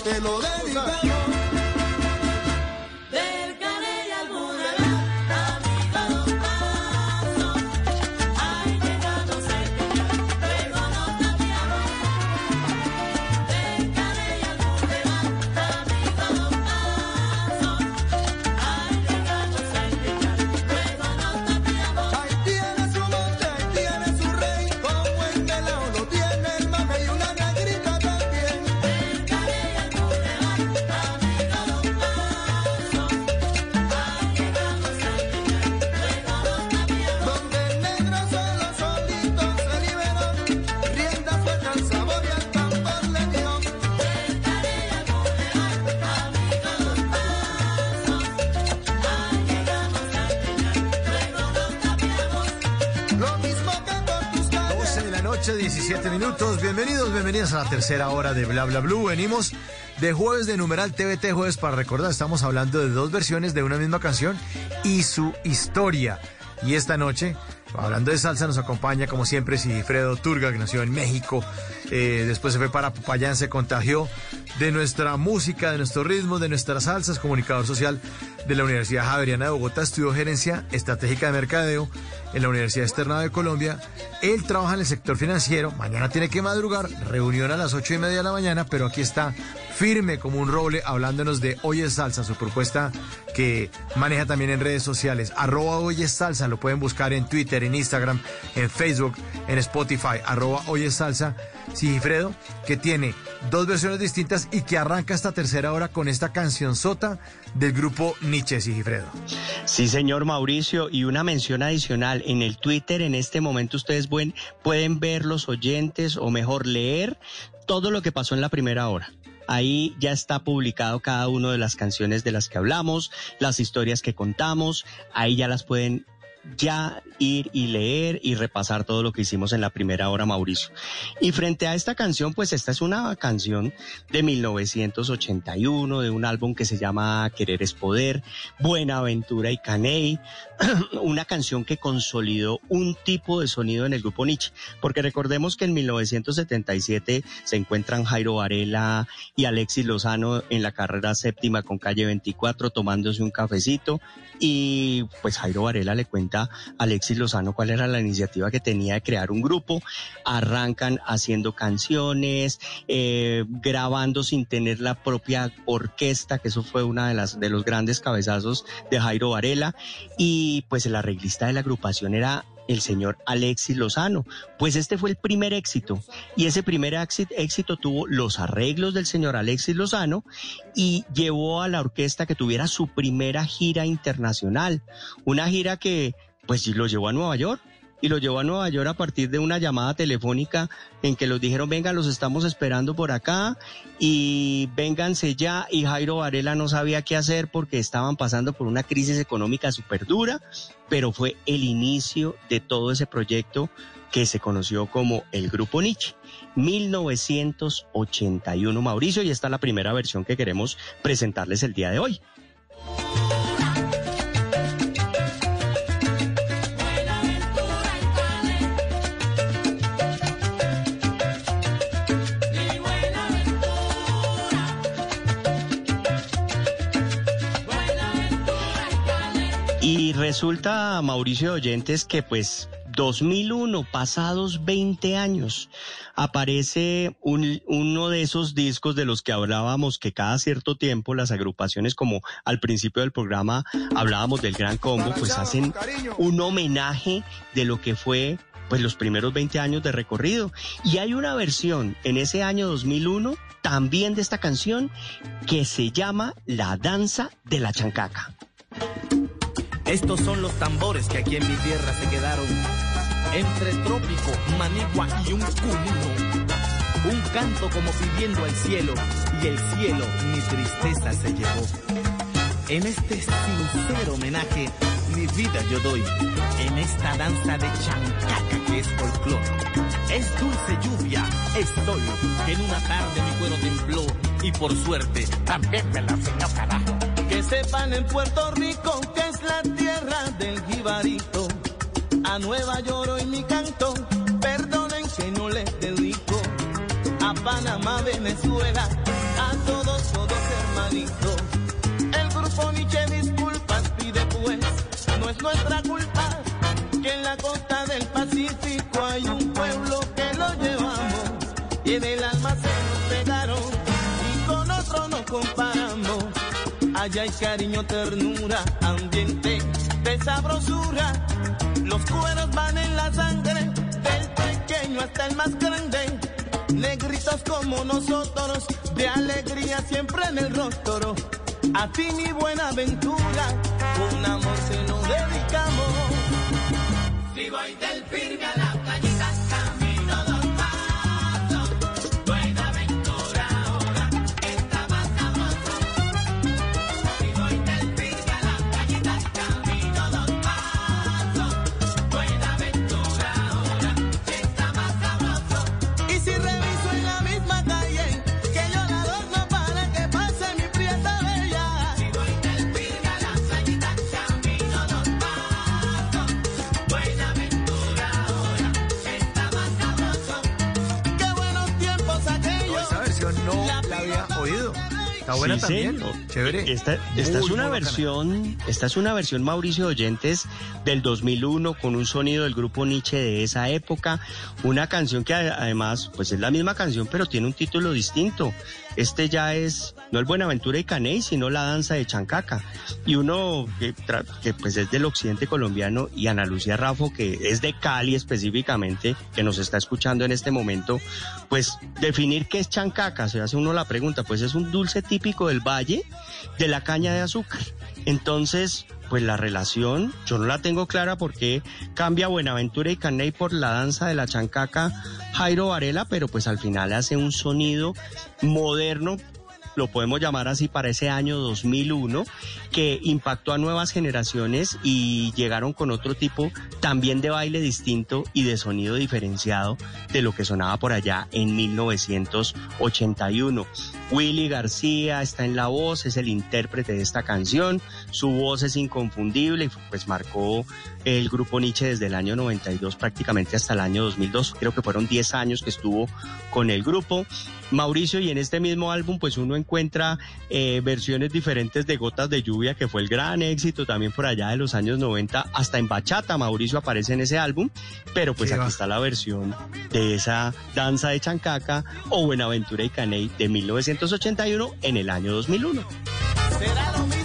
te lo dedicamos. Tercera hora de Bla Bla Blue. Venimos de jueves de numeral TVT Jueves para recordar. Estamos hablando de dos versiones de una misma canción y su historia. Y esta noche Hablando de salsa, nos acompaña como siempre Sigifredo Turga, que nació en México. Eh, después se fue para Popayán, se contagió de nuestra música, de nuestro ritmo, de nuestras salsas, comunicador social de la Universidad Javeriana de Bogotá, estudió gerencia estratégica de mercadeo en la Universidad Externa de Colombia. Él trabaja en el sector financiero, mañana tiene que madrugar, reunión a las ocho y media de la mañana, pero aquí está firme como un roble hablándonos de Hoy es Salsa, su propuesta que maneja también en redes sociales. Arroba Hoy es Salsa, lo pueden buscar en Twitter, en Instagram, en Facebook, en Spotify, arroba Hoy es Salsa. Sigifredo, que tiene dos versiones distintas y que arranca esta tercera hora con esta canción sota del grupo Nietzsche, Sigifredo. Sí, señor Mauricio, y una mención adicional. En el Twitter en este momento ustedes pueden, pueden ver los oyentes o mejor leer todo lo que pasó en la primera hora. Ahí ya está publicado cada una de las canciones de las que hablamos, las historias que contamos, ahí ya las pueden ya ir y leer y repasar todo lo que hicimos en la primera hora, Mauricio. Y frente a esta canción, pues esta es una canción de 1981, de un álbum que se llama Querer es Poder, Buenaventura y Caney, una canción que consolidó un tipo de sonido en el grupo Nietzsche, porque recordemos que en 1977 se encuentran Jairo Varela y Alexis Lozano en la carrera séptima con calle 24 tomándose un cafecito y pues Jairo Varela le cuenta Alexis Lozano cuál era la iniciativa que tenía de crear un grupo. Arrancan haciendo canciones, eh, grabando sin tener la propia orquesta, que eso fue una de las de los grandes cabezazos de Jairo Varela. Y pues el arreglista de la agrupación era el señor Alexis Lozano. Pues este fue el primer éxito y ese primer éxito, tuvo los arreglos del señor Alexis Lozano y llevó a la orquesta que tuviera su primera gira internacional, una gira que pues lo llevó a Nueva York y lo llevó a Nueva York a partir de una llamada telefónica en que los dijeron, venga, los estamos esperando por acá y vénganse ya. Y Jairo Varela no sabía qué hacer porque estaban pasando por una crisis económica súper dura, pero fue el inicio de todo ese proyecto que se conoció como el Grupo Nietzsche. 1981, Mauricio, y esta es la primera versión que queremos presentarles el día de hoy. Y resulta, Mauricio Oyentes, que pues 2001, pasados 20 años, aparece un- uno de esos discos de los que hablábamos que cada cierto tiempo las agrupaciones, como al principio del programa hablábamos del Gran Combo, pues hacen un homenaje de lo que fue pues los primeros 20 años de recorrido. Y hay una versión en ese año 2001 también de esta canción que se llama La Danza de la Chancaca. Estos son los tambores que aquí en mi tierra se quedaron. Entre trópico, manigua y un cumuno. Un canto como pidiendo al cielo, y el cielo mi tristeza se llevó. En este sincero homenaje, mi vida yo doy. En esta danza de chancaca que es folclor. Es dulce lluvia, es sol, que en una tarde mi cuero tembló. Y por suerte, también me la enseñó carajo. Que sepan en Puerto Rico que la tierra del jibarito. A Nueva York hoy mi canto, perdonen que no les dedico. A Panamá, Venezuela, a todos, todos hermanitos. El grupo Nietzsche disculpas pide pues, no es nuestra culpa que en la costa del Pacífico hay un pueblo que lo llevamos y en el alma se nos pegaron y con otro nos comparamos. Allá hay cariño, ternura, ambiente de sabrosura. Los cueros van en la sangre, del pequeño hasta el más grande. Negritos como nosotros, de alegría siempre en el rostro. A ti mi buena aventura, con amor se nos dedicamos. Si voy del firme a la Está buena Sí, también. señor. Chévere. Esta, esta es una bacana. versión, esta es una versión Mauricio Oyentes del 2001 con un sonido del grupo Nietzsche de esa época, una canción que además pues es la misma canción pero tiene un título distinto. Este ya es no el Buenaventura y Caney, sino la danza de Chancaca. Y uno que, pues es del occidente colombiano y Ana Lucía Rafo que es de Cali específicamente, que nos está escuchando en este momento, pues definir qué es chancaca, se hace uno la pregunta, pues es un dulce típico del valle de la caña de azúcar. Entonces, pues la relación, yo no la tengo clara porque cambia Buenaventura y Caney por la danza de la chancaca Jairo Varela, pero pues al final hace un sonido moderno lo podemos llamar así para ese año 2001, que impactó a nuevas generaciones y llegaron con otro tipo también de baile distinto y de sonido diferenciado de lo que sonaba por allá en 1981. Willy García está en la voz, es el intérprete de esta canción, su voz es inconfundible y pues marcó el grupo Nietzsche desde el año 92 prácticamente hasta el año 2002, creo que fueron 10 años que estuvo con el grupo. Mauricio, y en este mismo álbum, pues uno encuentra eh, versiones diferentes de Gotas de Lluvia, que fue el gran éxito también por allá de los años 90, hasta en Bachata, Mauricio aparece en ese álbum, pero pues aquí va. está la versión de esa danza de Chancaca o Buenaventura y Caney de 1981 en el año 2001. Será lo mismo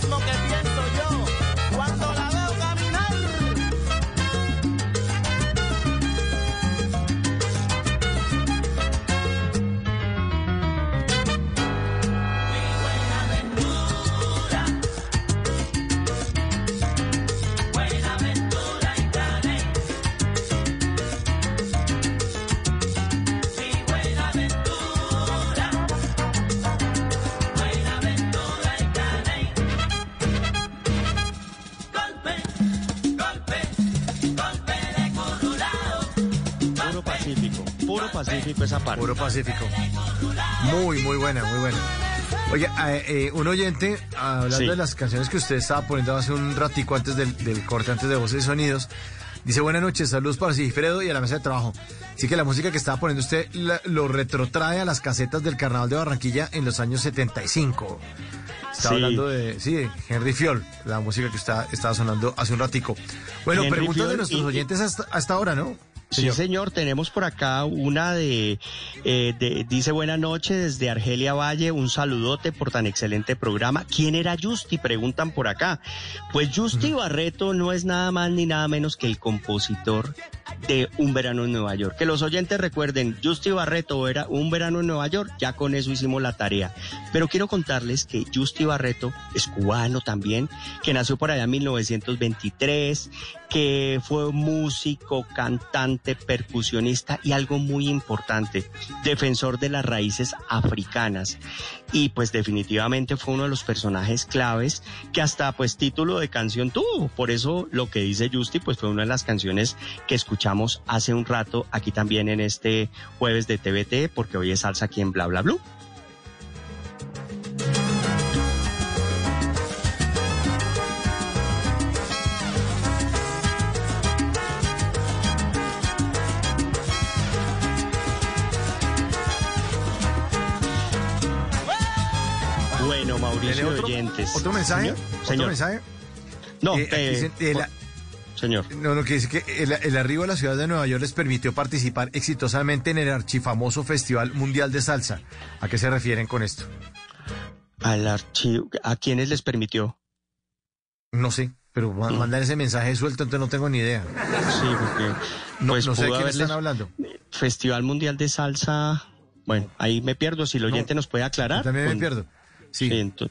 puro Pacífico esa parte. Puro Pacífico. Muy, muy buena, muy buena. Oye, eh, eh, un oyente, hablando Sí. de las canciones que usted estaba poniendo hace un ratico antes del, del corte, antes de Voces y Sonidos, dice, buenas noches, saludos para Sigifredo y a la mesa de trabajo. Sí que la música que estaba poniendo usted la- lo retrotrae a las casetas del Carnaval de Barranquilla en los años 75. Estaba Sí. hablando de, sí, de Henry Fiol, la música que está, estaba sonando hace un ratico. Bueno, Henry preguntas de nuestros y- oyentes hasta, hasta ahora, ¿no? Sí, señor, tenemos por acá una de, eh, de- dice buena noche desde Argelia Valle, un saludote por tan excelente programa. ¿Quién era Justi? Preguntan por acá. Pues Justi Barreto no es nada más ni nada menos que el compositor de Un Verano en Nueva York. Que los oyentes recuerden, Justi Barreto era Un Verano en Nueva York, ya con eso hicimos la tarea. Pero quiero contarles que Justi Barreto es cubano también, que nació por allá en 1923, que fue músico, cantante, percusionista y algo muy importante, defensor de las raíces africanas. Y pues definitivamente fue uno de los personajes claves que hasta pues título de canción tuvo. Por eso lo que dice Justi pues fue una de las canciones que escuchamos hace un rato aquí también en este jueves de TVT porque hoy es salsa aquí en Bla Bla Blue. Bueno, Mauricio ¿Tiene de otro- oyentes. ¿Otro mensaje? Señor, ¿Otro señor. mensaje? No, Eh, eh, eh, señor. No, lo que dice que el, el arribo a la ciudad de Nueva York les permitió participar exitosamente en el archifamoso Festival Mundial de Salsa. ¿A qué se refieren con esto? Al archivo, ¿a quiénes les permitió? No sé, pero ma- mandan ese mensaje suelto, entonces no tengo ni idea. Sí, porque No, pues no sé de quién haberles- están hablando. Festival Mundial de Salsa. Bueno, ahí me pierdo. Si el oyente nos puede aclarar. yo también me Con- pierdo. Sí. ento-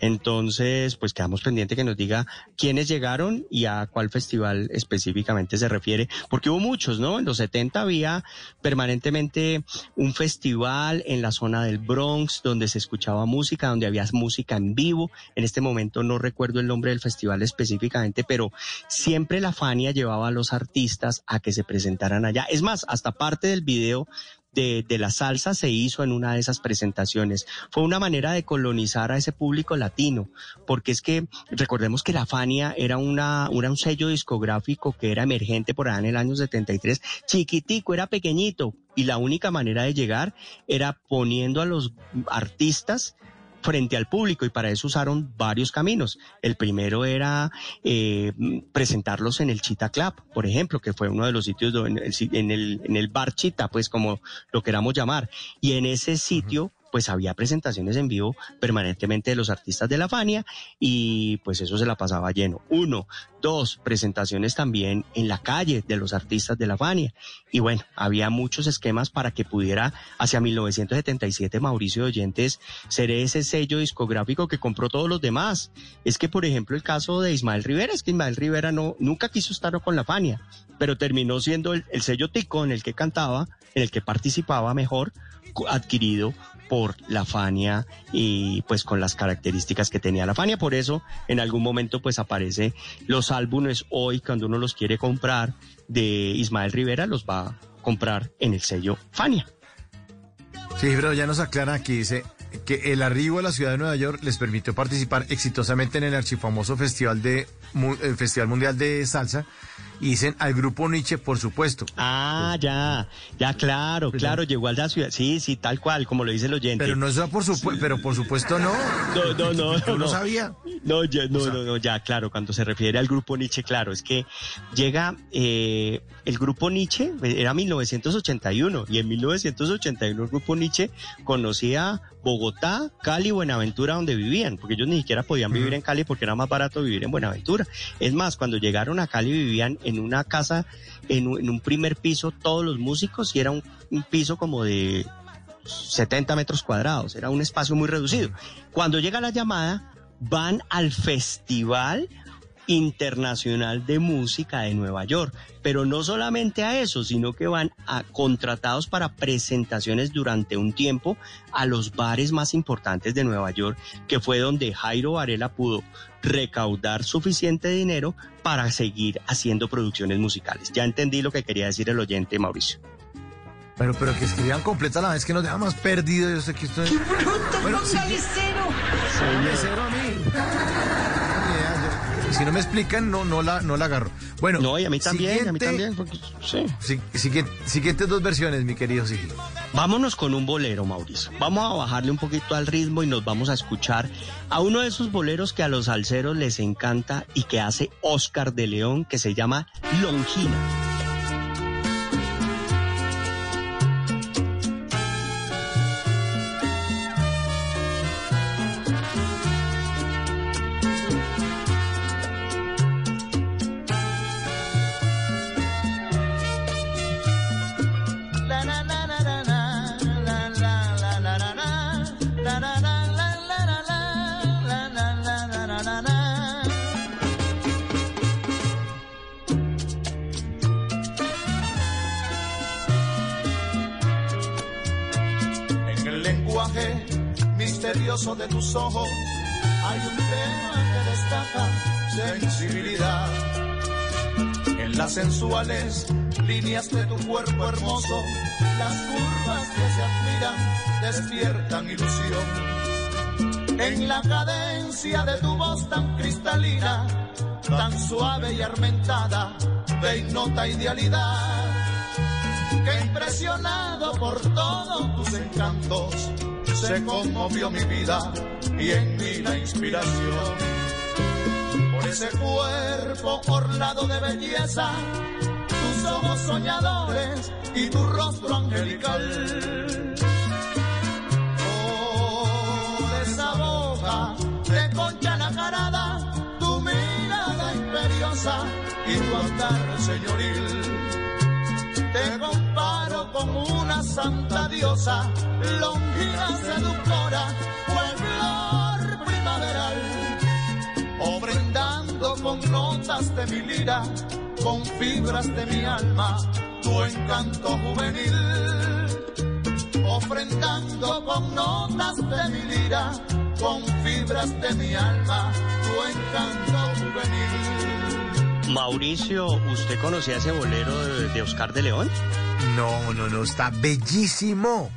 entonces, pues quedamos pendiente que nos diga quiénes llegaron y a cuál festival específicamente se refiere, porque hubo muchos, ¿no? En los 70 había permanentemente un festival en la zona del Bronx donde se escuchaba música, donde había música en vivo. En este momento no recuerdo el nombre del festival específicamente, pero siempre la Fania llevaba a los artistas a que se presentaran allá. Es más, hasta parte del video de, de la salsa se hizo en una de esas presentaciones. Fue una manera de colonizar a ese público latino, porque es que recordemos que la Fania era, una, era un sello discográfico que era emergente por allá en el año 73, chiquitico, era pequeñito, y la única manera de llegar era poniendo a los artistas frente al público y para eso usaron varios caminos. El primero era eh, presentarlos en el Chita Club, por ejemplo, que fue uno de los sitios en el, en el, en el bar Chita, pues como lo queramos llamar. Y en ese sitio pues había presentaciones en vivo permanentemente de los artistas de la Fania y pues eso se la pasaba lleno. Uno, dos, presentaciones también en la calle de los artistas de la Fania. Y bueno, había muchos esquemas para que pudiera hacia 1977 Mauricio Oyentes ser ese sello discográfico que compró todos los demás. Es que, por ejemplo, el caso de Ismael Rivera, es que Ismael Rivera no, nunca quiso estar con la Fania, pero terminó siendo el, el sello tico en el que cantaba, en el que participaba mejor, adquirido por la Fania y pues con las características que tenía la Fania. Por eso en algún momento pues aparece los álbumes hoy cuando uno los quiere comprar de Ismael Rivera los va a comprar en el sello Fania. Sí, pero ya nos aclara aquí, dice que el arribo a la ciudad de Nueva York les permitió participar exitosamente en el archifamoso festival de el Festival Mundial de Salsa y dicen al grupo Nietzsche, por supuesto. Ah, ya, ya claro, claro, llegó a la ciudad. Sí, sí, tal cual, como lo dice el oyente. Pero no es por supuesto, pero por supuesto no. No, no, no. Yo no no. sabía. No, ya, no, no, no, ya, claro, cuando se refiere al grupo Nietzsche, claro, es que llega eh, el grupo Nietzsche, eh, era 1981, y en 1981 el grupo Nietzsche conocía Bogotá, Cali, Buenaventura, donde vivían, porque ellos ni siquiera podían vivir en Cali porque era más barato vivir en Buenaventura. Es más, cuando llegaron a Cali vivían en una casa, en un, en un primer piso, todos los músicos, y era un, un piso como de 70 metros cuadrados, era un espacio muy reducido. Cuando llega la llamada, van al Festival Internacional de Música de Nueva York, pero no solamente a eso, sino que van a contratados para presentaciones durante un tiempo a los bares más importantes de Nueva York, que fue donde Jairo Varela pudo recaudar suficiente dinero para seguir haciendo producciones musicales. Ya entendí lo que quería decir el oyente Mauricio. Pero, pero que escriban completa la vez que nos deja más perdidos. Yo sé que estoy. Bueno, sí, mesero a mí. Si no me explican, no, no la, no la agarro. Bueno. No, y a mí también, a mí también, porque- sí. si- siguiente- siguientes dos versiones, mi querido Sigil. Vámonos con un bolero, Mauricio. Vamos a bajarle un poquito al ritmo y nos vamos a escuchar a uno de esos boleros que a los salseros les encanta y que hace Oscar de León, que se llama Longina. De tus ojos hay un tema que destaca sensibilidad. En las sensuales líneas de tu cuerpo hermoso, las curvas que se admiran despiertan ilusión. En la cadencia de tu voz tan cristalina, tan suave y armentada, de ignota idealidad que impresionado por todos tus encantos, se conmovió mi vida y en mí la inspiración. Por ese cuerpo orlado de belleza, tus ojos soñadores y tu rostro angelical. Por esa boca de concha nacarada, tu mirada imperiosa y tu andar señoril. Santa diosa, longina seductora, pueblo primaveral, ofrendando con notas de mi lira, con fibras de mi alma, tu encanto juvenil. Ofrendando con notas de mi lira, con fibras de mi alma, tu encanto juvenil. Mauricio, ¿usted conocía ese bolero de Oscar de León? No, no, no, está bellísimo.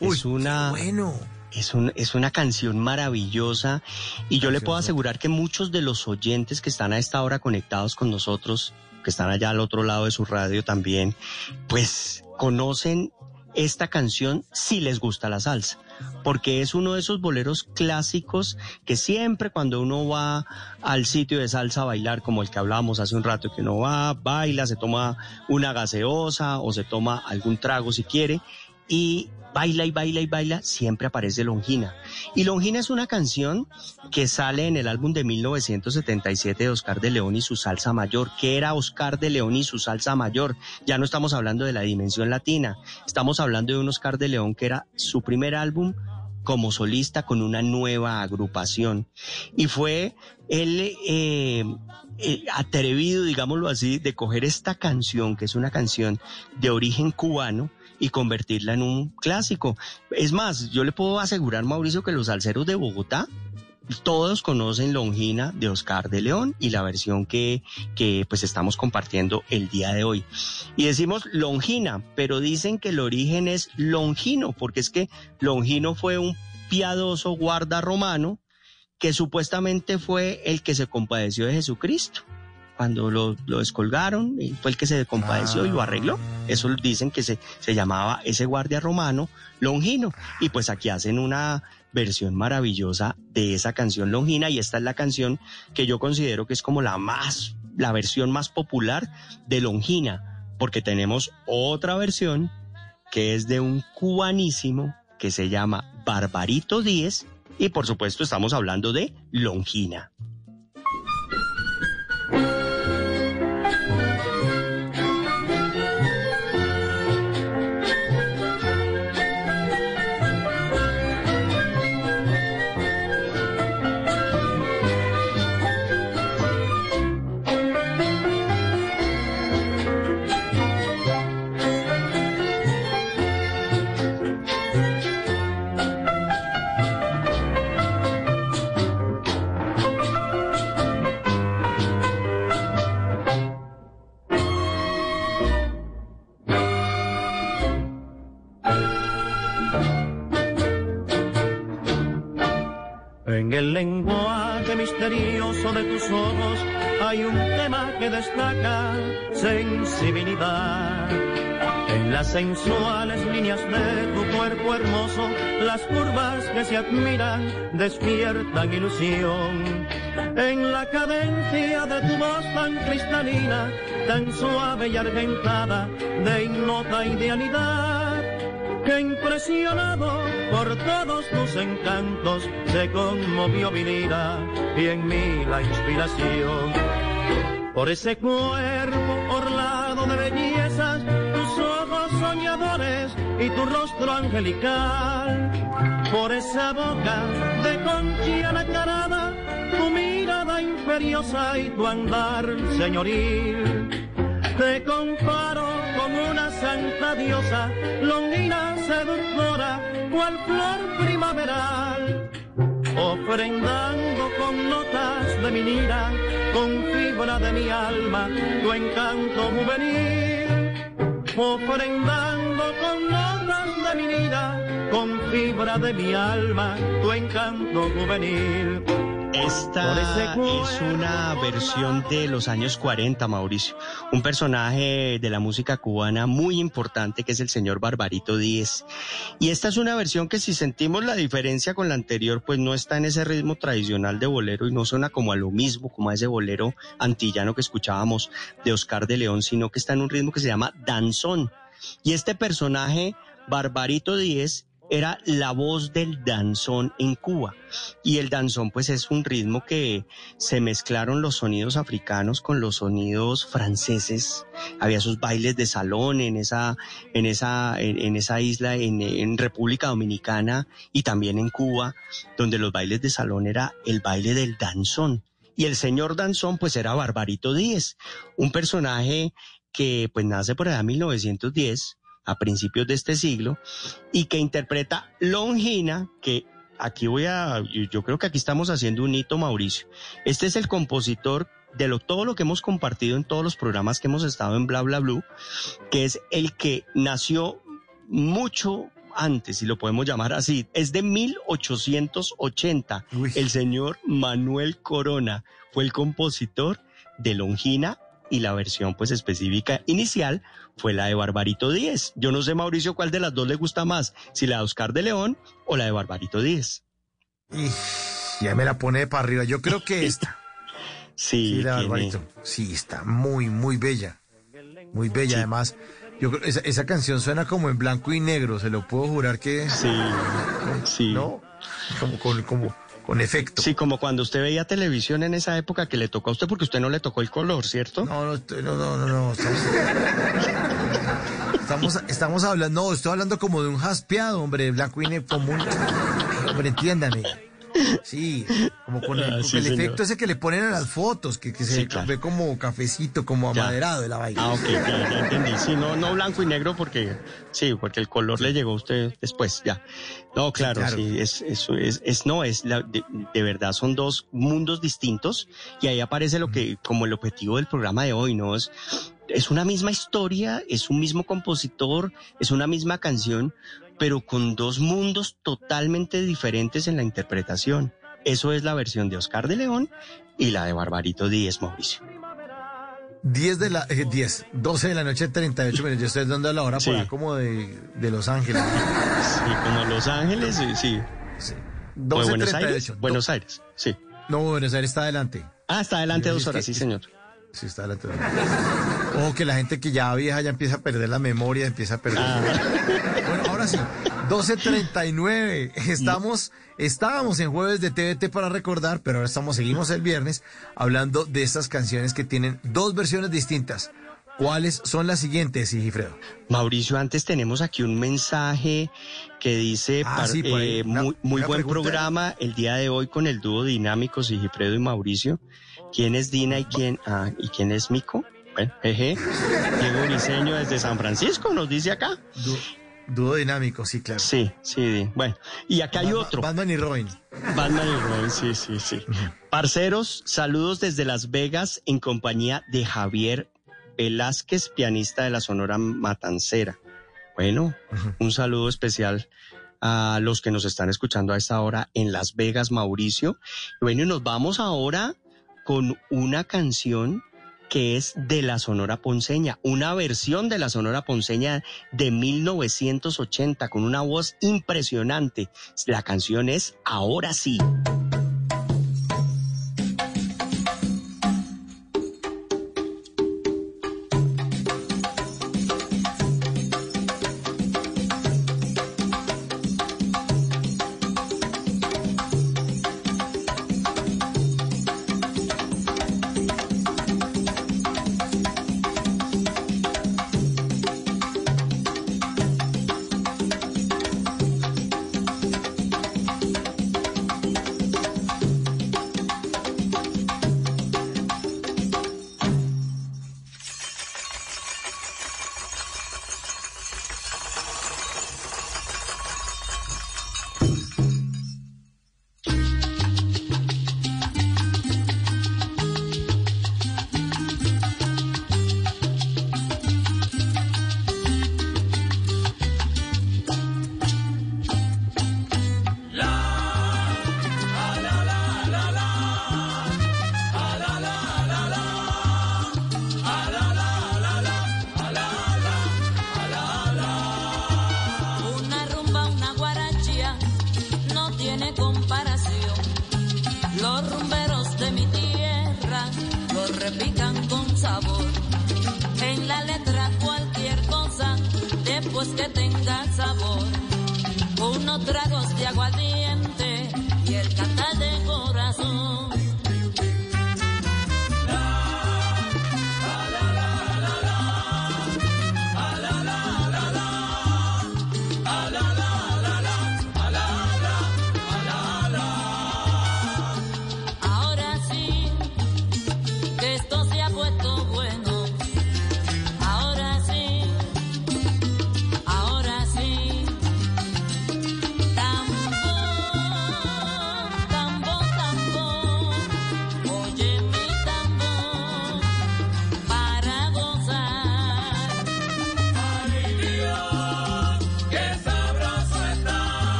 es una bueno. Es, un, es una canción maravillosa y yo le puedo asegurar que muchos de los oyentes que están a esta hora conectados con nosotros, que están allá al otro lado de su radio también, pues conocen esta canción si les gusta la salsa, porque es uno de esos boleros clásicos que siempre cuando uno va al sitio de salsa a bailar, como el que hablábamos hace un rato, que uno va, baila, se toma una gaseosa o se toma algún trago si quiere, y baila y baila y baila, siempre aparece Longina. Y Longina es una canción que sale en el álbum de 1977 de Oscar de León y su salsa mayor, que era Oscar de León y su salsa mayor. Ya no estamos hablando de la dimensión latina, estamos hablando de un Oscar de León que era su primer álbum como solista con una nueva agrupación. Y fue él eh, eh, atrevido, digámoslo así, de coger esta canción, que es una canción de origen cubano, y convertirla en un clásico. Es más, yo le puedo asegurar, Mauricio, que los salseros de Bogotá, todos conocen Longina de Oscar de León y la versión que, que pues estamos compartiendo el día de hoy. Y decimos Longina, pero dicen que el origen es Longino, porque es que Longino fue un piadoso guarda romano que supuestamente fue el que se compadeció de Jesucristo cuando lo, descolgaron, fue el que se compadeció y lo arregló. Eso dicen que se, se llamaba ese guardia romano Longino. Y pues aquí hacen una versión maravillosa de esa canción Longina y esta es la canción que yo considero que es como la más, la versión más popular de Longina, porque tenemos otra versión que es de un cubanísimo que se llama Barbarito Díez y por supuesto estamos hablando de Longina. Destaca sensibilidad. En las sensuales líneas de tu cuerpo hermoso, las curvas que se admiran despiertan ilusión. En la cadencia de tu voz tan cristalina, tan suave y argentada, de ignota idealidad, que impresionado por todos tus encantos se conmovió mi vida y en mí la inspiración. Por ese cuerpo orlado de bellezas, tus ojos soñadores y tu rostro angelical. Por esa boca de conchilla nacarada, tu mirada imperiosa y tu andar señoril. Te comparo con una santa diosa, longina seductora, cual flor primaveral, ofrendando con notas de mi lira, con fibra de mi alma, tu encanto juvenil, ofrendando con notas de mi lira, con fibra de mi alma, tu encanto juvenil. Esta es una versión de los años 40, Mauricio. Un personaje de la música cubana muy importante que es el señor Barbarito Díez. Y esta es una versión que si sentimos la diferencia con la anterior, pues no está en ese ritmo tradicional de bolero y no suena como a lo mismo, como a ese bolero antillano que escuchábamos de Oscar de León, sino que está en un ritmo que se llama danzón. Y este personaje, Barbarito Díez, era la voz del danzón en Cuba. Y el danzón pues es un ritmo que se mezclaron los sonidos africanos con los sonidos franceses. Había sus bailes de salón en esa, en esa, en, en esa isla, en, en República Dominicana y también en Cuba, donde los bailes de salón era el baile del danzón. Y el señor danzón pues era Barbarito Díez, un personaje que pues nace por allá en 1910 a principios de este siglo y que interpreta Longina, que aquí voy a, yo, creo que aquí estamos haciendo un hito, Mauricio. Este es el compositor de lo, todo lo que hemos compartido en todos los programas que hemos estado en Bla Bla Blue, que es el que nació mucho antes, si lo podemos llamar así, es de 1880. El señor Manuel Corona fue el compositor de Longina y la versión pues específica inicial fue la de Barbarito Díez. Yo no sé, Mauricio, cuál de las dos le gusta más, si la de Oscar de León o la de Barbarito Díez. Y ya me la pone para arriba. Yo creo que esta. Sí, Sí, la tiene- Barbarito. Sí, está muy, muy bella. Muy bella, además. Yo creo esa, esa canción suena como en blanco y negro, se lo puedo jurar que. Sí, sí. ¿No? Como con, como con efecto. Sí, como cuando usted veía televisión en esa época que le tocó a usted porque usted no le tocó el color, ¿cierto? No, no, no, no, no, no. Estamos, estamos, estamos hablando, no, estoy hablando como de un jaspeado, hombre, blanco y un. Hombre, entiéndame. Sí, como con el, Ah, con sí, el señor. efecto ese que le ponen a las fotos, que, que se Sí, claro. ve como cafecito, como Ya. amaderado de la vaina. Ah, ok, ya, ya entendí. Sí, no, no blanco y negro porque, sí, porque el color le llegó a usted después, ya. No, claro, sí, claro. es, es, es, es- no, es, la- de, de verdad son dos mundos distintos y ahí aparece lo que, como el objetivo del programa de hoy, ¿no? Es, es una misma historia, es un mismo compositor, es una misma canción, pero con dos mundos totalmente diferentes en la interpretación. Eso es la versión de Oscar de León y la de Barbarito Díez, Mauricio. 10 de la, eh, 10, 12 de la noche, 38 minutos. Yo estoy dando la hora Sí. por ahí como de, de Los Ángeles. Sí, como Los Ángeles, sí. sí. ¿O de 12, Buenos 38. Aires? Buenos Aires, sí. No, Buenos Aires está adelante. Ah, está adelante dos horas, que- sí, señor. Sí, está adelante. Ojo que la gente que ya vieja ya empieza a perder la memoria, empieza a perder. Ah. Bueno, ahora sí, 12.39. Estamos, estábamos en jueves de TVT para recordar, pero ahora estamos, seguimos el viernes hablando de estas canciones que tienen dos versiones distintas. ¿Cuáles son las siguientes, Sigifredo? Mauricio, antes tenemos aquí un mensaje que dice, Ah, par- sí, eh, Una- muy, muy una buen pregunta. programa el día de hoy con el dúo dinámico Sigifredo y Mauricio. ¿Quién es Dina y quién, ah, y quién es Mico? Bueno, jeje. Diego Briseño desde San Francisco nos dice acá. Dúo dinámico, sí, claro. Sí, sí. Bueno, y acá hay otro. Batman y Robin. Batman y Robin, sí, sí, sí. Parceros, saludos desde Las Vegas en compañía de Javier Velázquez, pianista de la Sonora Matancera. Bueno, un saludo especial a los que nos están escuchando a esta hora en Las Vegas, Mauricio. Bueno, y nos vamos ahora con una canción que es de la Sonora Ponceña, una versión de la Sonora Ponceña de 1980 con una voz impresionante. La canción es Ahora sí.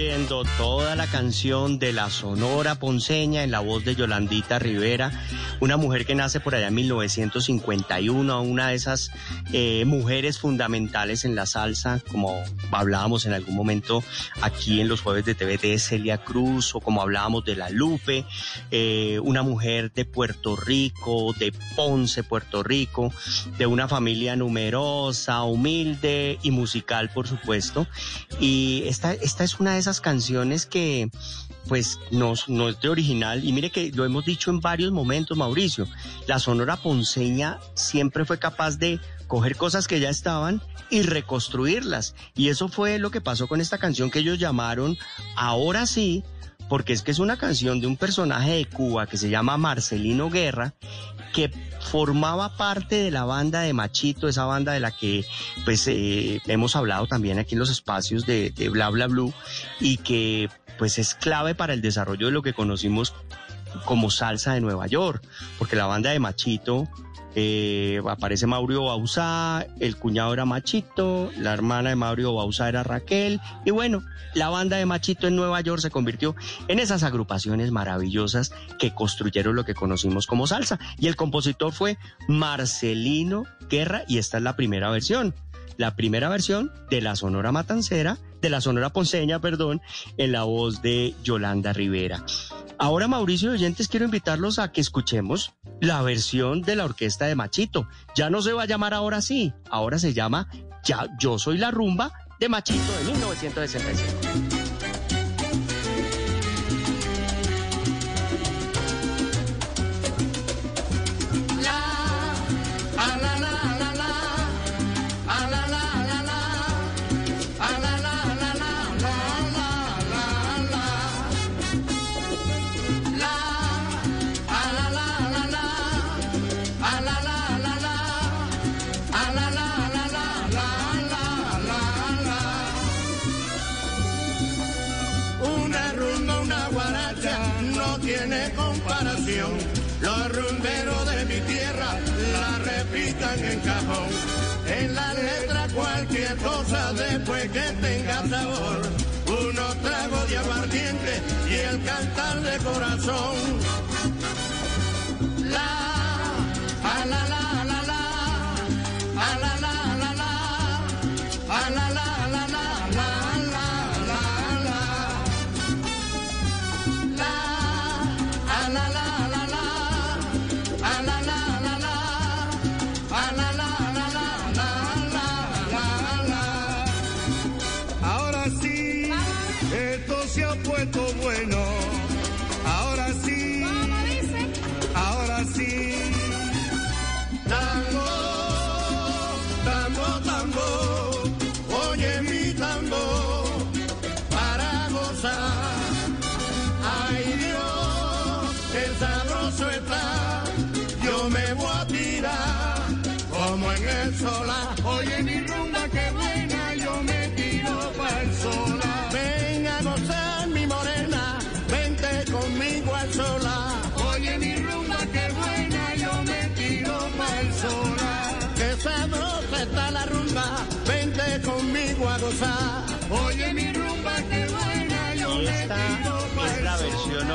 Oyendo toda la canción de la Sonora Ponceña en la voz de Yolandita Rivera, una mujer que nace por allá en 1951, una de esas eh, mujeres fundamentales en la salsa, como hablábamos en algún momento aquí en los jueves de TVT, Celia Cruz, o como hablábamos de La Lupe, eh, una mujer de Puerto Rico, de Ponce, Puerto Rico, de una familia numerosa, humilde y musical, por supuesto. Y esta, esta es una de esas canciones que pues no, no es de original. Y mire que lo hemos dicho en varios momentos, Mauricio, la Sonora Ponceña siempre fue capaz de coger cosas que ya estaban y reconstruirlas. Y eso fue lo que pasó con esta canción que ellos llamaron Ahora sí, porque es que es una canción de un personaje de Cuba que se llama Marcelino Guerra, que formaba parte de la banda de Machito, esa banda de la que pues eh, hemos hablado también aquí en los espacios de, de Bla Bla Blue y que pues es clave para el desarrollo de lo que conocimos como salsa de Nueva York, porque la banda de Machito eh, aparece Mauricio Bausá, el cuñado era Machito, la hermana de Mauricio Bausá era Raquel, y bueno, la banda de Machito en Nueva York se convirtió en esas agrupaciones maravillosas que construyeron lo que conocimos como salsa. Y el compositor fue Marcelino Guerra, y esta es la primera versión. La primera versión de la Sonora Matancera, de la Sonora Ponceña, perdón, en la voz de Yolanda Rivera. Ahora, Mauricio y oyentes, quiero invitarlos a que escuchemos la versión de la orquesta de Machito. Ya no se va a llamar ahora sí, ahora se llama Ya Yo Soy la Rumba de Machito de 1965.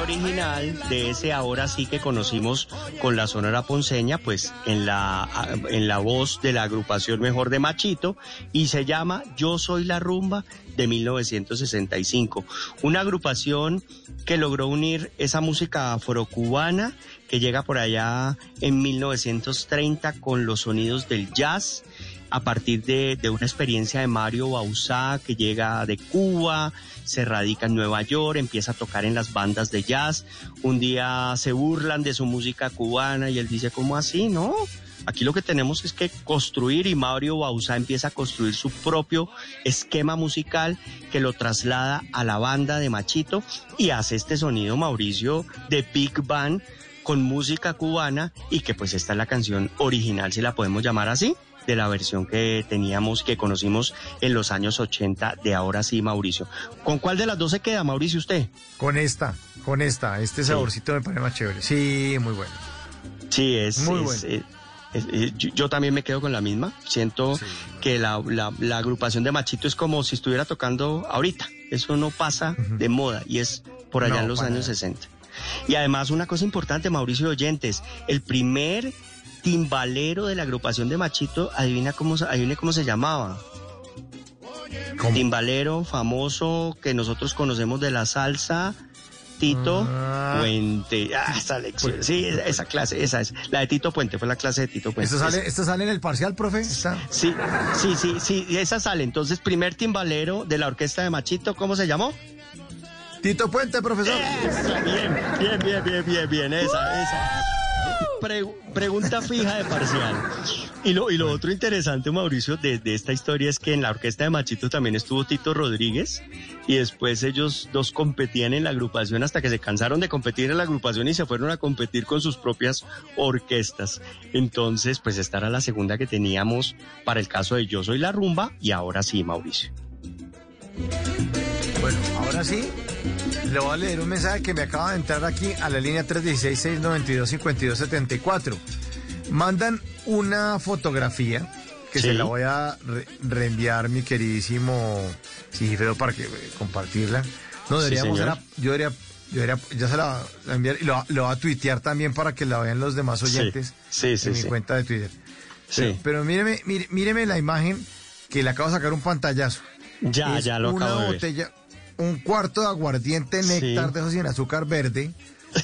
Original de ese ahora sí que conocimos con la Sonora Ponceña, pues en la, en la voz de la agrupación mejor de Machito, y se llama Yo Soy la Rumba de 1965. Una agrupación que logró unir esa música afrocubana que llega por allá en 1930 con los sonidos del jazz a partir de, una experiencia de Mario Bauzá que llega de Cuba, se radica en Nueva York, empieza a tocar en las bandas de jazz. Un día se burlan de su música cubana y él dice, ¿cómo así? No. Aquí lo que tenemos es que construir y Mario Bauzá empieza a construir su propio esquema musical que lo traslada a la banda de Machito y hace este sonido Mauricio de Big Band con música cubana y que pues esta es la canción original, si la podemos llamar así, de la versión que teníamos, que conocimos en los años 80 de ahora sí, Mauricio. ¿Con cuál de las dos se queda, Mauricio, usted? Con esta, con esta. Este saborcito me parece más chévere. Sí, muy bueno. Sí, es, Muy es, bueno. Yo, también me quedo con la misma. Siento que la, la- la agrupación de Machito es como si estuviera tocando ahorita. Eso no pasa de moda y es por allá No, en los años nada. 60. Y además una cosa importante, Mauricio Oyentes, el primer timbalero de la agrupación de Machito, adivina cómo, se- adivine cómo se llamaba. Timbalero famoso que nosotros conocemos de la salsa, Tito Puente. Ah, esa lección. Sí, esa, clase, esa es. La de Tito Puente, fue la clase de Tito Puente. ¿Esto sale. ¿Esto sale en el parcial, profe? ¿Está? Sí, sí, sí, sí, esa sale. Entonces, primer timbalero de la orquesta de Machito, ¿cómo se llamó? Tito Puente, profesor. Esa, bien, bien, bien, bien, bien, bien, esa, esa. Pre- pregunta fija de parcial. Y lo, y lo otro interesante, Mauricio, de, de esta historia es que en la orquesta de Machito también estuvo Tito Rodríguez y después ellos dos competían en la agrupación hasta que se cansaron de competir en la agrupación y se fueron a competir con sus propias orquestas. Entonces, pues esta era la segunda que teníamos para el caso de Yo Soy la Rumba y ahora sí, Mauricio. Ahora sí, le voy a leer un mensaje que me acaba de entrar aquí a la línea 316-692-5274. Mandan una fotografía que Sí. se la voy a re- reenviar, mi queridísimo Sigifredo, para que eh, compartirla. No, deberíamos, era- yo debería, yo debería, ya se la enviar y lo, lo voy a tuitear también para que la vean los demás oyentes Sí, sí, en mi cuenta de Twitter. Sí. Pero, pero míreme, mire- míreme la imagen que le acabo de sacar un pantallazo. Ya, Es ya lo una acabo de ver. botella, un cuarto de aguardiente néctar Sí. de esos sin azúcar verde,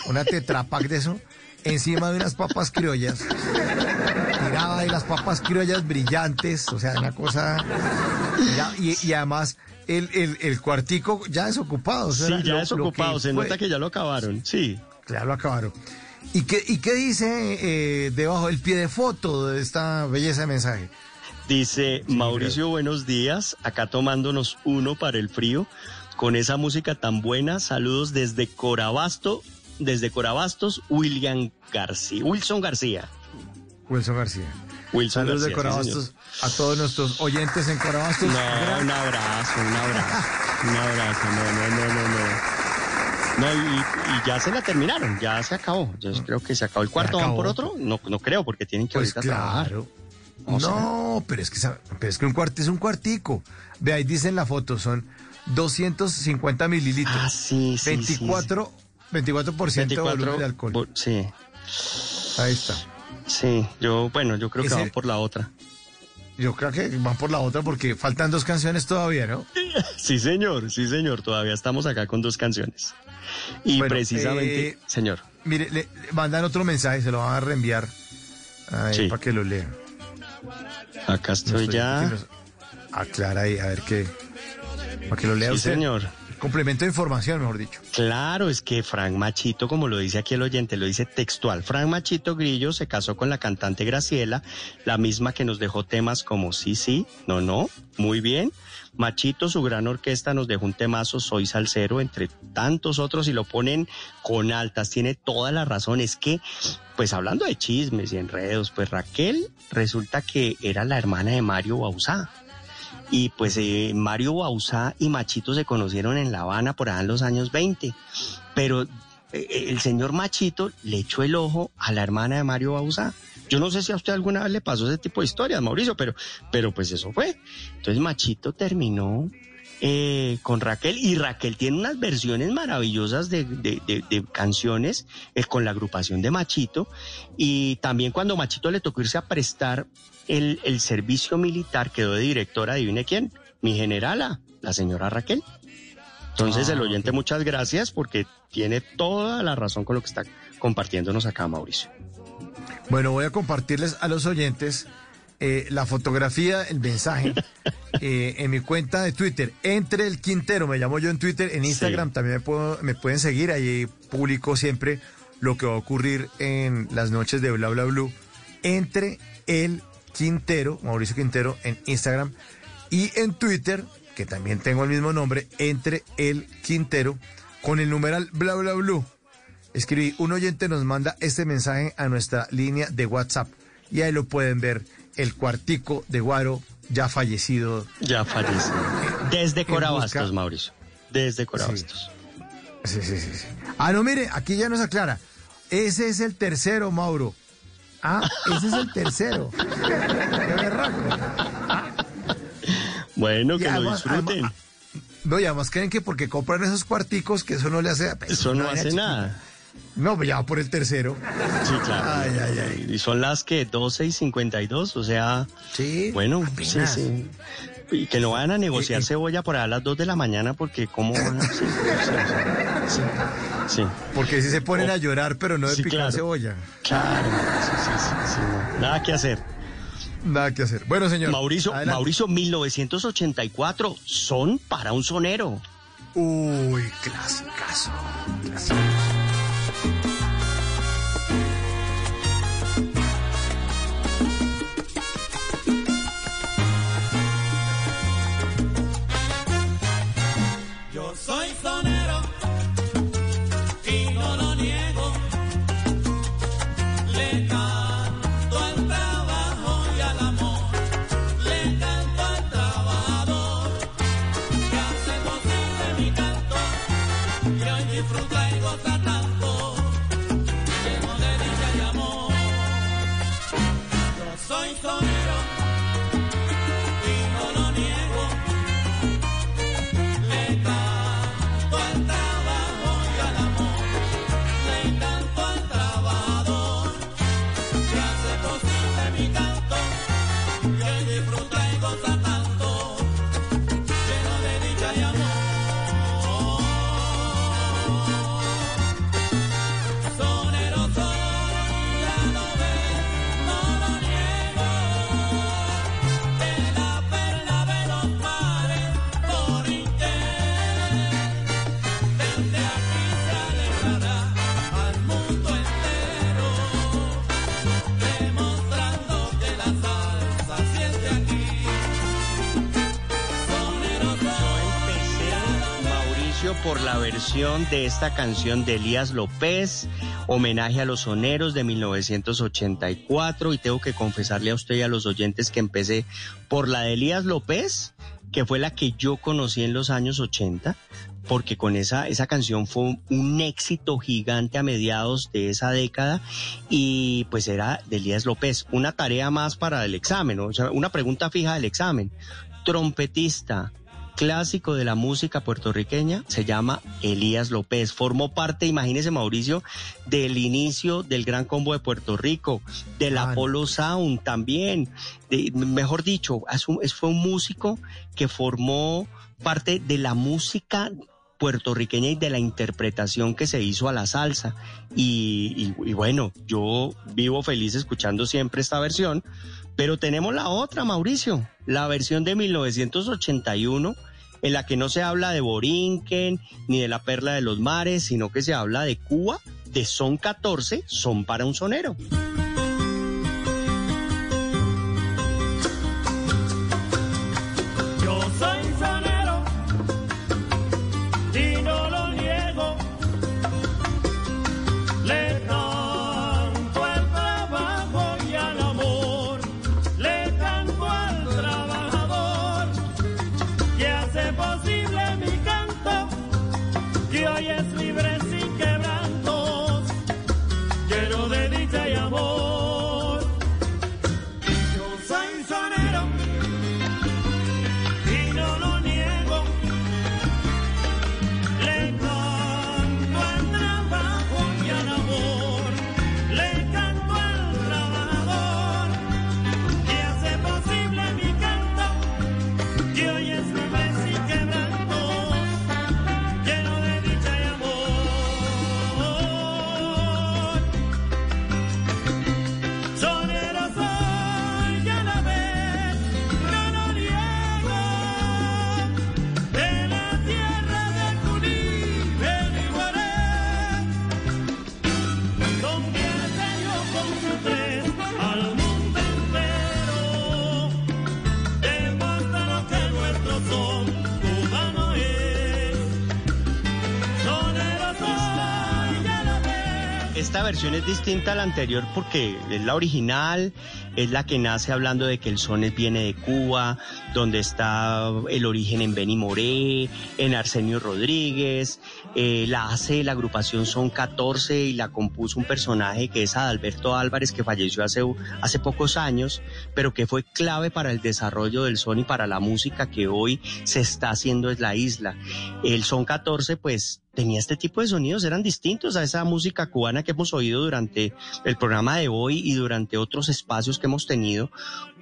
una tetrapack de eso, encima de unas papas criollas. Tiraba ahí las papas criollas brillantes, o sea, una cosa. ya, y, y además, el, el, el cuartico ya desocupado. o sea, Sí, ya lo- es lo ocupado, que se fue. nota que ya lo acabaron. Sí. Claro, lo acabaron. ¿Y qué, y qué dice eh, debajo el pie de foto de esta belleza de mensaje? Dice Mauricio, buenos días, acá tomándonos uno para el frío, con esa música tan buena, saludos desde Corabasto, desde Corabastos, William García, Wilson García. Wilson García. Wilson Saludos de García, sí, Corabastos a todos nuestros oyentes en Corabastos. No, Gran- un abrazo, un abrazo, un abrazo, no, no, no, no, no. No, y, y ya se la terminaron, ya se acabó. Yo creo que se acabó el cuarto, ¿van por otro? No, no creo, porque tienen que Pues ahorita claro. No, pero es que pero es que un cuarto es un cuartico. Ve ahí dice en la foto, son 250 mililitros. Ah, sí, sí, 24, 24% de volumen de alcohol. Sí, Ahí está. sí, yo, bueno, yo creo que van por la otra. Yo creo que van por la otra porque faltan dos canciones todavía, ¿no? Sí, señor, sí, señor, todavía estamos acá con dos canciones. Y Bueno, precisamente, eh, señor, Mire, le, le mandan otro mensaje, se lo van a reenviar ahí Sí. para que lo lean. acá estoy ya. Aclara ahí, a ver qué. Para que lo lea Sí, usted. señor. Complemento de información, mejor dicho. Claro, es que Frank Machito, como lo dice aquí el oyente, lo dice textual. Frank Machito Grillo se casó con la cantante Graciela, la misma que nos dejó temas como Sí, sí, no, no, muy bien. Machito, su gran orquesta, nos dejó un temazo, Soy Salsero, entre tantos otros, y lo ponen con altas. Tiene toda la razón. Es que, pues hablando de chismes y enredos, pues Raquel resulta que era la hermana de Mario Bauzá. Y pues eh, Mario Bauzá y Machito se conocieron en La Habana por allá en los años 20. Pero eh, el señor Machito le echó el ojo a la hermana de Mario Bauzá. Yo no sé si a usted alguna vez le pasó ese tipo de historias, Mauricio, pero, pero pues eso fue. Entonces Machito terminó eh, con Raquel y Raquel tiene unas versiones maravillosas de, de- de- de canciones eh, con la agrupación de Machito y también cuando Machito le tocó irse a prestar el, el servicio militar quedó de directora, adivine quién, mi generala, la señora Raquel. Entonces Ah, el oyente, muchas gracias porque tiene toda la razón con lo que está compartiéndonos acá, Mauricio. Bueno, voy a compartirles a los oyentes eh, la fotografía, el mensaje eh, en mi cuenta de Twitter. Entre el Quintero, me llamo yo en Twitter, en Instagram también me, puedo- me pueden seguir, ahí publico siempre lo que va a ocurrir en las noches de Bla Bla Blue. Entre el Quintero, Mauricio Quintero en Instagram y en Twitter, que también tengo el mismo nombre, entre el Quintero, con el numeral Bla Bla Blue. Escribí, un oyente nos manda este mensaje a nuestra línea de WhatsApp y ahí lo pueden ver, el cuartico de Guaro ya fallecido. Ya falleció. Desde Corabastos, busca- Mauricio. Desde Corabastos. Sí, sí, sí, sí. Ah, no, mire, aquí ya nos aclara. Ese es el tercero, Mauro. Ah, ese es el tercero. Bueno, Y que lo disfruten. además- No, y además creen que porque compran esos cuarticos, que eso no le hace... Eso no hace chiquita. No, pues ya por el tercero. Sí, claro. Ay, ay, ay. Y son las que 12 y 52, o sea. Sí. Bueno, sí, apenas. sí. Y que no vayan a negociar cebolla por allá a las 2 de la mañana porque cómo van a... Sí, sí, sí. Porque si se ponen Oh. a llorar, pero no de Sí, picar claro. cebolla. Claro, sí, sí, sí, sí, no. Nada que hacer. Nada que hacer. Bueno, señor. Mauricio, adelante. Mauricio, 1984, son para un sonero. Uy, clasicazo. Yo de esta canción de Elías López, homenaje a los soneros de 1984 y tengo que confesarle a usted y a los oyentes que empecé por la de Elías López, que fue la que yo conocí en los años 80, porque con esa, esa canción fue un éxito gigante a mediados de esa década y pues era de Elías López. Una tarea más para el examen, o sea, una pregunta fija del examen. Trompetista, clásico de la música puertorriqueña, se llama Elías López. Formó parte, imagínese Mauricio, del inicio del Gran Combo de Puerto Rico, del Apollo Sound también. De- mejor dicho, es un- es- fue un músico que formó parte de la música puertorriqueña y de la interpretación que se hizo a la salsa. Y, y- y bueno, yo vivo feliz escuchando siempre esta versión, pero tenemos la otra, Mauricio, la versión de 1981, en la que no se habla de Borinquen ni de la Perla de los Mares, sino que se habla de Cuba, de Son 14, Son para un sonero. Esta versión es distinta a la anterior porque es la original es la que nace hablando de que el son viene de Cuba, donde está el origen en Benny Moré, en Arsenio Rodríguez, eh, la hace la agrupación Son 14 y la compuso un personaje que es Adalberto Álvarez, que falleció hace, hace pocos años, pero que fue clave para el desarrollo del son y para la música que hoy se está haciendo en la isla. El Son 14, pues tenía este tipo de sonidos, eran distintos a esa música cubana que hemos oído durante el programa de hoy y durante otros espacios que hemos tenido,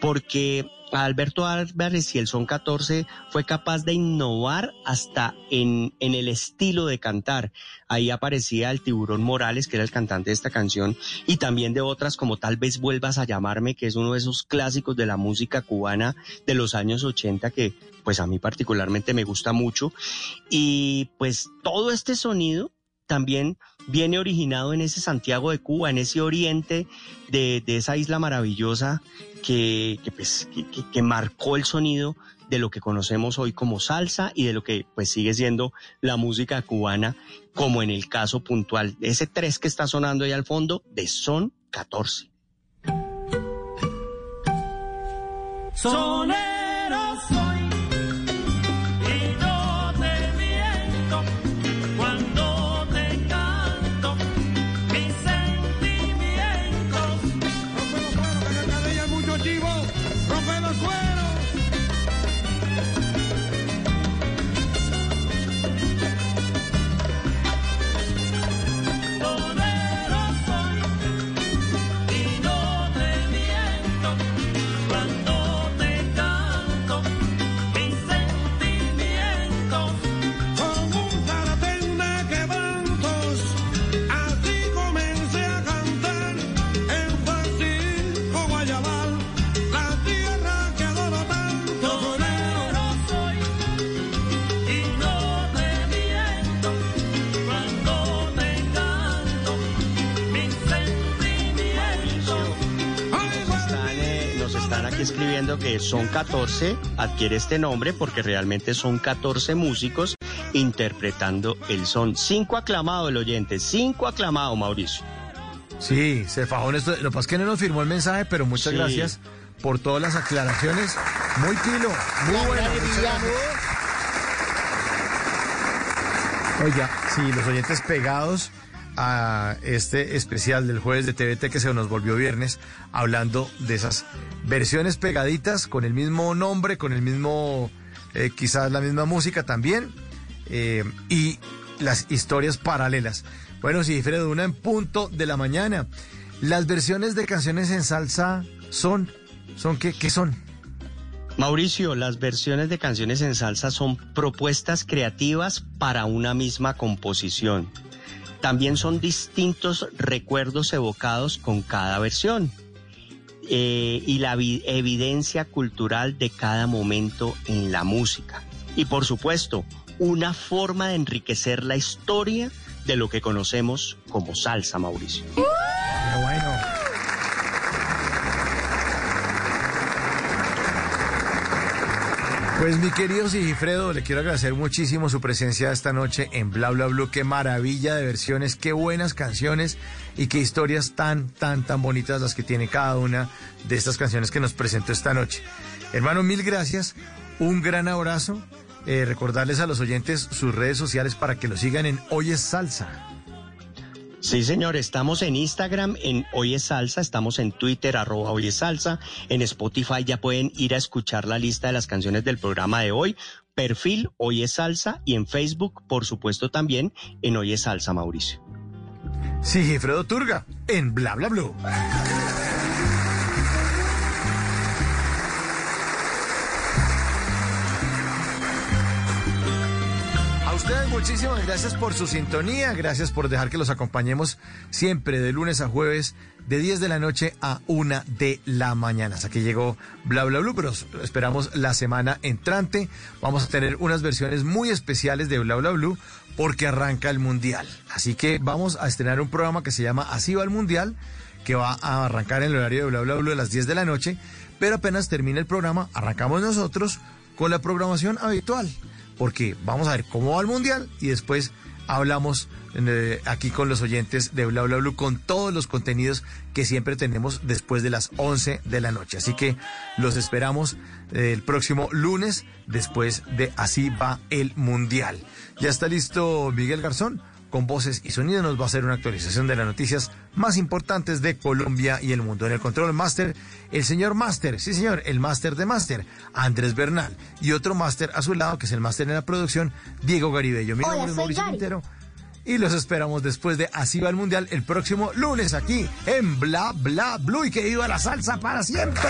porque Alberto Álvarez y el Son 14 fue capaz de innovar hasta en, en el estilo de cantar. Ahí aparecía el Tiburón Morales, que era el cantante de esta canción, y también de otras como Tal vez vuelvas a llamarme, que es uno de esos clásicos de la música cubana de los años 80 que pues a mí particularmente me gusta mucho. Y pues todo este sonido también viene originado en ese Santiago de Cuba, en ese oriente de, esa isla maravillosa que, pues, que, marcó el sonido de lo que conocemos hoy como salsa y de lo que pues sigue siendo la música cubana, como en el caso puntual de ese 3 que está sonando ahí al fondo, de Son 14. Escribiendo que son 14, adquiere este nombre porque realmente son 14 músicos interpretando el son. Cinco aclamado el oyente, cinco aclamado Mauricio. Sí, se fajó en esto. Lo que pasa es que no nos firmó el mensaje, pero muchas gracias por todas las aclaraciones. Muy pilo, muy bueno. Oiga, sí, los oyentes pegados a este especial del jueves de TVT que se nos volvió viernes, hablando de esas versiones pegaditas con el mismo nombre, con el mismo, eh, quizás la misma música también, eh, y las historias paralelas. Bueno, sí, de una en punto de la mañana. Las versiones de canciones en salsa son, son qué son? Mauricio, las versiones de canciones en salsa son propuestas creativas para una misma composición. También son distintos recuerdos evocados con cada versión eh, y la evidencia cultural de cada momento en la música. Y por supuesto, una forma de enriquecer la historia de lo que conocemos como salsa, Mauricio. bueno. Pues mi querido Sigifredo, le quiero agradecer muchísimo su presencia esta noche en Bla Bla Blue. Qué maravilla de versiones, qué buenas canciones y qué historias tan, tan, tan bonitas las que tiene cada una de estas canciones que nos presentó esta noche. Hermano, mil gracias, un gran abrazo. Eh, recordarles a los oyentes sus redes sociales para que lo sigan en Hoy es Salsa. Sí, señor, estamos en Instagram, en Hoy es Salsa, estamos en Twitter, arroba Hoy es Salsa, en Spotify ya pueden ir a escuchar la lista de las canciones del programa de hoy, perfil Hoy es Salsa y en Facebook, por supuesto, también en Hoy es Salsa, Mauricio. Sí, Fredo Turga, en Bla Bla Blue. Muchísimas gracias por su sintonía, gracias por dejar que los acompañemos siempre de lunes a jueves de 10 de la noche a 1 de la mañana. Hasta que llegó Bla Bla Blue, pero esperamos la semana entrante. Vamos a tener unas versiones muy especiales de Bla Bla Blue porque arranca el Mundial. Así que vamos a estrenar un programa que se llama Así va el Mundial, que va a arrancar en el horario de Bla Bla Blue a las 10 de la noche, pero apenas termine el programa, arrancamos nosotros con la programación habitual porque vamos a ver cómo va el Mundial y después hablamos eh, aquí con los oyentes de Bla Bla Blue con todos los contenidos que siempre tenemos después de las 11 de la noche. Así que los esperamos eh, el próximo lunes después de Así va el Mundial. Ya está listo Miguel Garzón con voces y sonidos nos va a hacer una actualización de las noticias más importantes de Colombia y el mundo. En el control master, el señor Master, sí señor, el Master de Master, Andrés Bernal, y otro Master a su lado, que es el Master en la producción, Diego Garibello. Mi nombre es Mauricio Quintero y los esperamos después de Así va el Mundial el próximo lunes aquí en Bla Bla Blue y que viva la salsa para siempre.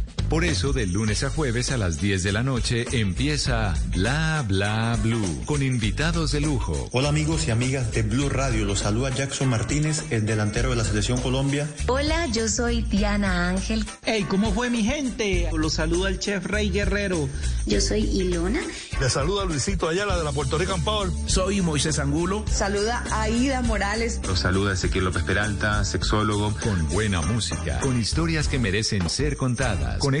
Por eso, de lunes a jueves a las 10 de la noche empieza Bla Bla Blue con invitados de lujo. Hola amigos y amigas de Blue Radio, los saluda Jackson Martínez, el delantero de la Selección Colombia. Hola, yo soy Diana Ángel. Hey, ¿cómo fue mi gente? Los saluda el chef Rey Guerrero. Yo soy Ilona. Le saluda Luisito Ayala de la Puerto Rican Power. Soy Moisés Angulo. Saluda Aida Morales. Los saluda Ezequiel López Peralta, sexólogo. Con buena música, con historias que merecen ser contadas, con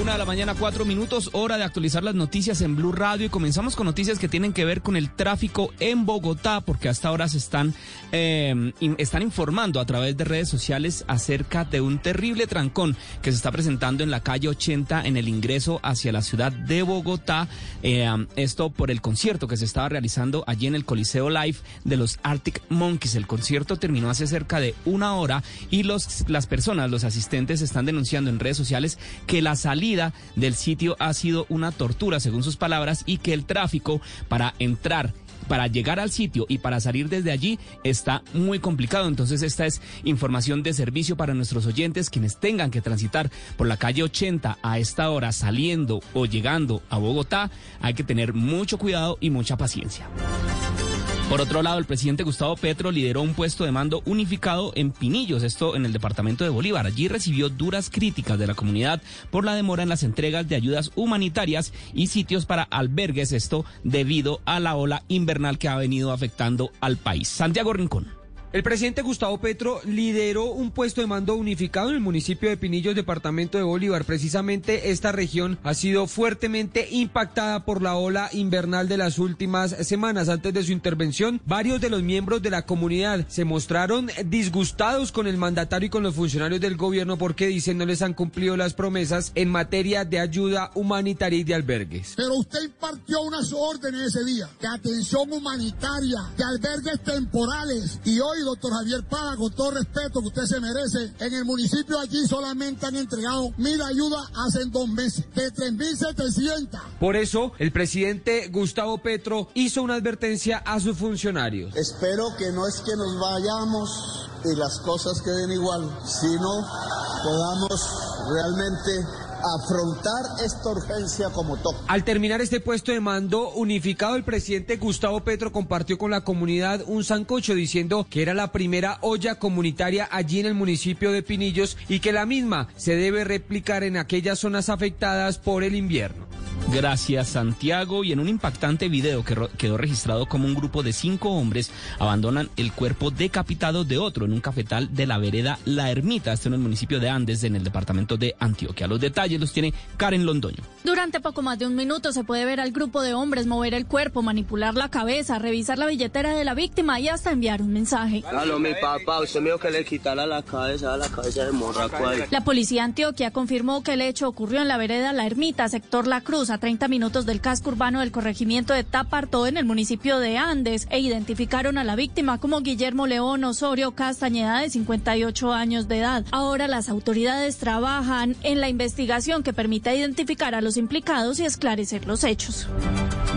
Una de la mañana, cuatro minutos, hora de actualizar las noticias en Blue Radio y comenzamos con noticias que tienen que ver con el tráfico en Bogotá, porque hasta ahora se están, eh, están informando a través de redes sociales acerca de un terrible trancón que se está presentando en la calle 80 en el ingreso hacia la ciudad de Bogotá. Eh, esto por el concierto que se estaba realizando allí en el Coliseo Live de los Arctic Monkeys. El concierto terminó hace cerca de una hora y los, las personas, los asistentes, están denunciando en redes sociales que la salida del sitio ha sido una tortura, según sus palabras, y que el tráfico para entrar para llegar al sitio y para salir desde allí está muy complicado. Entonces esta es información de servicio para nuestros oyentes quienes tengan que transitar por la calle 80 a esta hora saliendo o llegando a Bogotá. Hay que tener mucho cuidado y mucha paciencia. Por otro lado, el presidente Gustavo Petro lideró un puesto de mando unificado en Pinillos, esto en el departamento de Bolívar. Allí recibió duras críticas de la comunidad por la demora en las entregas de ayudas humanitarias y sitios para albergues, esto debido a la ola invernal que ha venido afectando al país. Santiago Rincón. El presidente Gustavo Petro lideró un puesto de mando unificado en el municipio de Pinillos, departamento de Bolívar. Precisamente esta región ha sido fuertemente impactada por la ola invernal de las últimas semanas. Antes de su intervención, varios de los miembros de la comunidad se mostraron disgustados con el mandatario y con los funcionarios del gobierno porque dicen no les han cumplido las promesas en materia de ayuda humanitaria y de albergues. Pero usted impartió unas órdenes ese día de atención humanitaria, de albergues temporales y hoy doctor Javier Paga, con todo respeto que usted se merece, en el municipio allí solamente han entregado mil ayudas hace dos meses, de 3.700. Por eso, el presidente Gustavo Petro hizo una advertencia a sus funcionarios. Espero que no es que nos vayamos y las cosas queden igual, sino podamos realmente afrontar esta urgencia como toca. Al terminar este puesto de mando unificado, el presidente Gustavo Petro compartió con la comunidad un sancocho diciendo que era la primera olla comunitaria allí en el municipio de Pinillos y que la misma se debe replicar en aquellas zonas afectadas por el invierno. Gracias Santiago y en un impactante video que quedó registrado como un grupo de cinco hombres abandonan el cuerpo decapitado de otro en un cafetal de la vereda La Ermita, esto en el municipio de Andes, en el departamento de Antioquia. Los detalles los tiene Karen Londoño. Durante poco más de un minuto se puede ver al grupo de hombres mover el cuerpo, manipular la cabeza, revisar la billetera de la víctima y hasta enviar un mensaje. Aló, mi papá, usted me dijo que le quitara la cabeza a la cabeza de morraco ahí. La policía Antioquia confirmó que el hecho ocurrió en la vereda La Ermita, sector La Cruz, a 30 minutos del casco urbano del corregimiento de Tapartó en el municipio de Andes e identificaron a la víctima como Guillermo León Osorio Castañeda de 58 años de edad. Ahora las autoridades trabajan en la investigación que permita identificar a los implicados y esclarecer los hechos.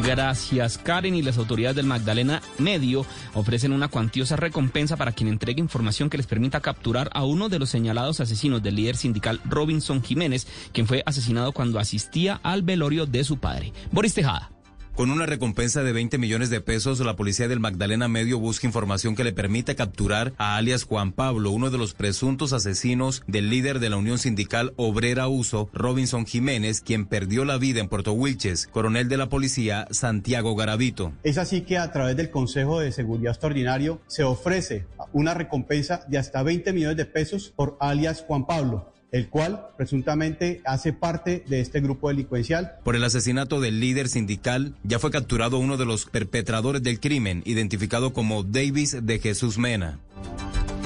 Gracias Karen y las autoridades del Magdalena Medio ofrecen una cuantiosa recompensa para quien entregue información que les permita capturar a uno de los señalados asesinos del líder sindical Robinson Jiménez, quien fue asesinado cuando asistía al velorio de su padre. Boris Tejada. Con una recompensa de 20 millones de pesos, la policía del Magdalena Medio busca información que le permita capturar a alias Juan Pablo, uno de los presuntos asesinos del líder de la Unión Sindical Obrera Uso, Robinson Jiménez, quien perdió la vida en Puerto Wilches, coronel de la policía Santiago Garavito. Es así que a través del Consejo de Seguridad Extraordinario se ofrece una recompensa de hasta 20 millones de pesos por alias Juan Pablo el cual presuntamente hace parte de este grupo delincuencial. Por el asesinato del líder sindical, ya fue capturado uno de los perpetradores del crimen, identificado como Davis de Jesús Mena.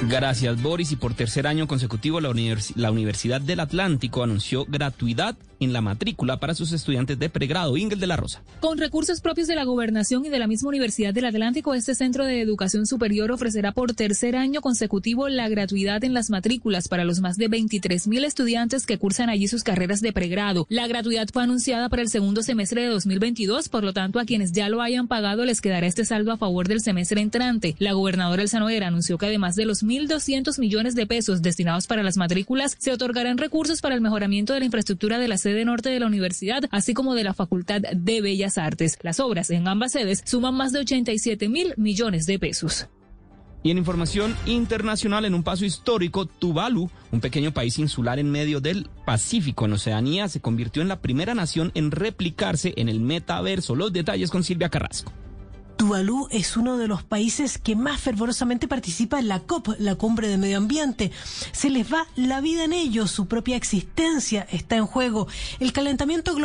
Gracias, Boris. Y por tercer año consecutivo, la, la, Universidad del Atlántico anunció gratuidad en la matrícula para sus estudiantes de pregrado. Ingel de la Rosa. Con recursos propios de la gobernación y de la misma Universidad del Atlántico, este centro de educación superior ofrecerá por tercer año consecutivo la gratuidad en las matrículas para los más de 23 mil estudiantes que cursan allí sus carreras de pregrado. La gratuidad fue anunciada para el segundo semestre de 2022, por lo tanto, a quienes ya lo hayan pagado les quedará este saldo a favor del semestre entrante. La gobernadora Noguera anunció que además de los 1.200 millones de pesos destinados para las matrículas, se otorgarán recursos para el mejoramiento de la infraestructura de la sede norte de la universidad, así como de la Facultad de Bellas Artes. Las obras en ambas sedes suman más de 87 mil millones de pesos. Y en información internacional, en un paso histórico, Tuvalu, un pequeño país insular en medio del Pacífico, en Oceanía, se convirtió en la primera nación en replicarse en el metaverso. Los detalles con Silvia Carrasco. Tuvalu es uno de los países que más fervorosamente participa en la COP, la cumbre de medio ambiente. Se les va la vida en ellos, su propia existencia está en juego. El calentamiento global